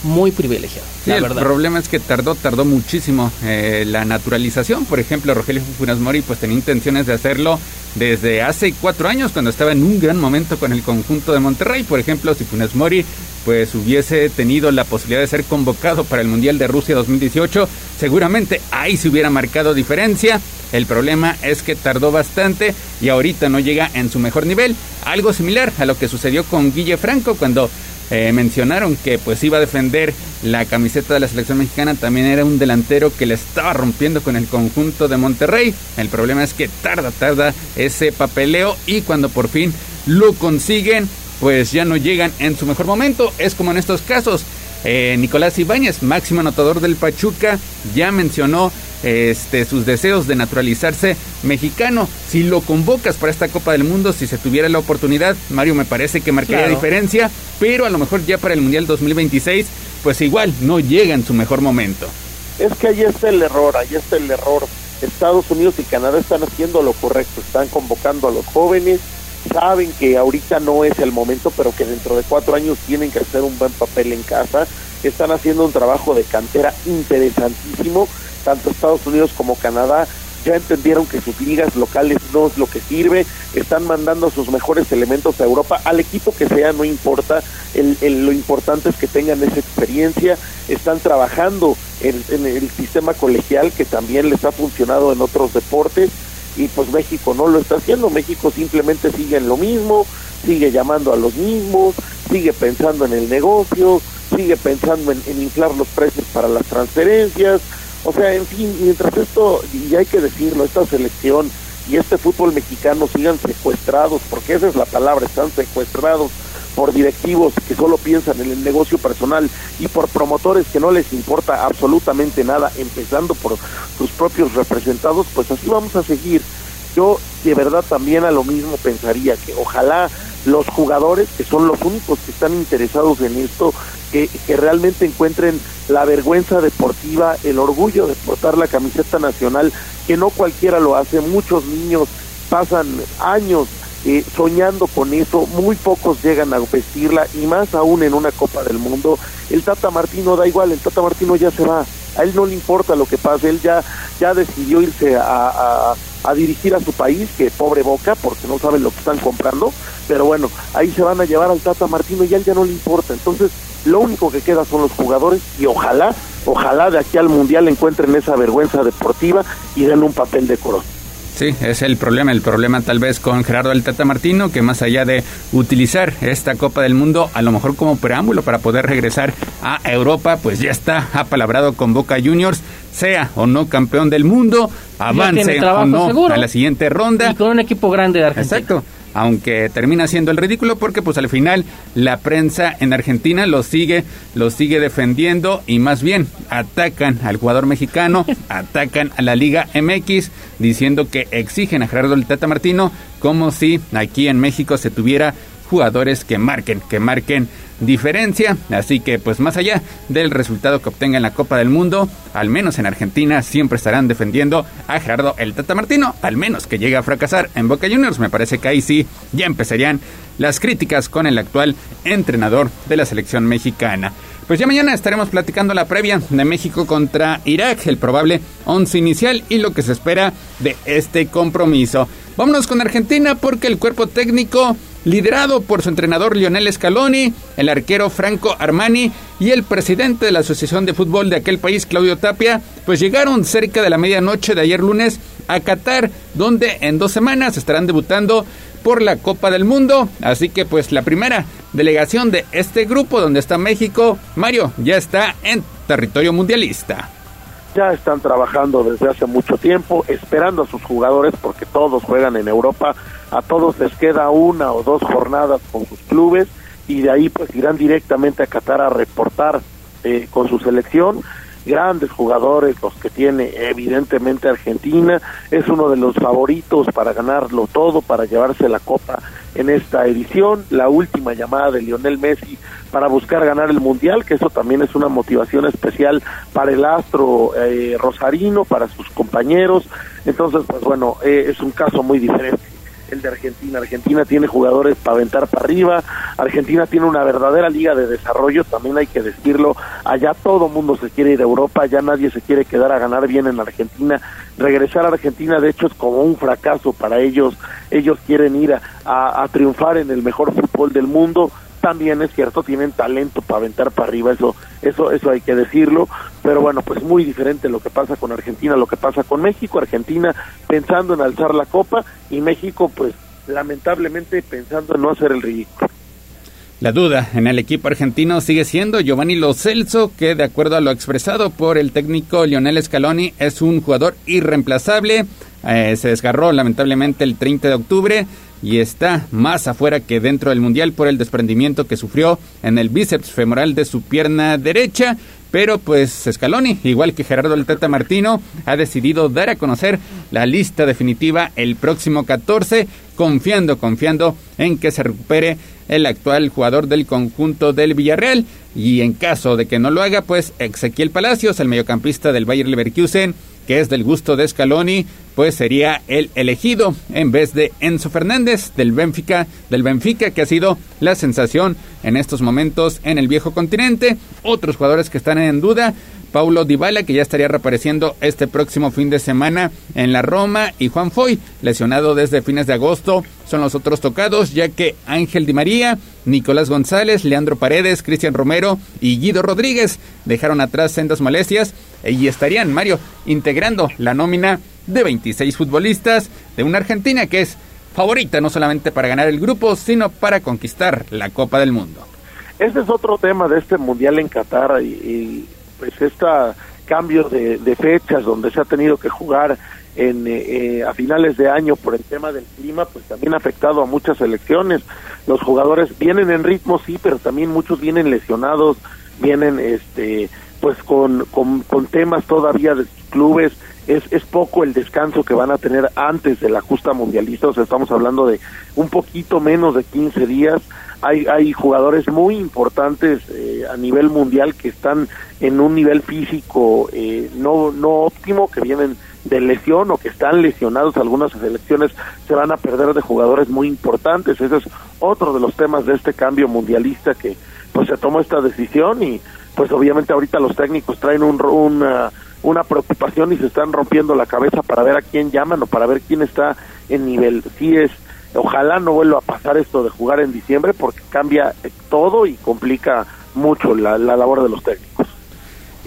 muy privilegiado. Sí, el problema es que tardó, tardó muchísimo eh, la naturalización. Por ejemplo, Rogelio Funes Mori pues tenía intenciones de hacerlo desde hace cuatro años cuando estaba en un gran momento con el conjunto de Monterrey. Por ejemplo, si Funes Mori pues hubiese tenido la posibilidad de ser convocado para el Mundial de Rusia 2018, seguramente ahí se hubiera marcado diferencia. El problema es que tardó bastante y ahorita no llega en su mejor nivel. Algo similar a lo que sucedió con Guille Franco cuando eh, mencionaron que pues iba a defender la camiseta de la selección mexicana. También era un delantero que le estaba rompiendo con el conjunto de Monterrey. El problema es que tarda, tarda ese papeleo y cuando por fin lo consiguen, pues ya no llegan en su mejor momento. Es como en estos casos. Eh, Nicolás Ibáñez, máximo anotador del Pachuca, ya mencionó este, sus deseos de naturalizarse mexicano. Si lo convocas para esta Copa del Mundo, si se tuviera la oportunidad, Mario me parece que marcaría Claro. diferencia, pero a lo mejor ya para el Mundial 2026, pues igual no llega en su mejor momento. Es que ahí está el error, ahí está el error. Estados Unidos y Canadá están haciendo lo correcto, están convocando a los jóvenes, saben que ahorita no es el momento, pero que dentro de cuatro años tienen que hacer un buen papel en casa. Están haciendo un trabajo de cantera interesantísimo, tanto Estados Unidos como Canadá ya entendieron que sus ligas locales no es lo que sirve, están mandando sus mejores elementos a Europa, al equipo que sea, no importa, el, lo importante es que tengan esa experiencia, están trabajando en el sistema colegial que también les ha funcionado en otros deportes y pues México no lo está haciendo, México simplemente sigue en lo mismo, sigue llamando a los mismos, sigue pensando en el negocio, sigue pensando en, inflar los precios para las transferencias, o sea, en fin, mientras esto, y hay que decirlo, esta selección y este fútbol mexicano sigan secuestrados, porque esa es la palabra, están secuestrados por directivos que solo piensan en el negocio personal y por promotores que no les importa absolutamente nada, empezando por sus propios representados, pues así vamos a seguir. Yo de verdad también a lo mismo pensaría que ojalá los jugadores, que son los únicos que están interesados en esto, que, que realmente encuentren la vergüenza deportiva, el orgullo de portar la camiseta nacional, que no cualquiera lo hace, muchos niños pasan años eh, soñando con eso, muy pocos llegan a vestirla y más aún en una Copa del Mundo. El Tata Martino da igual, el Tata Martino ya se va, a él no le importa lo que pase, él ya, ya decidió irse a, a- dirigir a su país, que pobre boca, porque no saben lo que están comprando, pero bueno, ahí se van a llevar al Tata Martino y a él ya no le importa. Entonces, lo único que queda son los jugadores y ojalá, ojalá de aquí al Mundial encuentren esa vergüenza deportiva y den un papel decoroso. Sí, es el problema. El problema tal vez con Gerardo el Tata Martino, que más allá de utilizar esta Copa del Mundo, a lo mejor como preámbulo para poder regresar a Europa, pues ya está apalabrado con Boca Juniors, sea o no campeón del mundo, avance o no seguro. a la siguiente ronda. Y con un equipo grande de Argentina. Exacto. Aunque termina siendo el ridículo porque pues al final la prensa en Argentina lo sigue, lo sigue defendiendo y más bien atacan al jugador mexicano, atacan a la Liga MX diciendo que exigen a Gerardo el Tata Martino como si aquí en México se tuviera jugadores que marquen, que marquen diferencia. Así que pues más allá del resultado que obtenga en la Copa del Mundo, al menos en Argentina siempre estarán defendiendo a Gerardo el Tata Martino, al menos que llegue a fracasar en Boca Juniors. Me parece que ahí sí ya empezarían las críticas con el actual entrenador de la selección mexicana. Pues ya mañana estaremos platicando la previa de México contra Irak, el probable once inicial y lo que se espera de este compromiso. Vámonos con Argentina porque el cuerpo técnico liderado por su entrenador Lionel Scaloni, el arquero Franco Armani y el presidente de la Asociación de Fútbol de aquel país, Claudio Tapia, pues llegaron cerca de la medianoche de ayer lunes a Qatar, donde en dos semanas estarán debutando por la Copa del Mundo. Así que pues la primera delegación de este grupo donde está México, Mario, ya está en territorio mundialista. Ya están trabajando desde hace mucho tiempo, esperando a sus jugadores porque todos juegan en Europa, a todos les queda una o dos jornadas con sus clubes y de ahí pues irán directamente a Qatar a reportar eh, con su selección. Grandes jugadores los que tiene evidentemente Argentina, es uno de los favoritos para ganarlo todo, para llevarse la copa en esta edición, la última llamada de Lionel Messi para buscar ganar el Mundial, que eso también es una motivación especial para el astro eh, rosarino, para sus compañeros, entonces pues bueno, eh, es un caso muy diferente el de Argentina. Argentina tiene jugadores para aventar para arriba, Argentina tiene una verdadera liga de desarrollo, también hay que decirlo, allá todo mundo se quiere ir a Europa, ya nadie se quiere quedar a ganar bien en Argentina, regresar a Argentina de hecho es como un fracaso para ellos, ellos quieren ir a, a triunfar en el mejor fútbol del mundo, también es cierto, tienen talento para aventar para arriba, eso, eso, eso hay que decirlo, pero bueno, pues muy diferente lo que pasa con Argentina, lo que pasa con México, Argentina pensando en alzar la copa y México pues lamentablemente pensando en no hacer el ridículo. La duda en el equipo argentino sigue siendo Giovanni Lo Celso, que de acuerdo a lo expresado por el técnico Lionel Scaloni es un jugador irreemplazable. Eh, se desgarró lamentablemente el 30 de octubre y está más afuera que dentro del mundial por el desprendimiento que sufrió en el bíceps femoral de su pierna derecha. Pero pues Scaloni, igual que Gerardo El Tata Martino, ha decidido dar a conocer la lista definitiva el próximo 14, confiando, confiando en que se recupere el actual jugador del conjunto del Villarreal. Y en caso de que no lo haga, pues Ezequiel Palacios, el mediocampista del Bayer Leverkusen, que es del gusto de Scaloni, pues sería el elegido en vez de Enzo Fernández del Benfica, del Benfica que ha sido la sensación en estos momentos en el viejo continente. Otros jugadores que están en duda, Paulo Dybala que ya estaría reapareciendo este próximo fin de semana en la Roma y Juan Foy lesionado desde fines de agosto son los otros tocados ya que Ángel Di María, Nicolás González, Leandro Paredes, Cristian Romero y Guido Rodríguez dejaron atrás sendas molestias y estarían Mario integrando la nómina de 26 futbolistas de una Argentina que es favorita no solamente para ganar el grupo sino para conquistar la Copa del Mundo. Ese es otro tema de este mundial en Qatar y, y pues este cambio de, fechas donde se ha tenido que jugar en, eh, a finales de año por el tema del clima, pues también ha afectado a muchas selecciones. Los jugadores vienen en ritmo, sí, pero también muchos vienen lesionados, vienen este pues con, con, con temas todavía de clubes. Es, es poco el descanso que van a tener antes de la justa mundialista, o sea, estamos hablando de un poquito menos de 15 días hay, hay jugadores muy importantes eh, a nivel mundial que están en un nivel físico eh, no, no óptimo, que vienen de lesión o que están lesionados. Algunas selecciones se van a perder de jugadores muy importantes. Ese es otro de los temas de este cambio mundialista que pues se tomó esta decisión y pues obviamente ahorita los técnicos traen un, una, una preocupación y se están rompiendo la cabeza para ver a quién llaman o para ver quién está en nivel. Sí es Ojalá no vuelva a pasar esto de jugar en diciembre porque cambia todo y complica mucho la, la labor de los técnicos.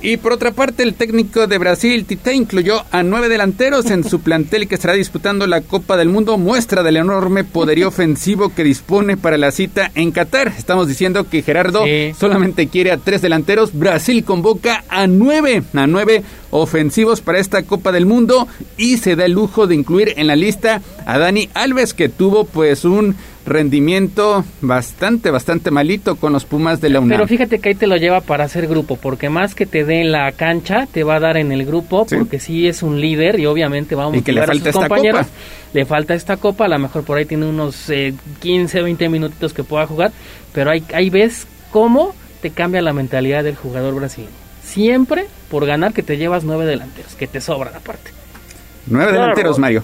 Y por otra parte, el técnico de Brasil, Tite, incluyó a nueve delanteros en su plantel que estará disputando la Copa del Mundo, muestra del enorme poderío ofensivo que dispone para la cita en Qatar. Estamos diciendo que Gerardo sí. solamente quiere a tres delanteros. Brasil convoca a nueve, a nueve ofensivos para esta Copa del Mundo y se da el lujo de incluir en la lista a Dani Alves, que tuvo pues un rendimiento bastante, bastante malito con los Pumas de la UNAM. Pero fíjate que ahí te lo lleva para hacer grupo, porque más que te dé en la cancha, te va a dar en el grupo, sí. porque sí es un líder y obviamente vamos a que le falta a sus compañeros. Copa. Le falta esta copa, a lo mejor por ahí tiene unos eh, 15, 20 minutitos que pueda jugar, pero ahí, ahí ves cómo te cambia la mentalidad del jugador brasileño. Siempre por ganar que te llevas nueve delanteros, que te sobran aparte. Nueve claro. delanteros, Mario.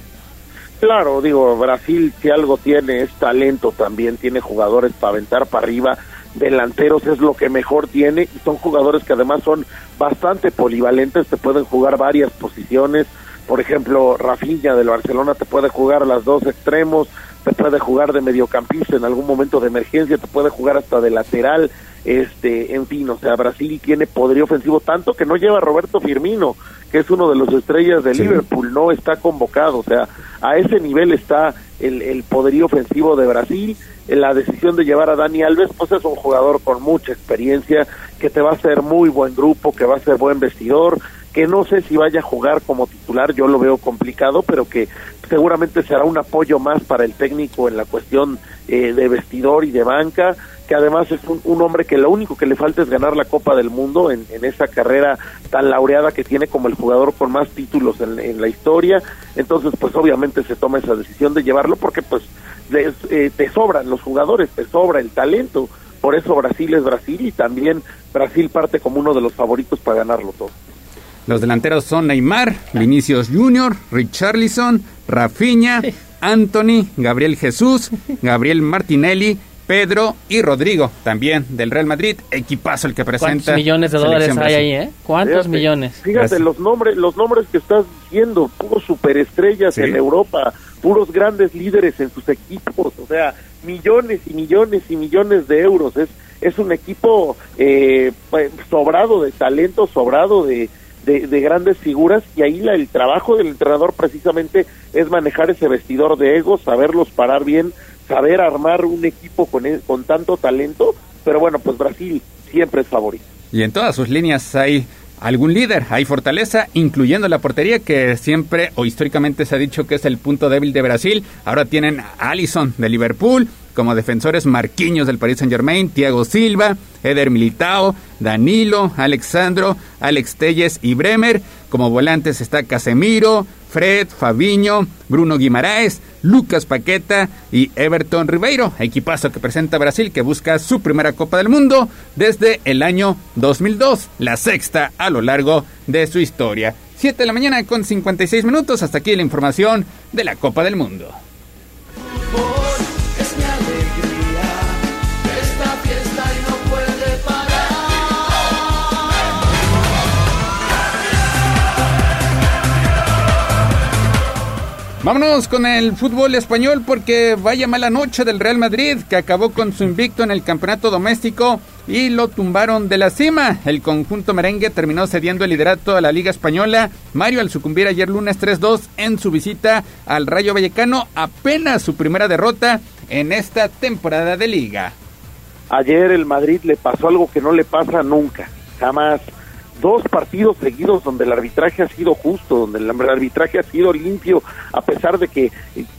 Claro, digo, Brasil si algo tiene es talento también, tiene jugadores para aventar para arriba, delanteros es lo que mejor tiene y son jugadores que además son bastante polivalentes, te pueden jugar varias posiciones, por ejemplo, Rafinha del Barcelona te puede jugar las dos extremos, te puede jugar de mediocampista en algún momento de emergencia, te puede jugar hasta de lateral, este, en fin, o sea, Brasil tiene poderío ofensivo tanto que no lleva a Roberto Firmino, que es uno de los estrellas de Liverpool, no está convocado, o sea, a ese nivel está el, el poderío ofensivo de Brasil, la decisión de llevar a Dani Alves, pues es un jugador con mucha experiencia, que te va a hacer muy buen grupo, que va a ser buen vestidor, que no sé si vaya a jugar como titular, yo lo veo complicado, pero que seguramente será un apoyo más para el técnico en la cuestión eh, de vestidor y de banca, que además es un, un, hombre que lo único que le falta es ganar la Copa del Mundo en, en esa carrera tan laureada que tiene como el jugador con más títulos en, en la historia, entonces pues obviamente se toma esa decisión de llevarlo porque pues les, eh, te sobran los jugadores, te sobra el talento, por eso Brasil es Brasil y también Brasil parte como uno de los favoritos para ganarlo todo. Los delanteros son Neymar, Vinicius Junior, Richarlison, Rafinha, Anthony, Gabriel Jesús, Gabriel Martinelli, Pedro y Rodrigo, también del Real Madrid, equipazo el que presenta. ¿Cuántos millones de dólares hay ahí, eh? ¿Cuántos Fíjate, millones? Fíjate, Gracias. los nombres, los nombres que estás diciendo, puros superestrellas Sí. en Europa, puros grandes líderes en sus equipos, o sea, millones y millones y millones de euros. Es, es un equipo eh, pues, sobrado de talento, sobrado de, de, de grandes figuras y ahí la- el trabajo del entrenador precisamente es manejar ese vestidor de egos, saberlos parar bien, saber armar un equipo con, e- con tanto talento, pero bueno, pues Brasil siempre es favorito. Y en todas sus líneas hay algún líder, hay fortaleza, incluyendo la portería, que siempre o históricamente se ha dicho que es el punto débil de Brasil. Ahora tienen a Alisson de Liverpool, como defensores Marquinhos del Paris Saint Germain, Thiago Silva, Eder Militao, Danilo, Alexandro, Alex Telles y Bremer. Como volantes está Casemiro, Fred, Fabiño, Bruno Guimaraes, Lucas Paqueta y Everton Ribeiro. Equipazo que presenta Brasil que busca su primera Copa del Mundo desde el año 2002, la sexta a lo largo de su historia. 7 de la mañana con 56 minutos. Hasta aquí la información de la Copa del Mundo. Vámonos con el fútbol español porque vaya mala noche del Real Madrid que acabó con su invicto en el campeonato doméstico y lo tumbaron de la cima. El conjunto merengue terminó cediendo el liderato a la Liga Española. Mario al sucumbir ayer lunes 3-2 en su visita al Rayo Vallecano, apenas su primera derrota en esta temporada de liga. Ayer el Madrid le pasó algo que no le pasa nunca, jamás. Dos partidos seguidos donde el arbitraje ha sido justo, donde el arbitraje ha sido limpio, a pesar de que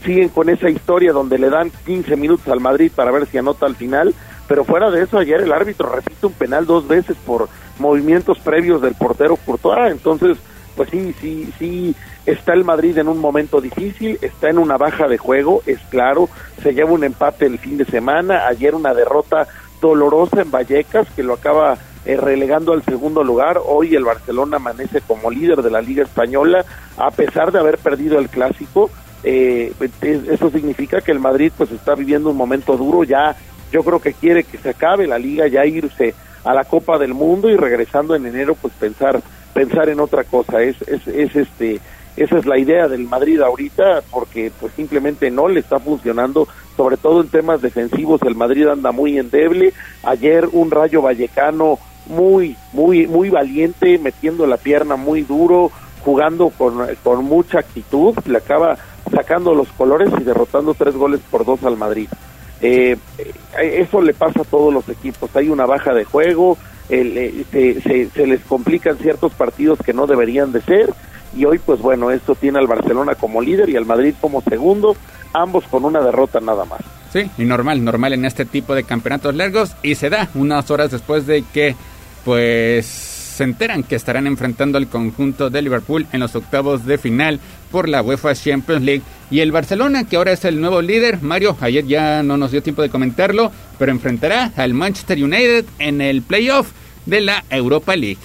siguen con esa historia donde le dan 15 minutos al Madrid para ver si anota al final. Pero fuera de eso, ayer el árbitro repite un penal dos veces por movimientos previos del portero Courtois. Entonces, pues sí, sí, sí, está el Madrid en un momento difícil, está en una baja de juego, es claro, se lleva un empate el fin de semana, ayer una derrota dolorosa en Vallecas que lo acaba eh, relegando al segundo lugar, hoy el Barcelona amanece como líder de la Liga Española, a pesar de haber perdido el clásico, eh, es- eso significa que el Madrid pues está viviendo un momento duro, ya yo creo que quiere que se acabe la liga, ya irse a la Copa del Mundo y regresando en enero pues pensar pensar en otra cosa, es, es, es este esa es la idea del Madrid ahorita porque pues simplemente no le está funcionando. Sobre todo en temas defensivos el Madrid anda muy endeble. Ayer un Rayo Vallecano muy muy muy valiente metiendo la pierna muy duro jugando con, con mucha actitud le acaba sacando los colores y derrotando tres goles por dos al Madrid eh, eso le pasa a todos los equipos. Hay una baja de juego, eh, se, se- se les complican ciertos partidos que no deberían de ser. Y hoy, pues bueno, esto tiene al Barcelona como líder y al Madrid como segundo, ambos con una derrota nada más. Sí, y normal, normal en este tipo de campeonatos largos y se da unas horas después de que pues se enteran que estarán enfrentando al conjunto de Liverpool en los octavos de final por la UEFA Champions League y el Barcelona que ahora es el nuevo líder, Mario, ayer ya no nos dio tiempo de comentarlo, pero enfrentará al Manchester United en el playoff de la Europa League.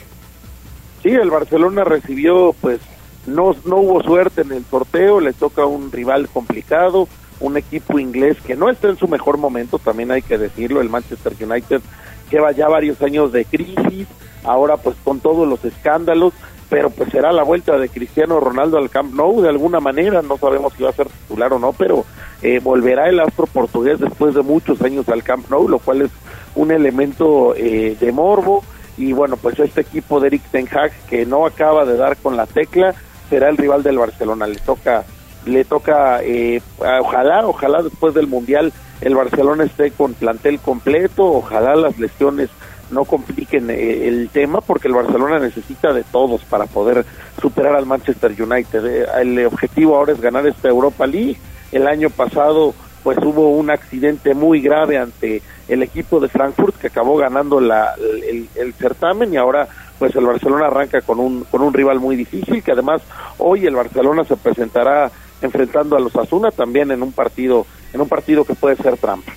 Sí, el Barcelona recibió, pues, no, no hubo suerte en el sorteo, le toca un rival complicado, un equipo inglés que no está en su mejor momento, también hay que decirlo, el Manchester United lleva ya varios años de crisis, ahora pues con todos los escándalos, pero pues será la vuelta de Cristiano Ronaldo al Camp Nou de alguna manera, no sabemos si va a ser titular o no, pero eh, volverá el astro portugués después de muchos años al Camp Nou, lo cual es un elemento eh, de morbo y bueno, pues este equipo de Eric Ten Hag que no acaba de dar con la tecla será el rival del Barcelona, le toca le toca eh, ojalá, ojalá después del Mundial el Barcelona esté con plantel completo, ojalá las lesiones no compliquen eh, el tema porque el Barcelona necesita de todos para poder superar al Manchester United. Eh, el objetivo ahora es ganar esta Europa League. El año pasado pues hubo un accidente muy grave ante el equipo de Frankfurt que acabó ganando la, el, el, certamen y ahora pues el Barcelona arranca con un con un rival muy difícil que además hoy el Barcelona se presentará enfrentando a los Asuna también en un partido en un partido que puede ser trampa.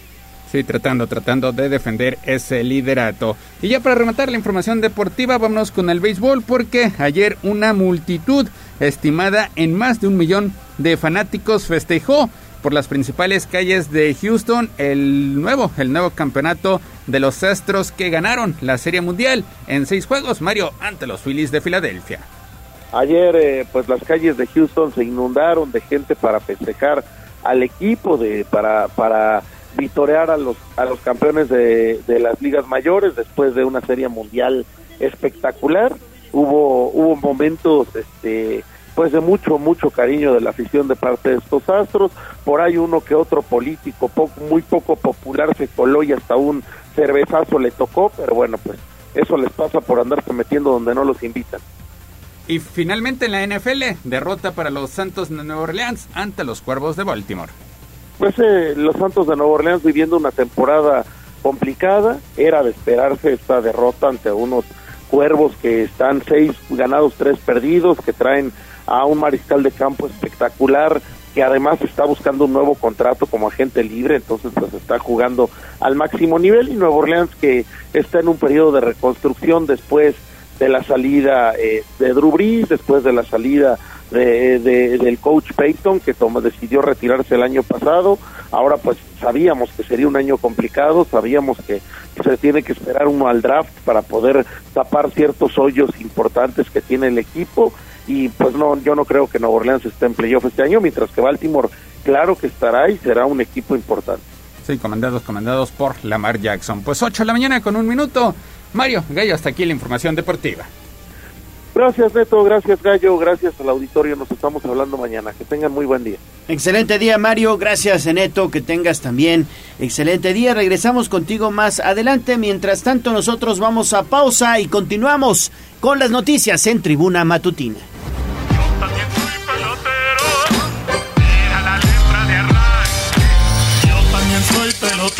Sí, tratando, tratando de defender ese liderato. Y ya para rematar la información deportiva, vámonos con el béisbol, porque ayer una multitud estimada en más de un millón de fanáticos festejó por las principales calles de Houston el nuevo, el nuevo campeonato de los Astros que ganaron la Serie Mundial en seis juegos, Mario, ante los Phillies de Filadelfia. Ayer, eh, pues las calles de Houston se inundaron de gente para festejar al equipo, de para para vitorear a los a los campeones de, de las ligas mayores después de una serie mundial espectacular. Hubo hubo momentos, este, pues de mucho mucho cariño de la afición de parte de estos astros. Por ahí uno que otro político muy poco popular se coló y hasta un cervezazo le tocó, pero bueno, pues eso les pasa por andarse metiendo donde no los invitan. Y finalmente en la NFL, derrota para los Santos de Nueva Orleans ante los Cuervos de Baltimore. Pues eh, los Santos de Nueva Orleans viviendo una temporada complicada, era de esperarse esta derrota ante unos Cuervos que están seis ganados, tres perdidos, que traen a un mariscal de campo espectacular, que además está buscando un nuevo contrato como agente libre, entonces pues está jugando al máximo nivel. Y Nueva Orleans que está en un periodo de reconstrucción después de la salida eh, de Drew Brees, después de la salida de, de, del coach Peyton, que toma, decidió retirarse el año pasado. Ahora pues sabíamos que sería un año complicado, sabíamos que se tiene que esperar uno al draft para poder tapar ciertos hoyos importantes que tiene el equipo y pues no, yo no creo que Nueva Orleans esté en playoff este año, mientras que Baltimore claro que estará y será un equipo importante. Sí, comandados, comandados por Lamar Jackson. Pues 8 de la mañana con un minuto. Mario, Gallo, hasta aquí la información deportiva. Gracias, Neto, gracias, Gallo, gracias al auditorio. Nos estamos hablando mañana. Que tengan muy buen día. Excelente día, Mario. Gracias, Neto. Que tengas también excelente día. Regresamos contigo más adelante. Mientras tanto, nosotros vamos a pausa y continuamos con las noticias en Tribuna Matutina. Yo también soy pelotero.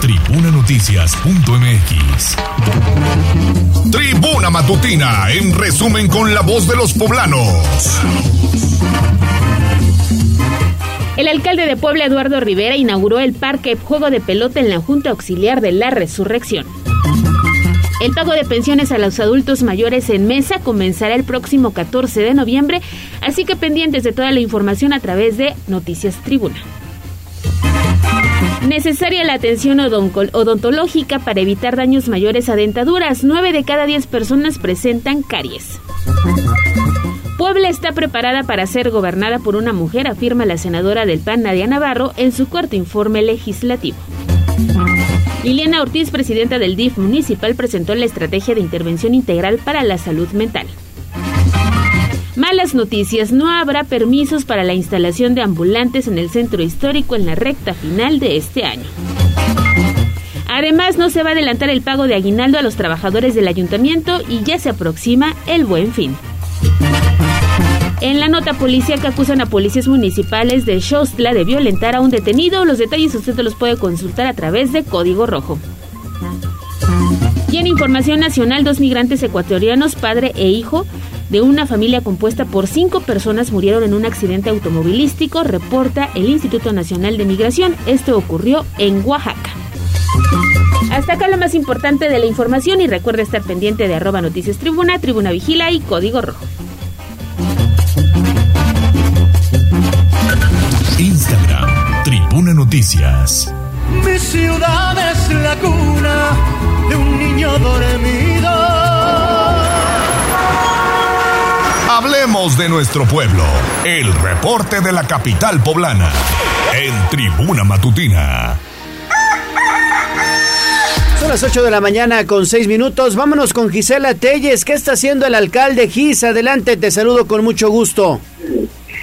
tribunanoticias.mx. Tribuna Matutina, en resumen con la voz de los poblanos. El alcalde de Puebla, Eduardo Rivera, inauguró el parque Juego de Pelota en la Junta Auxiliar de la Resurrección. El pago de pensiones a los adultos mayores en mesa comenzará el próximo 14 de noviembre, así que pendientes de toda la información a través de Noticias Tribuna. Necesaria la atención odontológica para evitar daños mayores a dentaduras. 9 de cada 10 personas presentan caries. Puebla está preparada para ser gobernada por una mujer, afirma la senadora del PAN Nadia Navarro en su corto informe legislativo. Liliana Ortiz, presidenta del DIF municipal, presentó la estrategia de intervención integral para la salud mental. Malas noticias, no habrá permisos para la instalación de ambulantes en el centro histórico en la recta final de este año. Además, no se va a adelantar el pago de aguinaldo a los trabajadores del ayuntamiento y ya se aproxima el buen fin. En la nota policía que acusan a policías municipales de Xostla de violentar a un detenido. Los detalles usted los puede consultar a través de Código Rojo. Y en información nacional, dos migrantes ecuatorianos, padre e hijo, de una familia compuesta por cinco personas murieron en un accidente automovilístico, reporta el Instituto Nacional de Migración. Esto ocurrió en Oaxaca. Hasta acá lo más importante de la información y recuerda estar pendiente de arroba noticias tribuna, tribuna vigila y código rojo. Instagram, Tribuna Noticias. Mi ciudad es la cuna de un niño dormido. Hablemos de nuestro pueblo. El reporte de la capital poblana. En Tribuna Matutina. Son las 8 de la mañana con 6 minutos. Vámonos con Gisela Telles. ¿Qué está haciendo el alcalde Gis? Adelante, te saludo con mucho gusto.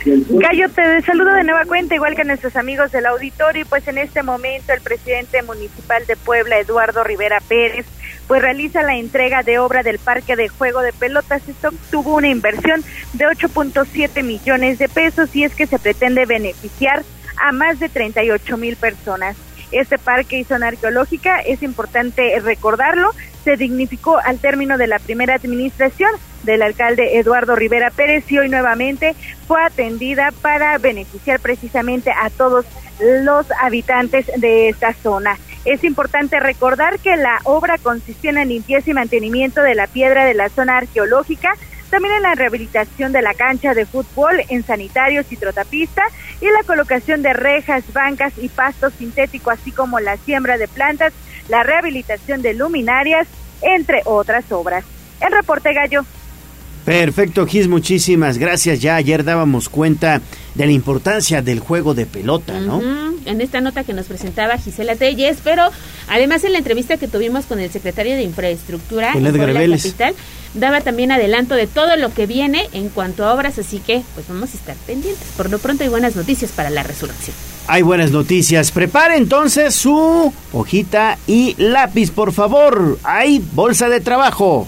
Gallo, te saludo de nueva cuenta, igual que a nuestros amigos del auditorio. Y pues en este momento el presidente municipal de Puebla, Eduardo Rivera Pérez, pues realiza la entrega de obra del parque de juego de pelotas. Esto tuvo una inversión de 8.7 millones de pesos y es que se pretende beneficiar a más de 38 mil personas. Este parque y zona arqueológica, es importante recordarlo, se dignificó al término de la primera administración del alcalde Eduardo Rivera Pérez y hoy nuevamente fue atendida para beneficiar precisamente a todos los habitantes de esta zona. Es importante recordar que la obra consistió en la limpieza y mantenimiento de la piedra de la zona arqueológica, también la rehabilitación de la cancha de fútbol, en sanitarios y trotapista, y la colocación de rejas, bancas y pastos sintéticos, así como la siembra de plantas, la rehabilitación de luminarias, entre otras obras. El reporte Gallo. Perfecto, Gis, muchísimas gracias. Ya ayer dábamos cuenta de la importancia del juego de pelota, ¿no? En esta nota que nos presentaba Gisela Telles, pero además en la entrevista que tuvimos con el secretario de Infraestructura en Vélez. Capital, daba también adelanto de todo lo que viene en cuanto a obras, así que pues vamos a estar pendientes. Por lo pronto hay buenas noticias para la resurrección. Hay buenas noticias. Prepare entonces su hojita y lápiz, por favor. Hay bolsa de trabajo.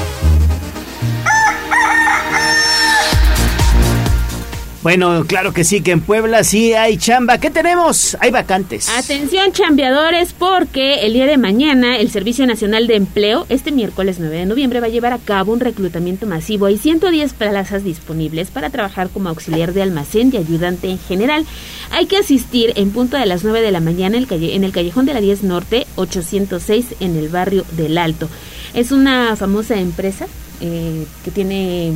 Bueno, claro que sí, que en Puebla sí hay chamba. ¿Qué tenemos? Hay vacantes. Atención chambeadores porque el día de mañana el Servicio Nacional de Empleo, este miércoles 9 de noviembre, va a llevar a cabo un reclutamiento masivo. Hay 110 plazas disponibles para trabajar como auxiliar de almacén y ayudante en general. Hay que asistir en punto de las 9 de la mañana en el, callejón de la 10 Norte 806 en el barrio del Alto. Es una famosa empresa eh, que tiene...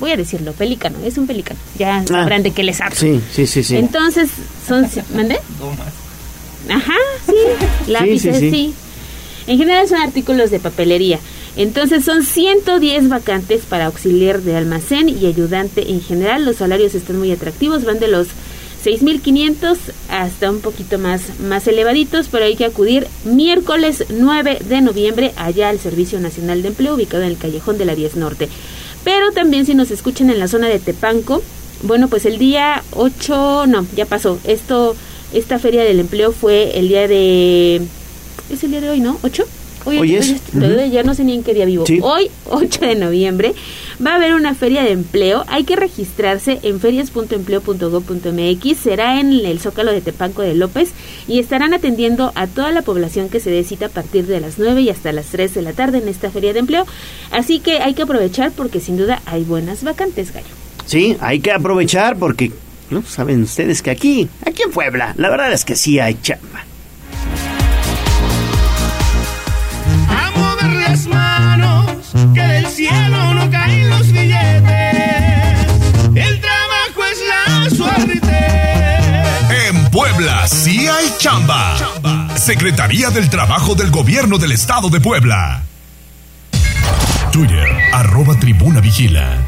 Voy a decirlo, pelícano, es un pelícano. Ya sabrán de qué les hablo. Ah. Sí, sí, sí, sí. Entonces, son... ¿Mandé? Ajá, sí. Lápices, sí, sí, sí. En general son artículos de papelería. Entonces son 110 vacantes para auxiliar de almacén y ayudante en general. Los salarios están muy atractivos, van de los 6.500 hasta un poquito más, más elevaditos, pero hay que acudir miércoles 9 de noviembre allá al Servicio Nacional de Empleo ubicado en el Callejón de la 10 Norte. Pero también si nos escuchan en la zona de Tepanco, bueno, pues el día 8, no, ya pasó. Esto, esta feria del empleo fue el día de... Es el día de hoy, ¿no? ¿8? Hoy es. ya- ya no sé ni en qué día vivo. Sí. Hoy, 8 de noviembre, va a haber una feria de empleo. Hay que registrarse en ferias.empleo.gov.mx. Será en el Zócalo de Tepanco de López y estarán atendiendo a toda la población que se dé a partir de las 9 y hasta las 3 de la tarde en esta feria de empleo. Así que hay que aprovechar porque sin duda hay buenas vacantes, Gallo. Sí, hay que aprovechar porque, ¿no? Saben ustedes que aquí, aquí en Puebla, la verdad es que sí hay chamba. Del cielo no caen los billetes. El trabajo es la suerte. En Puebla sí hay chamba. Secretaría del Trabajo del Gobierno del Estado de Puebla. Twitter, arroba tribuna vigila.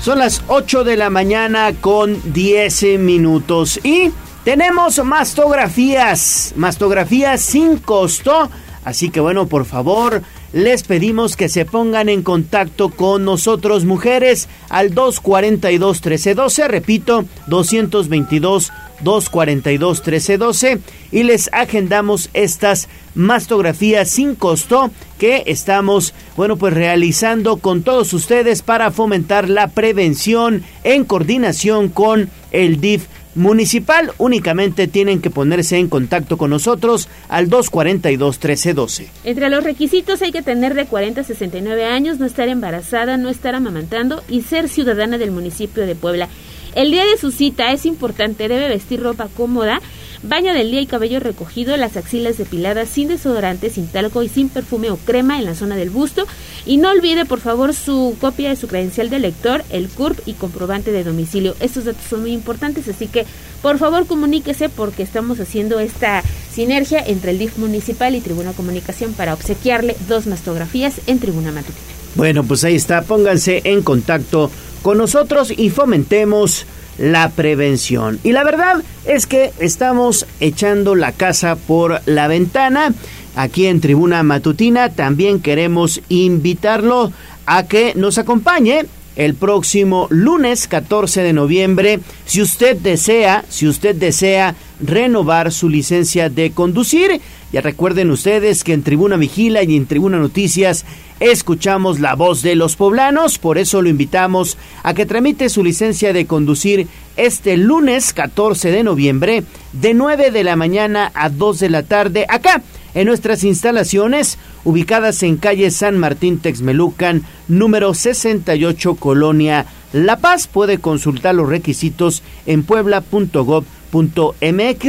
Son las 8 de la mañana con 10 minutos y Tenemos mastografías, mastografías sin costo. Así que bueno, por favor, les pedimos que se pongan en contacto con nosotros mujeres al 242 1312, repito, 222 242 1312 y les agendamos estas mastografías sin costo que estamos, bueno, pues realizando con todos ustedes para fomentar la prevención en coordinación con el DIF municipal. Únicamente tienen que ponerse en contacto con nosotros al 242-1312. Entre los requisitos hay que tener de 40 a 69 años, no estar embarazada, no estar amamantando y ser ciudadana del municipio de Puebla. El día de su cita es importante, debe vestir ropa cómoda, baño del día y cabello recogido, las axilas depiladas, sin desodorante, sin talco y sin perfume o crema en la zona del busto. Y no olvide, por favor, su copia de su credencial de lector, el CURP y comprobante de domicilio. Estos datos son muy importantes, así que por favor comuníquese porque estamos haciendo esta sinergia entre el DIF municipal y Tribuna Comunicación para obsequiarle dos mastografías en Tribuna Matutina. Bueno, pues ahí está, pónganse en contacto con nosotros y fomentemos la prevención. Y la verdad es que estamos echando la casa por la ventana. Aquí en Tribuna Matutina también queremos invitarlo a que nos acompañe el próximo lunes 14 de noviembre si usted desea, si usted desea renovar su licencia de conducir. Ya recuerden ustedes que en Tribuna Vigila y en Tribuna Noticias escuchamos la voz de los poblanos, por eso lo invitamos a que tramite su licencia de conducir este lunes 14 de noviembre de 9 de la mañana a 2 de la tarde acá en nuestras instalaciones ubicadas en calle San Martín Texmelucan número 68 Colonia La Paz. Puede consultar los requisitos en puebla.gov.mx.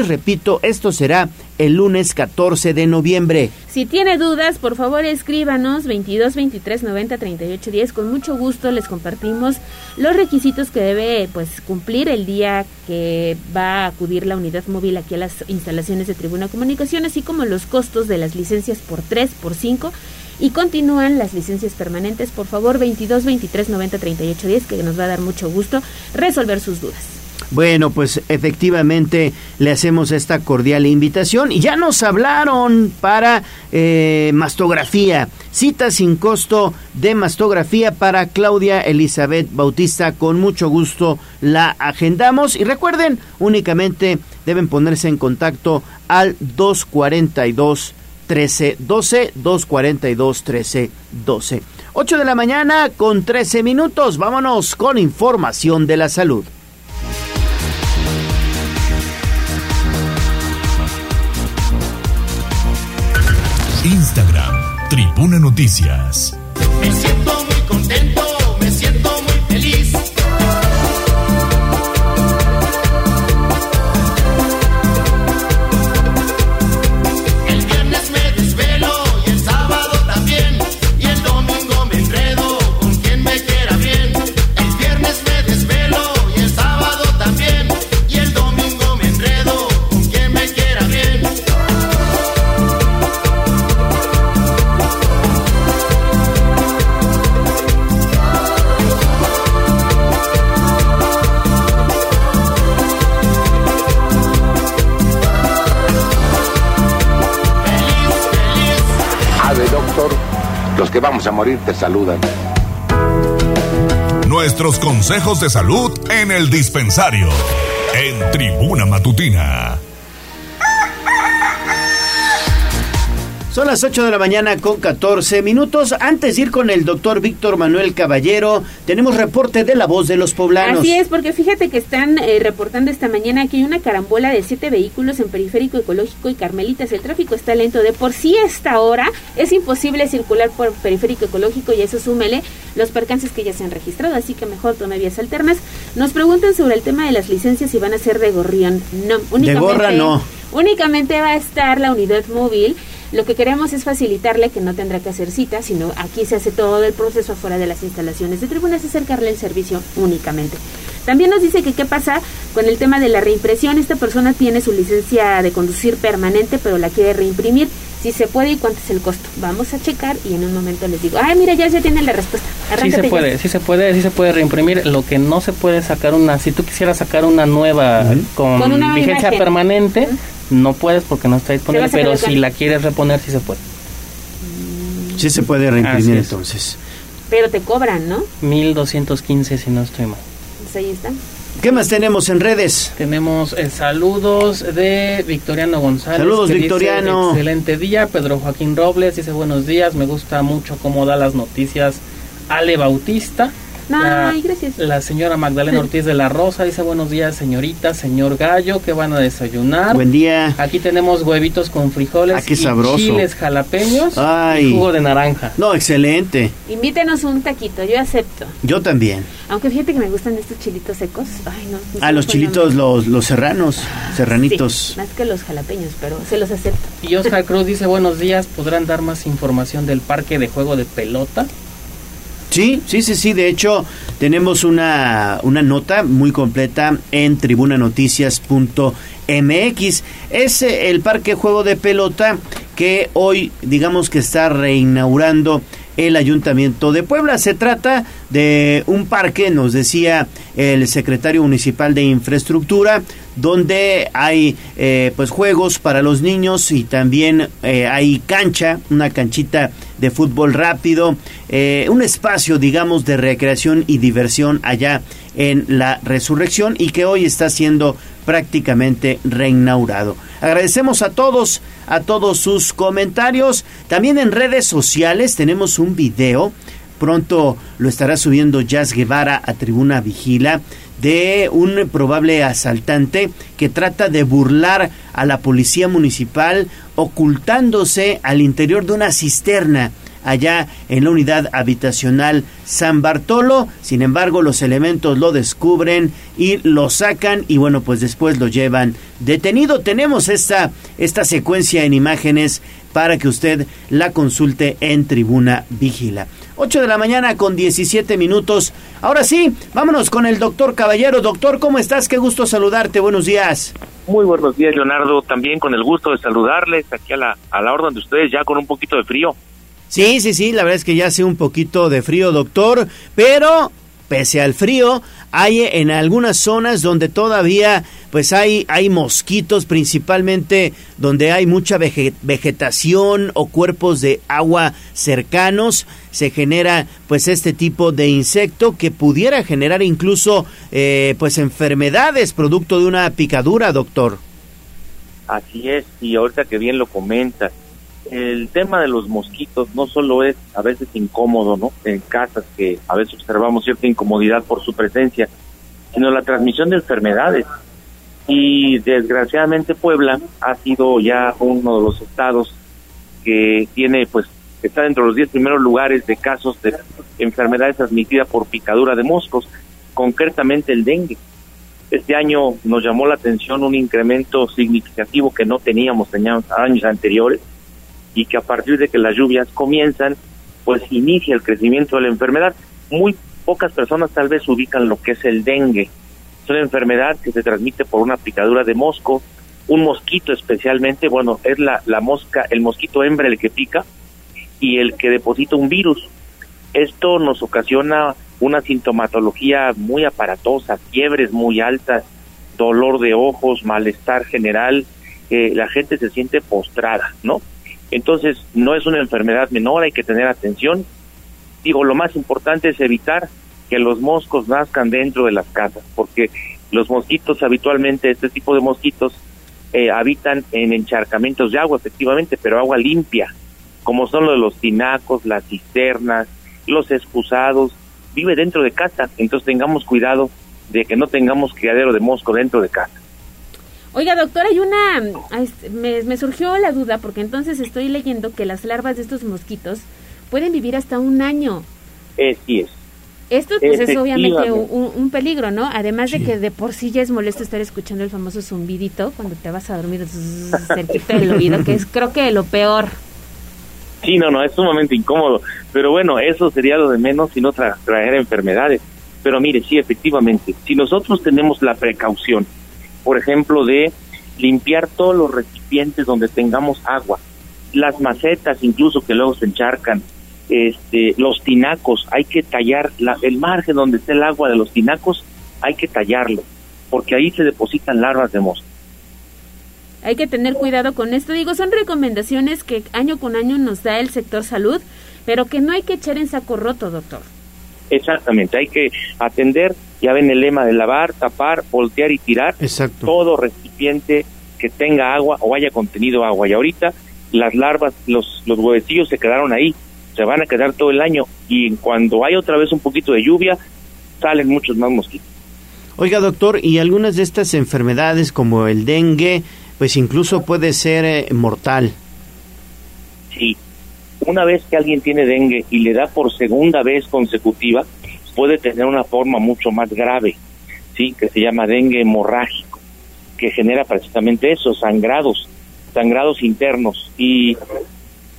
Repito, esto será el lunes 14 de noviembre. Si tiene dudas, por favor escríbanos 22 23 90 38 10. Con mucho gusto les compartimos los requisitos que debe pues cumplir el día que va a acudir la unidad móvil aquí a las instalaciones de Tribuna Comunicación, así como los costos de las licencias por 3, por 5 y continúan las licencias permanentes. Por favor, 22 23 90 38 10 que nos va a dar mucho gusto resolver sus dudas. Bueno, pues efectivamente le hacemos esta cordial invitación y ya nos hablaron para eh, mastografía, cita sin costo de mastografía para Claudia Elizabeth Bautista. Con mucho gusto la agendamos y recuerden, únicamente deben ponerse en contacto al 242 13 12 242 13 12. 8 de la mañana con 13 minutos. Vámonos con información de la salud. Instagram, Tribuna Noticias. Me siento muy contento, que vamos a morir te saludan. Nuestros consejos de salud en el dispensario. En Tribuna Matutina. Son las 8 de la mañana con 14 minutos. Antes de ir con el doctor Víctor Manuel Caballero, tenemos reporte de la voz de los poblanos. Así es, porque fíjate que están eh, reportando esta mañana que hay una carambola de siete vehículos en Periférico Ecológico y Carmelitas. El tráfico está lento. De por sí, a esta hora es imposible circular por Periférico Ecológico y eso súmele los percances que ya se han registrado. Así que mejor tome vías alternas. Nos preguntan sobre el tema de las licencias si van a ser de gorrión. No, únicamente. De gorra no. Únicamente va a estar la unidad móvil. Lo que queremos es facilitarle que no tendrá que hacer cita, sino aquí se hace todo el proceso afuera de las instalaciones de tribunas, acercarle el servicio únicamente. También nos dice que qué pasa con el tema de la reimpresión. Esta persona tiene su licencia de conducir permanente, pero la quiere reimprimir. si se puede y cuánto es el costo. Vamos a checar y en un momento les digo, ay, mira, ya se tiene la respuesta. Sí Arráncate se ya. puede, sí se puede, sí se puede reimprimir. Lo que no se puede sacar una, si tú quisieras sacar una nueva con, Con una vigencia imagen. permanente, no puedes porque no está disponible, pero si la quieres reponer, sí se puede. Sí se puede reimprimir es. entonces. Pero te cobran, ¿no? 1215 si no estoy mal. Pues ahí está. ¿Qué más tenemos en redes? Tenemos eh, saludos de Victoriano González. Saludos, que dice, Victoriano. Excelente día. Pedro Joaquín Robles dice buenos días. Me gusta mucho cómo da las noticias Ale Bautista. La- Ay, gracias. La señora Magdalena Ortiz de la Rosa dice buenos días, señorita, señor Gallo, que van a desayunar. Buen día. Aquí tenemos huevitos con frijoles Ah, qué y sabroso. chiles jalapeños Ay. y jugo de naranja. No, excelente. Invítenos un taquito, yo acepto. Yo también. Aunque fíjate que me gustan estos chilitos secos. Ay, no. no A sé los chilitos, los, los serranos, serranitos. Sí, más que los jalapeños, pero se los acepto. Y Oscar Cruz dice buenos días, ¿podrán dar más información del parque de juego de pelota? Sí, sí, sí, sí. De hecho, tenemos una, una nota muy completa en tribunanoticias.mx. Es eh, el parque juego de pelota que hoy, digamos que está reinaugurando el Ayuntamiento de Puebla. Se trata de un parque, nos decía el secretario municipal de Infraestructura, donde hay eh, pues juegos para los niños y también eh, hay cancha, una canchita de fútbol rápido, eh, un espacio digamos de recreación y diversión allá en la resurrección y que hoy está siendo prácticamente reinaugurado. Agradecemos a todos, a todos sus comentarios. También en redes sociales tenemos un video. Pronto lo estará subiendo Jazz Guevara a Tribuna Vigila de un probable asaltante que trata de burlar a la policía municipal ocultándose al interior de una cisterna allá en la unidad habitacional San Bartolo. Sin embargo, los elementos lo descubren y lo sacan y bueno, pues después lo llevan detenido. Tenemos esta, esta secuencia en imágenes para que usted la consulte en Tribuna Vigila. 8 de la mañana con 17 minutos. Ahora sí, vámonos con el doctor Caballero. Doctor, ¿cómo estás? Qué gusto saludarte. Buenos días. Muy buenos días, Leonardo. También con el gusto de saludarles aquí a la, a la orden de ustedes, ya con un poquito de frío. Sí, sí, sí, la verdad es que ya hace un poquito de frío, doctor, pero pese al frío, hay en algunas zonas donde todavía pues hay, hay mosquitos, principalmente donde hay mucha vege- vegetación o cuerpos de agua cercanos, se genera pues este tipo de insecto que pudiera generar incluso eh, pues enfermedades producto de una picadura, doctor. Así es, y ahorita que bien lo comentas, el tema de los mosquitos no solo es a veces incómodo, ¿no? En casas que a veces observamos cierta incomodidad por su presencia, sino la transmisión de enfermedades. Y desgraciadamente Puebla ha sido ya uno de los estados que tiene, pues, está dentro de los 10 primeros lugares de casos de enfermedades transmitidas por picadura de moscos, concretamente el dengue. Este año nos llamó la atención un incremento significativo que no teníamos en años anteriores y que a partir de que las lluvias comienzan, pues inicia el crecimiento de la enfermedad. Muy pocas personas tal vez ubican lo que es el dengue. Es una enfermedad que se transmite por una picadura de mosco, un mosquito especialmente, bueno, es la, la mosca, el mosquito hembra el que pica y el que deposita un virus. Esto nos ocasiona una sintomatología muy aparatosa, fiebres muy altas, dolor de ojos, malestar general, eh, la gente se siente postrada, ¿no? Entonces, no es una enfermedad menor, hay que tener atención. Digo, lo más importante es evitar que los moscos nazcan dentro de las casas, porque los mosquitos habitualmente, este tipo de mosquitos, eh, habitan en encharcamientos de agua, efectivamente, pero agua limpia, como son los los tinacos, las cisternas, los excusados, vive dentro de casa, entonces tengamos cuidado de que no tengamos criadero de mosco dentro de casa. Oiga, doctor, hay una... ah, este, Me, me surgió la duda porque entonces estoy leyendo que las larvas de estos mosquitos pueden vivir hasta un año. Así es. Esto pues es obviamente un, un peligro, ¿no? Además de que de por sí ya es molesto estar escuchando el famoso zumbidito cuando te vas a dormir cerquita del oído, que es creo que lo peor. Sí, no, no, es sumamente incómodo, pero bueno, eso sería lo de menos si no tra- traer enfermedades. Pero mire, sí, efectivamente, si nosotros tenemos la precaución, por ejemplo, de limpiar todos los recipientes donde tengamos agua, las macetas incluso que luego se encharcan, este, los tinacos, hay que tallar la- el margen donde esté el agua de los tinacos, hay que tallarlo, porque ahí se depositan larvas de mosca. Hay que tener cuidado con esto. Digo, son recomendaciones que año con año nos da el sector salud, pero que no hay que echar en saco roto, doctor. Exactamente, hay que atender, ya ven el lema de lavar, tapar, voltear y tirar, Exacto. todo recipiente que tenga agua o haya contenido agua. Y ahorita las larvas, los, los huevecillos se quedaron ahí, se van a quedar todo el año y cuando hay otra vez un poquito de lluvia, salen muchos más mosquitos. Oiga, doctor, y algunas de estas enfermedades como el dengue, pues incluso puede ser eh, mortal. Sí, una vez que alguien tiene dengue y le da por segunda vez consecutiva, puede tener una forma mucho más grave, sí, que se llama dengue hemorrágico, que genera precisamente eso, sangrados, sangrados internos y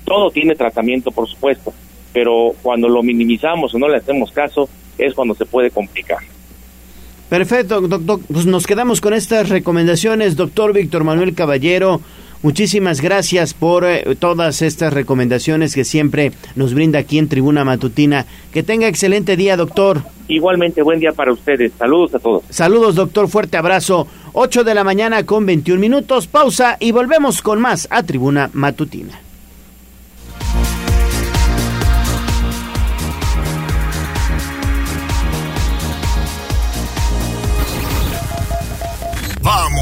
todo tiene tratamiento, por supuesto, pero cuando lo minimizamos o no le hacemos caso es cuando se puede complicar. Perfecto, doctor. Pues nos quedamos con estas recomendaciones, doctor Víctor Manuel Caballero. Muchísimas gracias por eh, todas estas recomendaciones que siempre nos brinda aquí en Tribuna Matutina. Que tenga excelente día, doctor. Igualmente, buen día para ustedes. Saludos a todos. Saludos, doctor. Fuerte abrazo. 8 de la mañana con 21 minutos. Pausa y volvemos con más a Tribuna Matutina.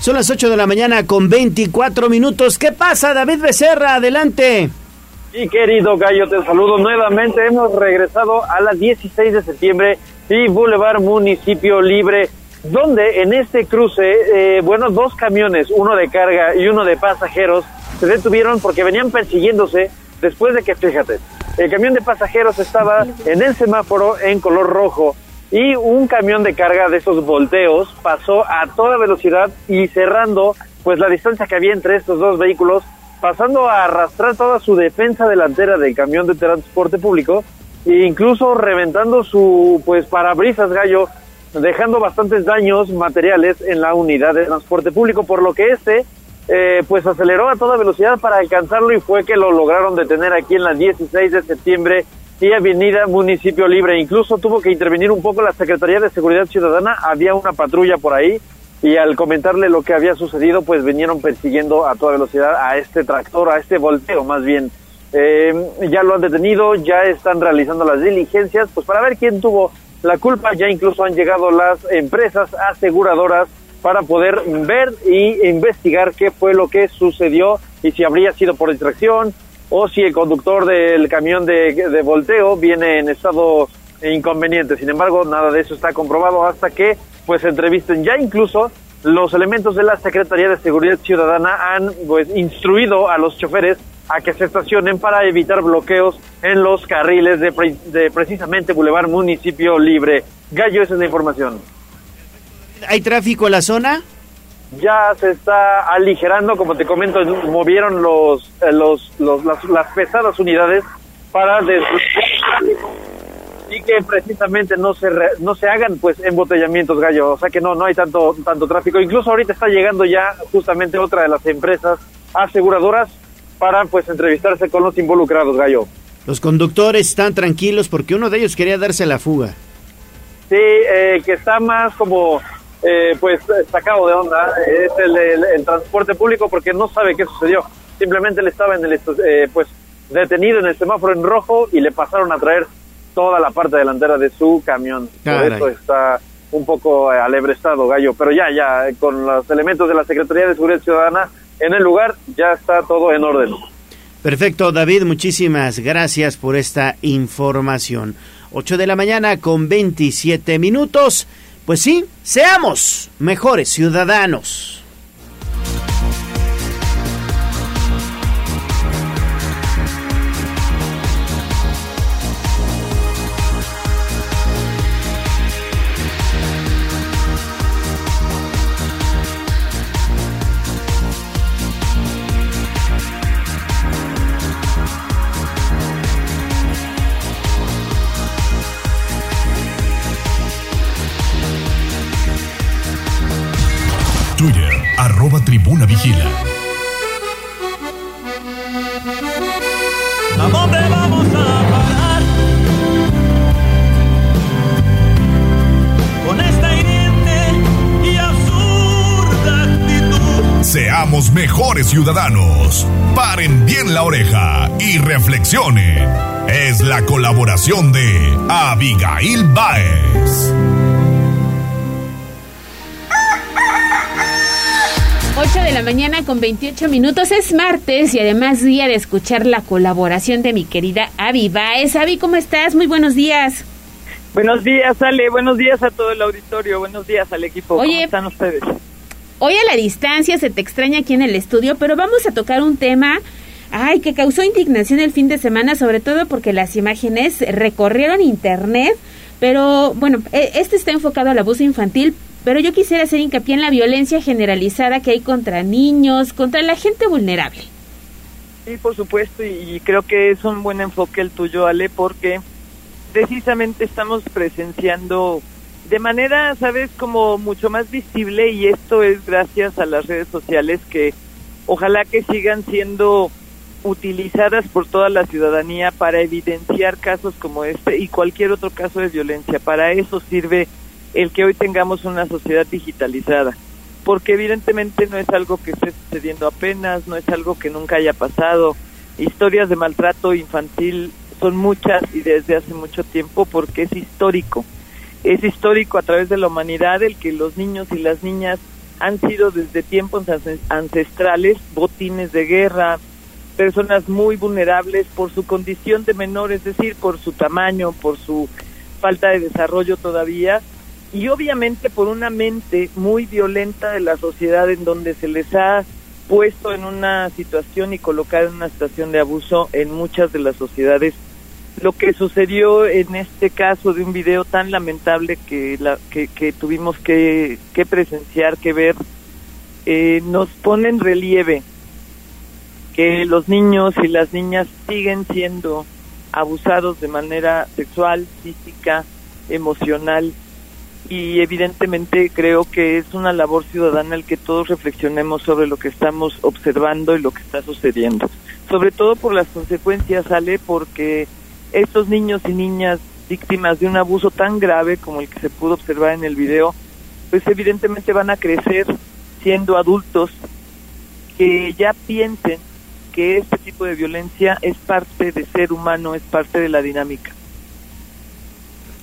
Son las 8 de la mañana con 24 minutos. ¿Qué pasa, David Becerra? Adelante. Y querido Gallo, te saludo nuevamente. Hemos regresado a las 16 de septiembre y Boulevard Municipio Libre, donde en este cruce, eh, bueno, dos camiones, uno de carga y uno de pasajeros, se detuvieron porque venían persiguiéndose después de que, fíjate, el camión de pasajeros estaba en el semáforo en color rojo y un camión de carga de esos volteos pasó a toda velocidad y cerrando pues la distancia que había entre estos dos vehículos, pasando a arrastrar toda su defensa delantera del camión de transporte público e incluso reventando su pues parabrisas gallo, dejando bastantes daños materiales en la unidad de transporte público, por lo que este eh, pues aceleró a toda velocidad para alcanzarlo y fue que lo lograron detener aquí en la 16 de septiembre y Avenida Municipio Libre. Incluso tuvo que intervenir un poco la Secretaría de Seguridad Ciudadana, había una patrulla por ahí y al comentarle lo que había sucedido, pues vinieron persiguiendo a toda velocidad a este tractor, a este volteo más bien. Eh, ya lo han detenido, ya están realizando las diligencias, pues para ver quién tuvo la culpa, ya incluso han llegado las empresas aseguradoras para poder ver y investigar qué fue lo que sucedió y si habría sido por distracción o si el conductor del camión de, de volteo viene en estado inconveniente. Sin embargo, nada de eso está comprobado hasta que pues entrevisten ya incluso los elementos de la Secretaría de Seguridad Ciudadana han pues instruido a los choferes a que se estacionen para evitar bloqueos en los carriles de, pre- de precisamente Boulevard Municipio Libre. Gallo, esa es la información. ¿Hay tráfico en la zona? Ya se está aligerando, como te comento, movieron los, eh, los, los- las, las pesadas unidades para y que precisamente no se re- no se hagan pues embotellamientos gallo, o sea que no no hay tanto tanto tráfico. Incluso ahorita está llegando ya justamente otra de las empresas aseguradoras para pues entrevistarse con los involucrados gallo. Los conductores están tranquilos porque uno de ellos quería darse la fuga. Sí, eh, que está más como eh, pues sacado de onda es el, el- el transporte público porque no sabe qué sucedió. Simplemente él estaba en el eh, pues detenido en el semáforo en rojo y le pasaron a traer toda la parte delantera de su camión. Caray. Por eso está un poco eh, alebrestado, Gallo. Pero ya, ya, eh, con los elementos de la Secretaría de Seguridad Ciudadana en el lugar, ya está todo en orden. Perfecto, David, muchísimas gracias por esta información. 8 de la mañana con 27 minutos. Pues sí, seamos mejores ciudadanos. Tribuna vigila. ¿A dónde vamos a parar? Con esta hiriente y absurda actitud. Seamos mejores ciudadanos. Paren bien la oreja y reflexionen. Es la colaboración de Abigail Baez. 8 de la mañana con 28 minutos es martes y además día de escuchar la colaboración de mi querida Avi Baez. Avi, ¿cómo estás? Muy buenos días. Buenos días, Ale. Buenos días a todo el auditorio. Buenos días al equipo. Oye, ¿Cómo están ustedes? Hoy a la distancia se te extraña aquí en el estudio, pero vamos a tocar un tema, ay, que causó indignación el fin de semana, sobre todo porque las imágenes recorrieron internet, pero bueno, e- este está enfocado al abuso infantil, pero yo quisiera hacer hincapié en la violencia generalizada que hay contra niños, contra la gente vulnerable. Sí, por supuesto, y, creo que es un buen enfoque el tuyo, Ale, porque precisamente estamos presenciando de manera, sabes, como mucho más visible, y esto es gracias a las redes sociales que ojalá que sigan siendo utilizadas por toda la ciudadanía para evidenciar casos como este y cualquier otro caso de violencia. Para eso sirve el que hoy tengamos una sociedad digitalizada, porque evidentemente no es algo que esté sucediendo apenas, no es algo que nunca haya pasado. Historias de maltrato infantil son muchas y desde hace mucho tiempo porque es histórico. Es histórico a través de la humanidad el que los niños y las niñas han sido desde tiempos ance- ancestrales botines de guerra, personas muy vulnerables por su condición de menor, es decir, por su tamaño, por su falta de desarrollo todavía, y obviamente por una mente muy violenta de la sociedad en donde se les ha puesto en una situación y colocado en una situación de abuso en muchas de las sociedades. Lo que sucedió en este caso de un video tan lamentable que, la, que, tuvimos que, que presenciar, que ver, eh, nos pone en relieve que los niños y las niñas siguen siendo abusados de manera sexual, física, emocional y evidentemente creo que es una labor ciudadana el que todos reflexionemos sobre lo que estamos observando y lo que está sucediendo. Sobre todo por las consecuencias, sale porque estos niños y niñas víctimas de un abuso tan grave como el que se pudo observar en el video, pues evidentemente van a crecer siendo adultos que ya piensen que este tipo de violencia es parte de ser humano, es parte de la dinámica.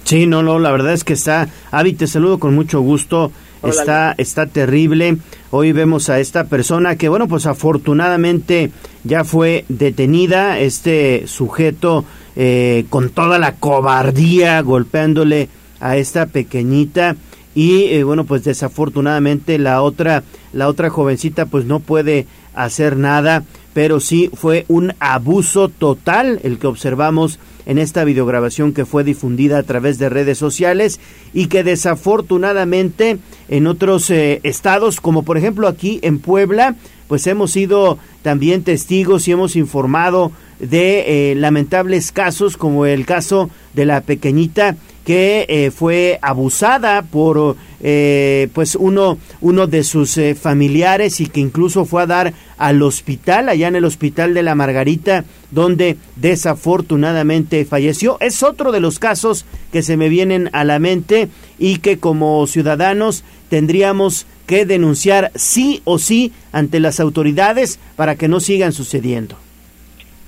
Sí, no, no, la verdad es que está, Avi, te saludo con mucho gusto, Hola, está, está terrible. Hoy vemos a esta persona que, bueno, pues afortunadamente ya fue detenida, este sujeto eh, con toda la cobardía golpeándole a esta pequeñita. Y eh, bueno pues desafortunadamente la otra la otra jovencita pues no puede hacer nada. Pero sí fue un abuso total el que observamos en esta videograbación que fue difundida a través de redes sociales y que desafortunadamente en otros eh, estados como por ejemplo aquí en Puebla pues hemos sido también testigos y hemos informado de eh, lamentables casos como el caso de la pequeñita que eh, fue abusada por eh, pues uno uno de sus eh, familiares y que incluso fue a dar al hospital allá en el hospital de la Margarita donde desafortunadamente falleció. Es otro de los casos que se me vienen a la mente y que como ciudadanos tendríamos que denunciar sí o sí ante las autoridades para que no sigan sucediendo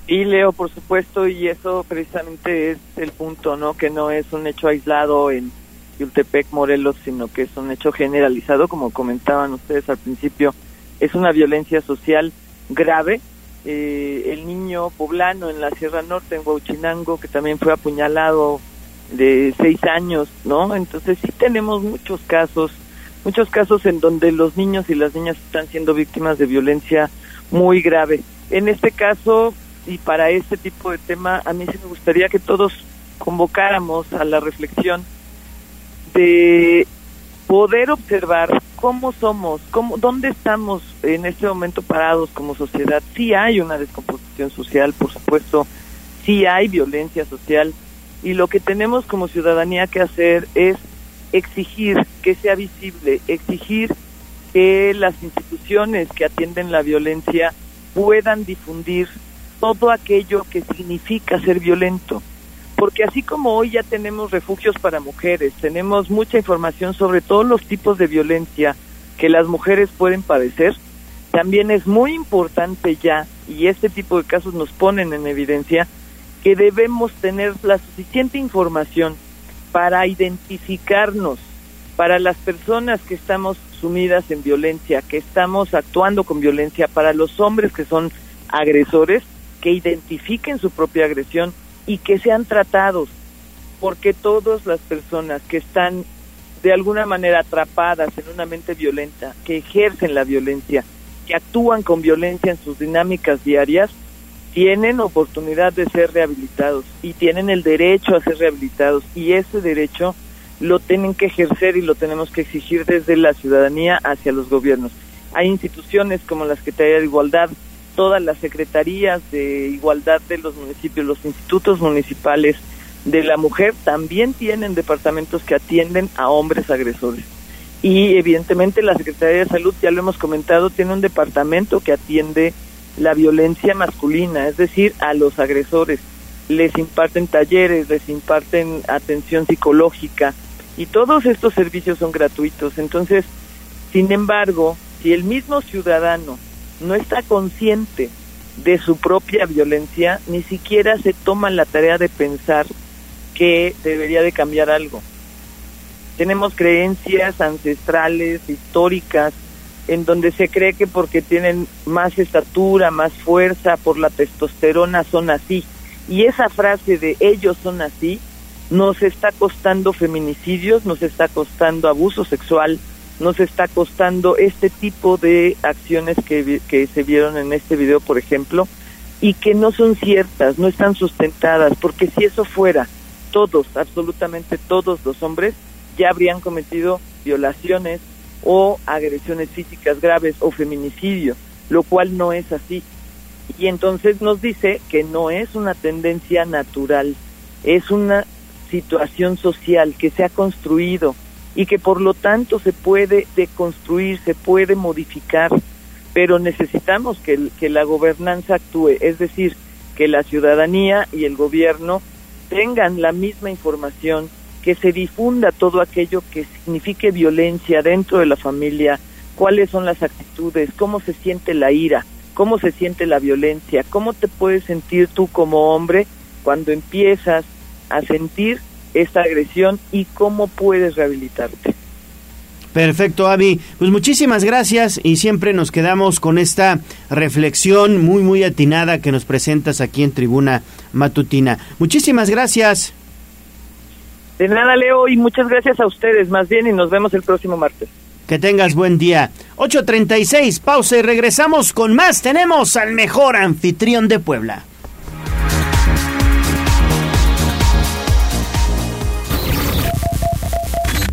Y Leo, por supuesto, y eso precisamente es el punto, ¿no? Que no es un hecho aislado en Yultepec, Morelos, sino que es un hecho generalizado, como comentaban ustedes al principio. Es una violencia social grave. Eh, el niño poblano en la Sierra Norte, en Huachinango, que también fue apuñalado de seis años, ¿no? Entonces sí tenemos muchos casos, muchos casos en donde los niños y las niñas están siendo víctimas de violencia muy grave. En este caso, y para este tipo de tema, a mí sí me gustaría que todos convocáramos a la reflexión de poder observar cómo somos, cómo, dónde estamos en este momento parados como sociedad. Sí hay una descomposición social, por supuesto, sí hay violencia social y lo que tenemos como ciudadanía que hacer es exigir que sea visible, exigir que las instituciones que atienden la violencia puedan difundir todo aquello que significa ser violento. Porque así como hoy ya tenemos refugios para mujeres, tenemos mucha información sobre todos los tipos de violencia que las mujeres pueden padecer, también es muy importante ya, y este tipo de casos nos ponen en evidencia, que debemos tener la suficiente información para identificarnos, para las personas que estamos sumidas en violencia, que estamos actuando con violencia, para los hombres que son agresores, que identifiquen su propia agresión y que sean tratados, porque todas las personas que están de alguna manera atrapadas en una mente violenta, que ejercen la violencia, que actúan con violencia en sus dinámicas diarias, tienen oportunidad de ser rehabilitados y tienen el derecho a ser rehabilitados y ese derecho lo tienen que ejercer y lo tenemos que exigir desde la ciudadanía hacia los gobiernos. Hay instituciones como la Secretaría de Igualdad, todas las secretarías de igualdad de los municipios, los institutos municipales de la mujer también tienen departamentos que atienden a hombres agresores. Y evidentemente la Secretaría de Salud, ya lo hemos comentado, tiene un departamento que atiende la violencia masculina, es decir, a los agresores. Les imparten talleres, les imparten atención psicológica y todos estos servicios son gratuitos. Entonces, sin embargo, si el mismo ciudadano no está consciente de su propia violencia, ni siquiera se toma la tarea de pensar que debería de cambiar algo. Tenemos creencias ancestrales, históricas, en donde se cree que porque tienen más estatura, más fuerza, por la testosterona son así. Y esa frase de ellos son así nos está costando feminicidios, nos está costando abuso sexual, nos está costando este tipo de acciones que, que se vieron en este video, por ejemplo, y que no son ciertas, no están sustentadas, porque si eso fuera, todos, absolutamente todos los hombres, ya habrían cometido violaciones o agresiones físicas graves o feminicidio, lo cual no es así. Y entonces nos dice que no es una tendencia natural, es una situación social que se ha construido y que por lo tanto se puede deconstruir, se puede modificar, pero necesitamos que, que la gobernanza actúe, es decir, que la ciudadanía y el gobierno tengan la misma información, que se difunda todo aquello que signifique violencia dentro de la familia, cuáles son las actitudes, cómo se siente la ira, cómo se siente la violencia, cómo te puedes sentir tú como hombre cuando empiezas a sentir esta agresión y cómo puedes rehabilitarte. Perfecto, Avi. Pues muchísimas gracias y siempre nos quedamos con esta reflexión muy, muy atinada que nos presentas aquí en Tribuna Matutina. Muchísimas gracias. De nada, Leo, y muchas gracias a ustedes, más bien, y nos vemos el próximo martes. Que tengas buen día. 8.36, pausa y regresamos con más. Tenemos al mejor anfitrión de Puebla.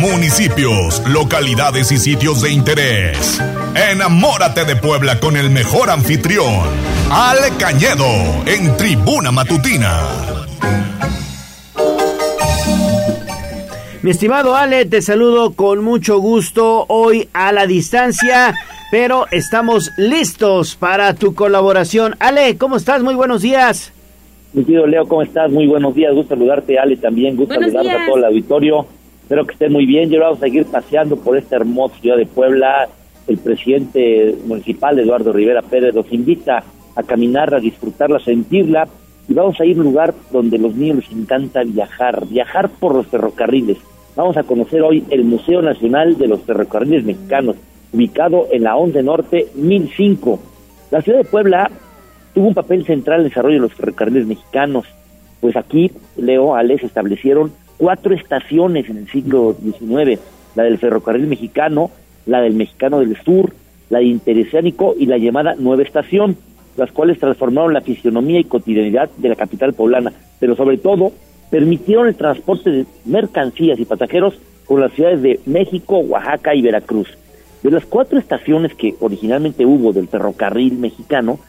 Municipios, localidades y sitios de interés. Enamórate de Puebla con el mejor anfitrión, Ale Cañedo, en Tribuna Matutina. Mi estimado Ale, te saludo con mucho gusto hoy a la distancia, pero estamos listos para tu colaboración. Ale, ¿cómo estás? Muy buenos días. Mi querido Leo, ¿cómo estás? Muy buenos días, gusto saludarte, Ale, también, gusto Buenos saludarte días. a todo el auditorio. Espero que estén muy bien. Yo vamos a seguir paseando por esta hermosa ciudad de Puebla. El presidente municipal, Eduardo Rivera Pérez, nos invita a caminar, a disfrutarla, a sentirla. Y vamos a ir a un lugar donde los niños les encanta viajar, viajar por los ferrocarriles. Vamos a conocer hoy el Museo Nacional de los Ferrocarriles Mexicanos, ubicado en la 11 Norte 1005. La ciudad de Puebla tuvo un papel central en el desarrollo de los ferrocarriles mexicanos. Pues aquí, Leo, Ale, se establecieron cuatro estaciones en el siglo XIX, la del ferrocarril mexicano, la del mexicano del sur, la de interoceánico y la llamada nueva estación. las cuales transformaron la fisionomía y cotidianidad de la capital poblana, pero sobre todo permitieron el transporte de mercancías y pasajeros con las ciudades de México, Oaxaca y Veracruz. De las cuatro estaciones que originalmente hubo del ferrocarril mexicano,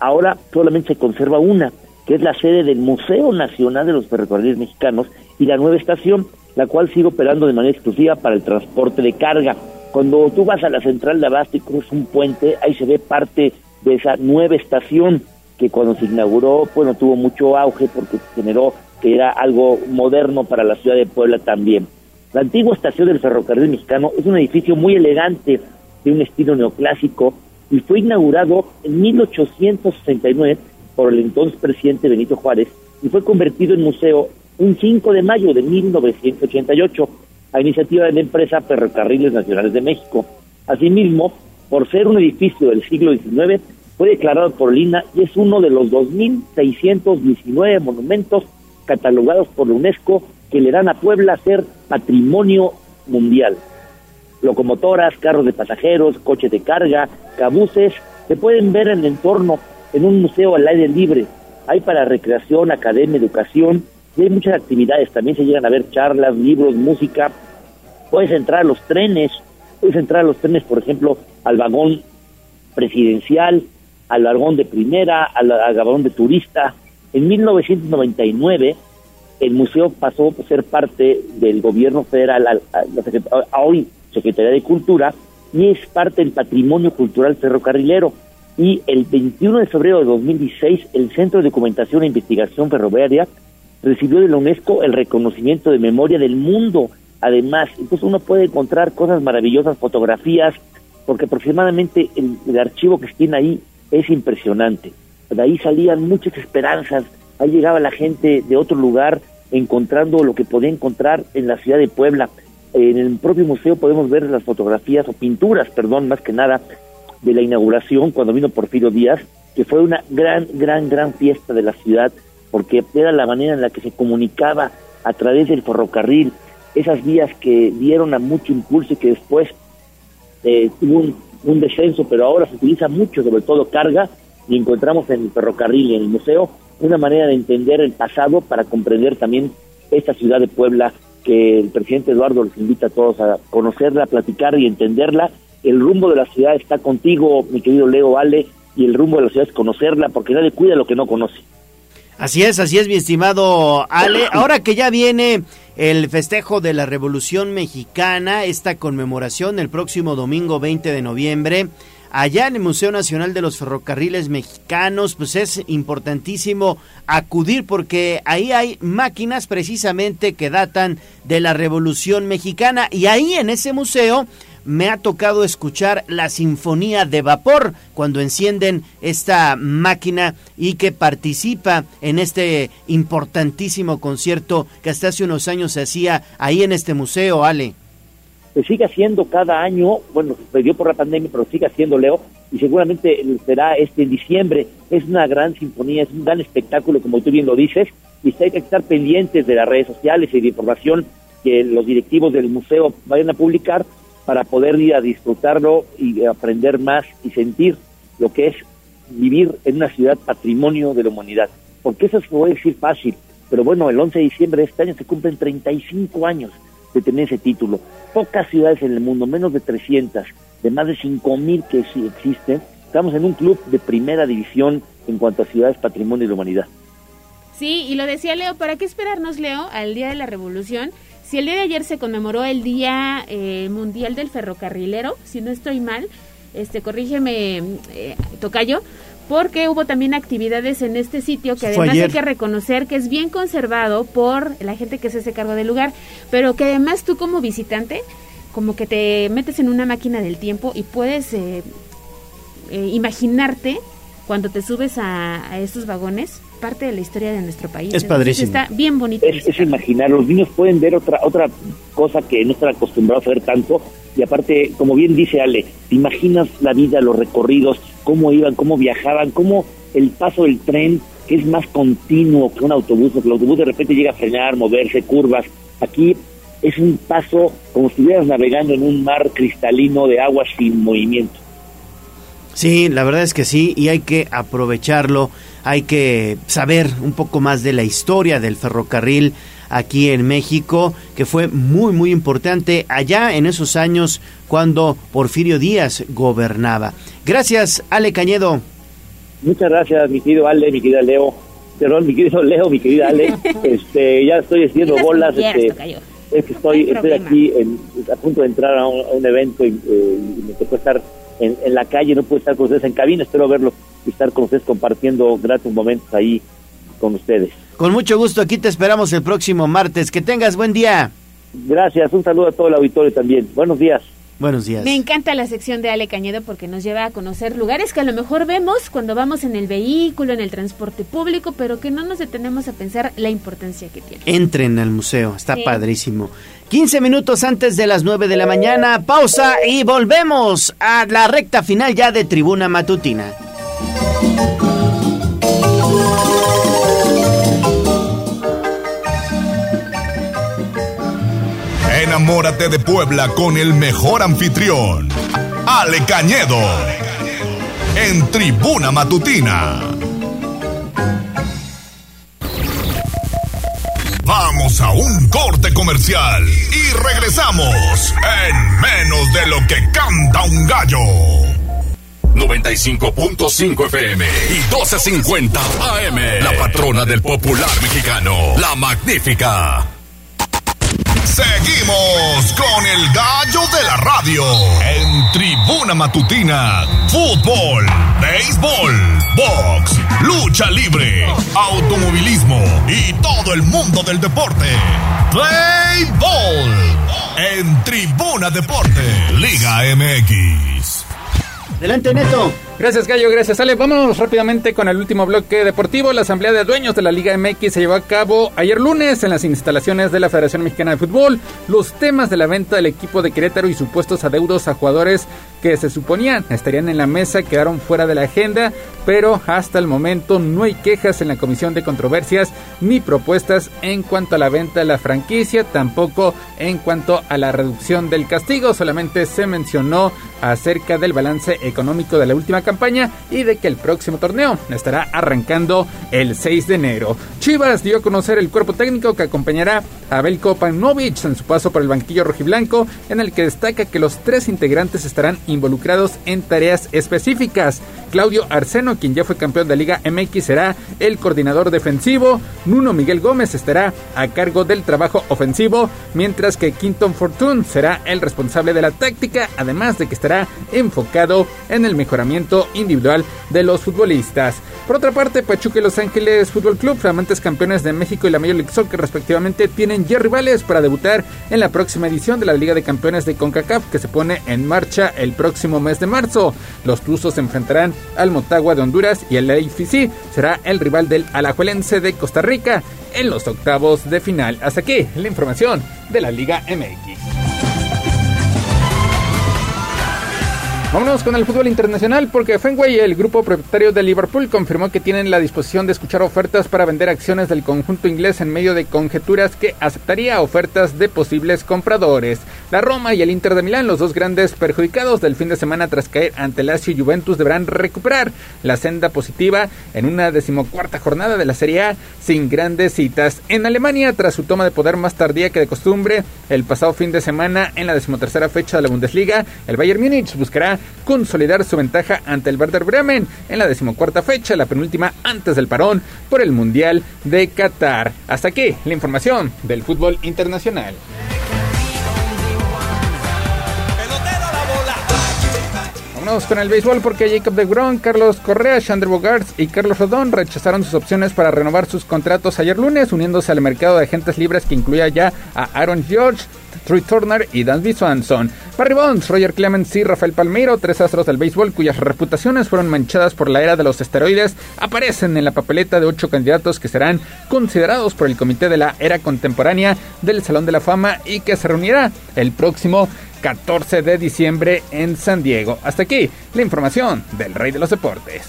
ahora solamente se conserva una, que es la sede del Museo Nacional de los Ferrocarriles Mexicanos y la nueva estación, la cual sigue operando de manera exclusiva para el transporte de carga. Cuando tú vas a la central de Abasto y cruzas un puente, ahí se ve parte de esa nueva estación que cuando se inauguró, bueno, tuvo mucho auge porque generó que era algo moderno para la ciudad de Puebla también. La antigua estación del ferrocarril mexicano es un edificio muy elegante, de un estilo neoclásico, y fue inaugurado en 1869 por el entonces presidente Benito Juárez y fue convertido en museo un 5 de mayo de 1988 a iniciativa de la empresa Ferrocarriles Nacionales de México. Asimismo, por ser un edificio del siglo XIX, fue declarado por Lina y es uno de los 2.619 monumentos catalogados por la UNESCO que le dan a Puebla ser patrimonio mundial. Locomotoras, carros de pasajeros, coches de carga, cabuces, se pueden ver en el entorno en un museo al aire libre. Hay para recreación, academia, educación y hay muchas actividades. También se llegan a ver charlas, libros, música. Puedes entrar a los trenes, puedes entrar a los trenes, por ejemplo, al vagón presidencial, al vagón de primera, al, vagón de turista. En 1999 el museo pasó a ser parte del gobierno federal, a, a a hoy Secretaría de Cultura, y es parte del patrimonio cultural ferrocarrilero. Y el 21 de febrero de 2016, el Centro de Documentación e Investigación Ferroviaria recibió de la UNESCO el reconocimiento de memoria del mundo. Además, entonces uno puede encontrar cosas maravillosas, fotografías, porque aproximadamente el, el archivo que tiene ahí es impresionante. De ahí salían muchas esperanzas, ahí llegaba la gente de otro lugar encontrando lo que podía encontrar en la ciudad de Puebla. En el propio museo podemos ver las fotografías o pinturas, perdón, más que nada, de la inauguración cuando vino Porfirio Díaz, que fue una gran, gran, gran fiesta de la ciudad, porque era la manera en la que se comunicaba a través del ferrocarril, esas vías que dieron a mucho impulso y que después eh, tuvo un, un descenso, pero ahora se utiliza mucho, sobre todo carga, y encontramos en el ferrocarril y en el museo una manera de entender el pasado para comprender también esta ciudad de Puebla que el presidente Eduardo les invita a todos a conocerla, a platicar y entenderla. El rumbo de la ciudad está contigo, mi querido Leo Ale, y el rumbo de la ciudad es conocerla, porque nadie cuida lo que no conoce. Así es, así es, mi estimado Ale. Ahora que ya viene el festejo de la Revolución Mexicana, esta conmemoración el próximo domingo 20 de noviembre, allá en el Museo Nacional de los Ferrocarriles Mexicanos, pues es importantísimo acudir porque ahí hay máquinas precisamente que datan de la Revolución Mexicana y ahí en ese museo me ha tocado escuchar la sinfonía de vapor cuando encienden esta máquina y que participa en este importantísimo concierto que hasta hace unos años se hacía ahí en este museo, Ale. se sigue haciendo cada año, bueno, se dio por la pandemia, pero sigue haciendo Leo, y seguramente será este en diciembre. Es una gran sinfonía, es un gran espectáculo, como tú bien lo dices, y hay que estar pendientes de las redes sociales y de información que los directivos del museo vayan a publicar para poder ir a disfrutarlo y aprender más y sentir lo que es vivir en una ciudad patrimonio de la humanidad. Porque eso se puede decir fácil, pero bueno, el 11 de diciembre de este año se cumplen 35 años de tener ese título. Pocas ciudades en el mundo, menos de 300, de más de 5.000 que existen, estamos en un club de primera división en cuanto a ciudades patrimonio de la humanidad. Sí, y lo decía Leo, ¿para qué esperarnos, Leo, al Día de la Revolución? Si el día de ayer se conmemoró el Día eh, Mundial del Ferrocarrilero, si no estoy mal, este, corrígeme, eh, Tocayo, porque hubo también actividades en este sitio que además hay que reconocer que es bien conservado por la gente que se hace cargo del lugar, pero que además tú como visitante, como que te metes en una máquina del tiempo y puedes eh, eh, imaginarte cuando te subes a, a estos vagones parte de la historia de nuestro país. Es Entonces, padrísimo. Está bien bonito. Es, es imaginar, los niños pueden ver otra otra cosa que no están acostumbrados a ver tanto, y aparte, como bien dice Ale, te imaginas la vida, los recorridos, cómo iban, cómo viajaban, cómo el paso del tren, que es más continuo que un autobús, porque el autobús de repente llega a frenar, moverse, curvas. Aquí es un paso como si estuvieras navegando en un mar cristalino de agua sin movimiento. Sí, la verdad es que sí, y hay que aprovecharlo, hay que saber un poco más de la historia del ferrocarril aquí en México, que fue muy, muy importante allá en esos años cuando Porfirio Díaz gobernaba. Gracias, Ale Cañedo. Muchas gracias, mi querido Ale, mi querida Leo. Perdón, mi querido Leo, mi querida Ale. este, ya estoy haciendo bolas. Este, es que estoy, No estoy aquí en- a punto de entrar a un, a un evento y, eh, y me tocó estar en, en la calle, no puedo estar con ustedes en cabina, espero verlo y estar con ustedes compartiendo gratos momentos ahí con ustedes. Con mucho gusto, aquí te esperamos el próximo martes. Que tengas buen día. Gracias, un saludo a todo el auditorio también. Buenos días. Buenos días. Me encanta la sección de Ale Cañedo porque nos lleva a conocer lugares que a lo mejor vemos cuando vamos en el vehículo, en el transporte público, pero que no nos detenemos a pensar la importancia que tiene. Entren al museo, está Sí. padrísimo. 15 minutos antes de las 9 de la mañana, pausa y volvemos a la recta final ya de Tribuna Matutina. Enamórate de Puebla con el mejor anfitrión, Ale Cañedo, en Tribuna Matutina. Vamos a un corte comercial y regresamos en menos de lo que canta un gallo. 95.5 FM y 1250 AM. La patrona del popular mexicano, la magnífica. Seguimos con el gallo de la radio en Tribuna Matutina. Fútbol, béisbol, box, lucha libre, automovilismo y todo el mundo del deporte. Play Ball en Tribuna Deporte, Liga MX. Adelante, Neto. Gracias, Gallo. Gracias, Ale. Vámonos rápidamente con el último bloque deportivo. La Asamblea de Dueños de la Liga MX se llevó a cabo ayer lunes en las instalaciones de la Federación Mexicana de Fútbol. Los temas de la venta del equipo de Querétaro y supuestos adeudos a jugadores que se suponían estarían en la mesa quedaron fuera de la agenda, pero hasta el momento no hay quejas en la Comisión de Controversias ni propuestas en cuanto a la venta de la franquicia, tampoco en cuanto a la reducción del castigo. Solamente se mencionó acerca del balance económico de la última campaña y de que el próximo torneo estará arrancando el 6 de enero. Chivas dio a conocer el cuerpo técnico que acompañará a Belko Paunovic en su paso por el banquillo rojiblanco, en el que destaca que los tres integrantes estarán involucrados en tareas específicas. Claudio Arseno, quien ya fue campeón de Liga MX, será el coordinador defensivo. Nuno Miguel Gómez estará a cargo del trabajo ofensivo, mientras que Quinton Fortune será el responsable de la táctica, además de que estará enfocado en el mejoramiento individual de los futbolistas. Por otra parte, Pachuca y Los Ángeles Fútbol Club, flamantes campeones de México y la Major League Soccer respectivamente, tienen ya rivales para debutar en la próxima edición de la Liga de Campeones de CONCACAF que se pone en marcha el próximo mes de marzo. Los Tuzos se enfrentarán al Motagua de Honduras y el AFC será el rival del Alajuelense de Costa Rica en los octavos de final. Hasta aquí la información de la Liga MX. Vámonos con el fútbol internacional porque Fenway, el grupo propietario de Liverpool, confirmó que tienen la disposición de escuchar ofertas para vender acciones del conjunto inglés en medio de conjeturas que aceptaría ofertas de posibles compradores. La Roma y el Inter de Milán, los dos grandes perjudicados del fin de semana tras caer ante Lazio y Juventus, deberán recuperar la senda positiva en una decimocuarta jornada de la Serie A sin grandes citas. En Alemania, tras su toma de poder más tardía que de costumbre, el pasado fin de semana en la decimotercera fecha de la Bundesliga, el Bayern Múnich buscará consolidar su ventaja ante el Werder Bremen en la decimocuarta fecha, la penúltima antes del parón por el Mundial de Qatar. Hasta aquí la información del fútbol internacional. Con el béisbol porque Jacob de Gron, Carlos Correa, Chandler Bogarts y Carlos Rodón rechazaron sus opciones para renovar sus contratos ayer lunes, uniéndose al mercado de agentes libres que incluía ya a Aaron George, Troy Turner y Dansby Swanson. Barry Bonds, Roger Clemens y Rafael Palmeiro, tres astros del béisbol cuyas reputaciones fueron manchadas por la era de los esteroides, aparecen en la papeleta de ocho candidatos que serán considerados por el comité de la era contemporánea del Salón de la Fama y que se reunirá el próximo 14 de diciembre en San Diego. Hasta aquí la información del Rey de los Deportes.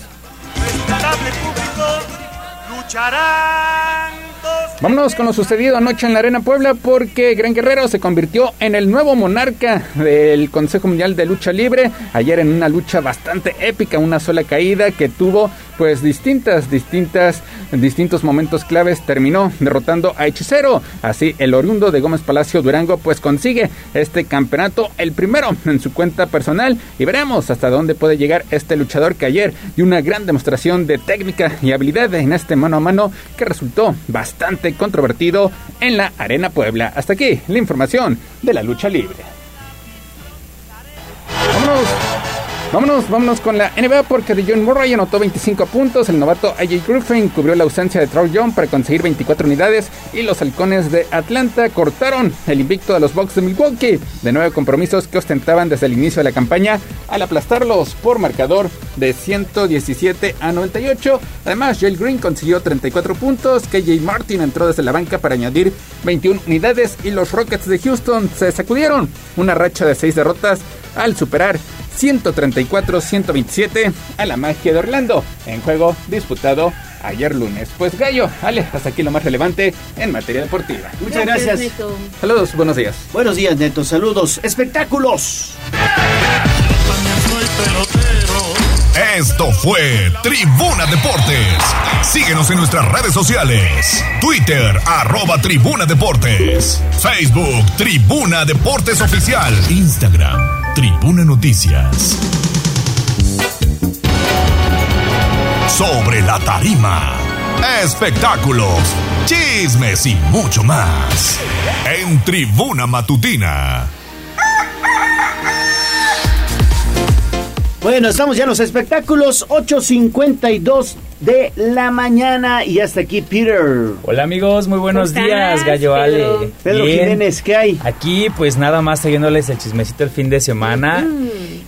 Vámonos con lo sucedido anoche en la Arena Puebla porque Gran Guerrero se convirtió en el nuevo monarca del Consejo Mundial de Lucha Libre. Ayer en una lucha bastante épica, una sola caída que tuvo pues distintas, distintas, distintos momentos claves terminó derrotando a Hechicero. Así el oriundo de Gómez Palacio Durango pues consigue este campeonato, el primero en su cuenta personal y veremos hasta dónde puede llegar este luchador que ayer dio una gran demostración de técnica y habilidad en este mano a mano que resultó bastante controvertido en la Arena Puebla. Hasta aquí la información de la lucha libre. Vámonos. Vámonos, vámonos con la NBA porque John Murray anotó 25 puntos. El novato AJ Griffin cubrió la ausencia de Troy Young para conseguir 24 unidades. Y los halcones de Atlanta cortaron el invicto de los Bucks de Milwaukee. De nueve compromisos que ostentaban desde el inicio de la campaña al aplastarlos por marcador de 117 a 98. Además, Jalen Green consiguió 34 puntos. KJ Martin entró desde la banca para añadir 21 unidades. Y los Rockets de Houston se sacudieron una racha de 6 derrotas al superar 134-127 a la magia de Orlando en juego disputado ayer lunes. Pues Gallo, Ale, hasta aquí lo más relevante en materia deportiva. Muchas gracias. Saludos, buenos días. Buenos días, Neto. Saludos. Espectáculos. Esto fue Tribuna Deportes. Síguenos en nuestras redes sociales. Twitter, arroba Tribuna Deportes. Facebook, Tribuna Deportes Oficial. Instagram, Tribuna Noticias. Sobre la tarima. Espectáculos, chismes y mucho más. En Tribuna Matutina. Bueno, estamos ya en los espectáculos, 8.52 de la mañana y hasta aquí Peter. Hola amigos, muy buenos ¿Cómo días, Gallo Pedro? Ale. Pedro Jiménez, ¿qué hay? Aquí pues nada más trayéndoles el chismecito el fin de semana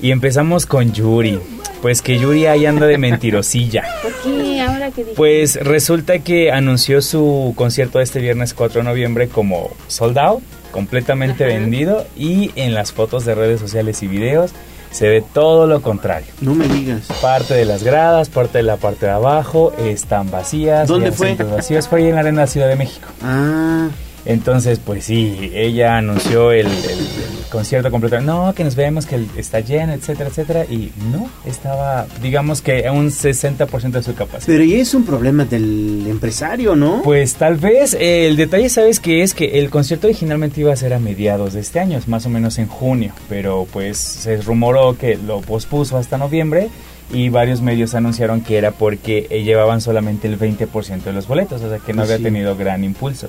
y empezamos con Yuri. Pues que Yuri ahí anda de mentirosilla. ¿Por qué? Ahora que dije. Pues resulta que anunció su concierto este viernes 4 de noviembre como sold out, completamente vendido y en las fotos de redes sociales y videos se ve todo lo contrario. No me digas. Parte de las gradas, parte de la parte de abajo están vacías. ¿Dónde fue? Vacíos fue ahí en la Arena Ciudad de México. Ah. Entonces, pues sí, ella anunció el, el- el concierto completo. No, que nos vemos, que está lleno, etcétera, etcétera. Y no, estaba, digamos que a un 60% de su capacidad. Pero y es un problema del empresario, ¿no? Pues tal vez eh, el detalle, ¿sabes qué es? Que el concierto originalmente iba a ser a mediados de este año, más o menos en junio, pero pues se rumoró que lo pospuso hasta noviembre y varios medios anunciaron que era porque llevaban solamente el 20% de los boletos, o sea que no Pues había sí. tenido gran impulso.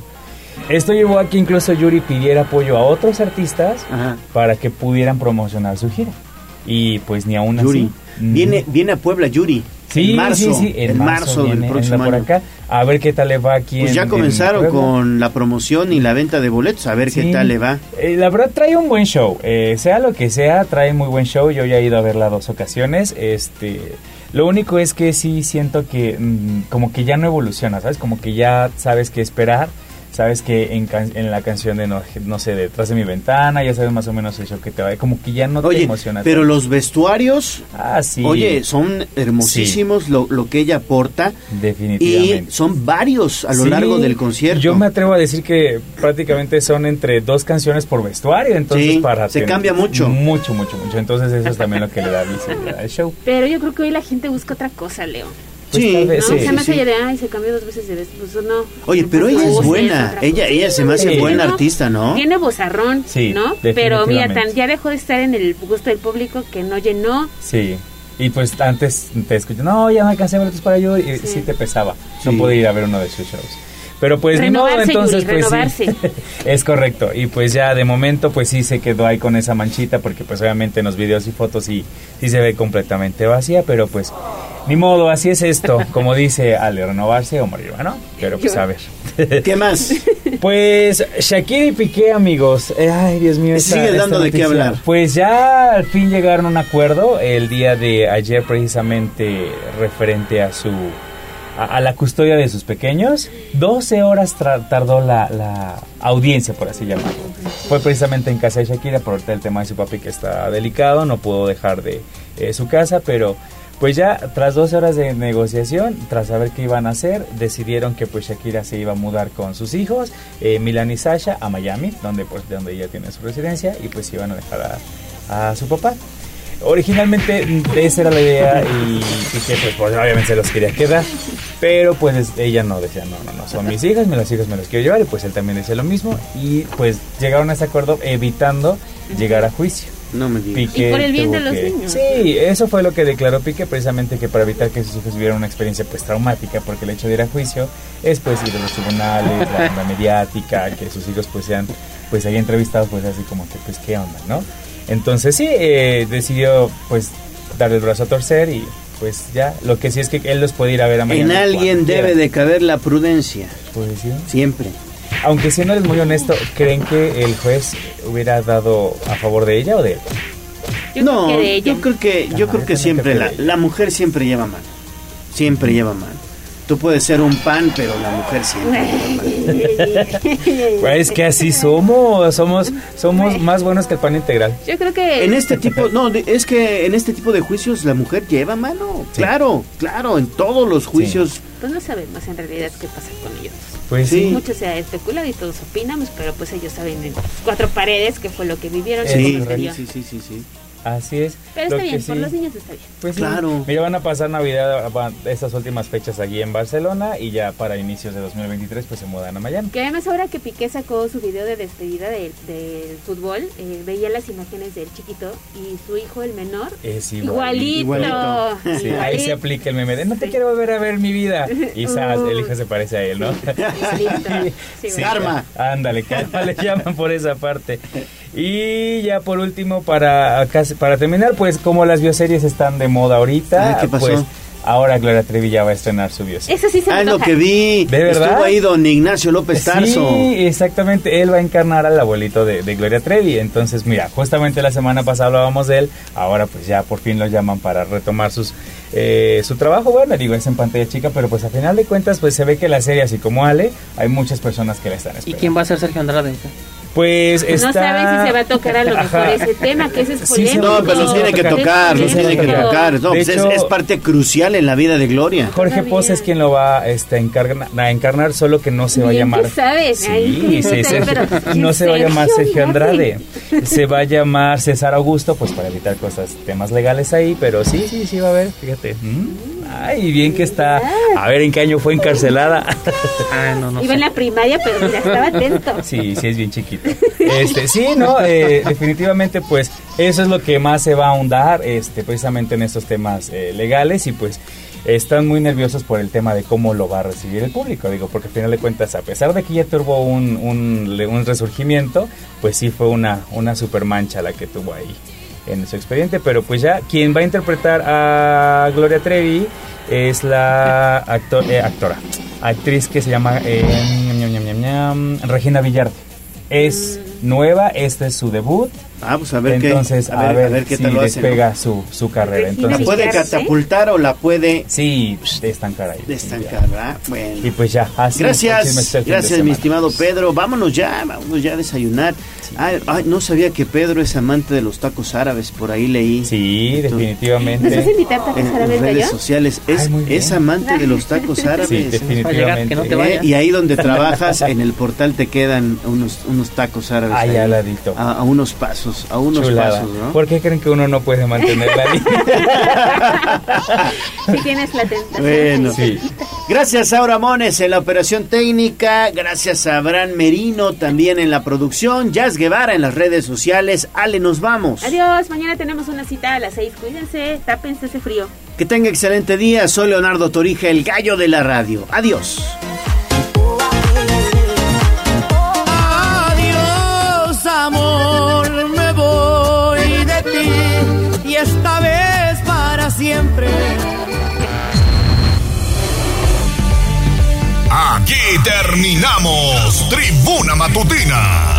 Esto llevó a que incluso Yuri pidiera apoyo a otros artistas para que pudieran promocionar su gira. Y pues ni aún Yuri. así. mm, Viene, viene a Puebla Yuri. Sí, en marzo, sí, sí, en, marzo, del próximo anda por año. acá. A ver qué tal le va aquí Pues en- ya en comenzaron con la promoción y la venta de boletos, a ver qué tal le va. Eh, la verdad trae un buen show, eh, sea lo que sea, trae muy buen show. Yo ya he ido a verla dos ocasiones. Este, lo único es que sí siento que mm, como que ya no evoluciona, ¿sabes? Como que ya sabes qué esperar. Sabes que en, can- en la canción de no, no sé, detrás de mi ventana, ya sabes más o menos el show que te va. Como que ya no te Oye, emociona. pero tanto. los vestuarios, Ah, sí. oye, son hermosísimos lo, lo que ella aporta y Definitivamente. son varios a lo Sí, largo del concierto. Yo me atrevo a decir que prácticamente son entre dos canciones por vestuario, entonces Sí, para se cambia mucho. Mucho, mucho, mucho. Entonces eso es también lo que le da visibilidad al show. Pero yo creo que hoy la gente busca otra cosa, Leo. Pues tal vez ¿No? sí, o sea, más sí. de, ay, se cambió dos veces de vestido, pues no. Oye, pero ella es buena, ella, ella se me hace Sí. buena artista, ¿no? Tiene bozarrón, Sí, ¿no? Pero mira, tan, ya dejó de estar en el gusto del público que no llenó. Sí. Y pues antes te escuché, no, ya me alcancé boletos para yo, y sí, te pesaba. No Sí. pude ir a ver uno de sus shows. Pero pues ni modo, Renovarse, entonces Yuri, pues renovarse. sí. es correcto. Y pues ya de momento pues sí se quedó ahí con esa manchita porque pues obviamente en los videos y fotos sí, sí se ve completamente vacía, pero pues ni modo, así es esto. Como dice Ale, renovarse o morir, ¿no? Pero pues a ver. ¿Qué más? Pues Shakira y Piqué, amigos. Eh, Ay, Dios mío. esta- Sigue dando de qué hablar. Pues ya al fin llegaron a un acuerdo el día de ayer precisamente referente a su a, la custodia de sus pequeños. 12 horas tardó la, audiencia, por así llamarlo. Fue precisamente en casa de Shakira por el tema de su papi que está delicado, no pudo dejar de eh, su casa, pero Pues ya, tras 12 horas de negociación, tras saber qué iban a hacer, decidieron que pues Shakira se iba a mudar con sus hijos, eh, Milan y Sasha, a Miami, donde pues de donde ella tiene su residencia, y pues iban a dejar a su papá. Originalmente mm, esa era la idea y Piqué pues, pues, obviamente se los quería quedar, pero pues ella no decía, no, no, no, son mis hijas, las hijas me las quiero llevar y pues él también decía lo mismo y pues llegaron a ese acuerdo evitando llegar a juicio. No me digas. Piqué Y por el bien tuvo de los que- niños. Sí, eso fue lo que declaró Piqué precisamente que para evitar que sus hijos vivieran una experiencia pues traumática, porque el hecho de ir a juicio es pues ir a los tribunales, la onda mediática, que sus hijos pues sean pues ahí entrevistados pues así como que pues qué onda, ¿no? Entonces sí, eh, decidió pues dar el brazo a torcer y pues ya, lo que sí es que él los puede ir a ver a En Miami alguien cuando debe quiera. de caber la prudencia. Pues sí. Siempre. Aunque siendo eres muy honesto, ¿creen que el juez hubiera dado a favor de ella o de él? no, creo que de ella. yo creo que, yo Ajá, creo que siempre la, la mujer siempre lleva mano. Siempre lleva mano. Tú puedes ser un pan, pero la mujer siempre lleva mano. Pues es que así somos, somos, somos más buenos que el pan integral. Yo creo que... En este tipo, no, es que en este tipo de juicios la mujer lleva mano. Claro, claro, en todos los juicios. Pues no sabemos en realidad qué pasa con ellos. Pues sí. Mucho se ha especulado y todos opinamos, pero pues ellos saben en cuatro paredes qué fue lo que vivieron. Sí, sí, sí, sí, sí. Así es. Pero Lo está que bien, por sí- los niños está bien. Pues sí. Claro. Mira, van a pasar Navidad, van- estas últimas fechas allí en Barcelona y ya para inicios de 2023 pues se mudan a Miami. Que además ahora que Piqué sacó su video de despedida del, del fútbol, eh, veía las imágenes del chiquito y su hijo, el menor, Es igualito. igualito. Sí, ahí se aplica el meme de no te quiero volver a ver mi vida. Y sas, el hijo se parece a él, ¿no? Sí, Sí, Karma. Ándale, karma le llaman por esa parte. Y ya por último, para, casi- para terminar, pues como las bioseries están de moda ahorita, Ah, ¿qué pasó? pues ahora Gloria Trevi ya va a estrenar su bioserie. Eso sí se me Ah, es lo que vi. ¿De verdad? Estuvo ahí don Ignacio López Tarso. Sí, exactamente. Él va a encarnar al abuelito de, de Gloria Trevi. Entonces, mira, justamente la semana pasada hablábamos de él. Ahora, pues ya por fin lo llaman para retomar sus eh, su trabajo. Bueno, digo, es en pantalla chica, pero pues a final de cuentas, pues se ve que la serie, así como Ale, hay muchas personas que la están ¿Y esperando. quién va a ser Sergio Andrade? Pues está. No saben si se va a tocar a lo mejor Ajá. ese tema, que ese es Sí, se- polémico. No, pero los tiene que tocar, los Es tiene que tocar. No, pues es- hecho- es, parte crucial en la vida de Gloria. Jorge Pos es quien lo va este, a, encarna- a encarnar, solo que no se va a llamar. sabes, ahí Sí, que sí, no pero se va a llamar Sergio. Andrade. Se va a llamar César Augusto, pues para evitar cosas, temas legales ahí, pero sí, sí, sí va a haber, fíjate. Mm, Ay, bien que está. A ver en qué año fue encarcelada. Ah, no, no. Iba en la primaria, pero mira, estaba atento. Sí, sí es bien chiquito. Este, sí, no, Eh, definitivamente, pues eso es lo que más se va a ahondar, este, precisamente en estos temas eh, legales y pues están muy nerviosos por el tema de cómo lo va a recibir el público, digo, porque al final de cuentas, a pesar de que ya tuvo un, un, un resurgimiento, pues sí fue una, una super mancha la que tuvo ahí en su expediente, pero pues ya quien va a interpretar a Gloria Trevi es la actor, eh, actora, actriz que se llama eh, Regina Villarde. Es nueva, este es su debut. Ah, pues a ver qué- Entonces, a ver- a ver qué si tal lo hace, despega su, su carrera. ¿La Entonces, puede catapultar o la puede Sí, destancar ahí. destancar? ¿verdad? Bueno. Y pues ya, así Gracias, gracias mi estimado Pedro. Vámonos ya, vámonos ya a desayunar. Ay, ay, no sabía que Pedro es amante de los tacos árabes, por ahí leí. Sí, definitivamente. ¿Nos vas a invitar tacos En, árabes, en redes sociales. Es, es amante de los tacos árabes. Sí, definitivamente. que no te vayas. Eh, y ahí donde trabajas, en el portal te quedan unos, unos tacos árabes. Ahí al ladito. A, a unos pasos, a unos Chulada. pasos, ¿no? ¿Por qué creen que uno no puede mantener la línea? Si tienes la tentación. Bueno, Sí. gracias a Aura Mones en la operación técnica, gracias a Abraham Merino también en la producción, Jazz Guevara en las redes sociales. Ale, nos vamos. Adiós, mañana tenemos una cita a las seis. Cuídense, tápense ese frío. Que tenga excelente día. Soy Leonardo Torija, el gallo de la radio. Adiós. Adiós, amor, y esta vez para siempre. Aquí terminamos Tribuna Matutina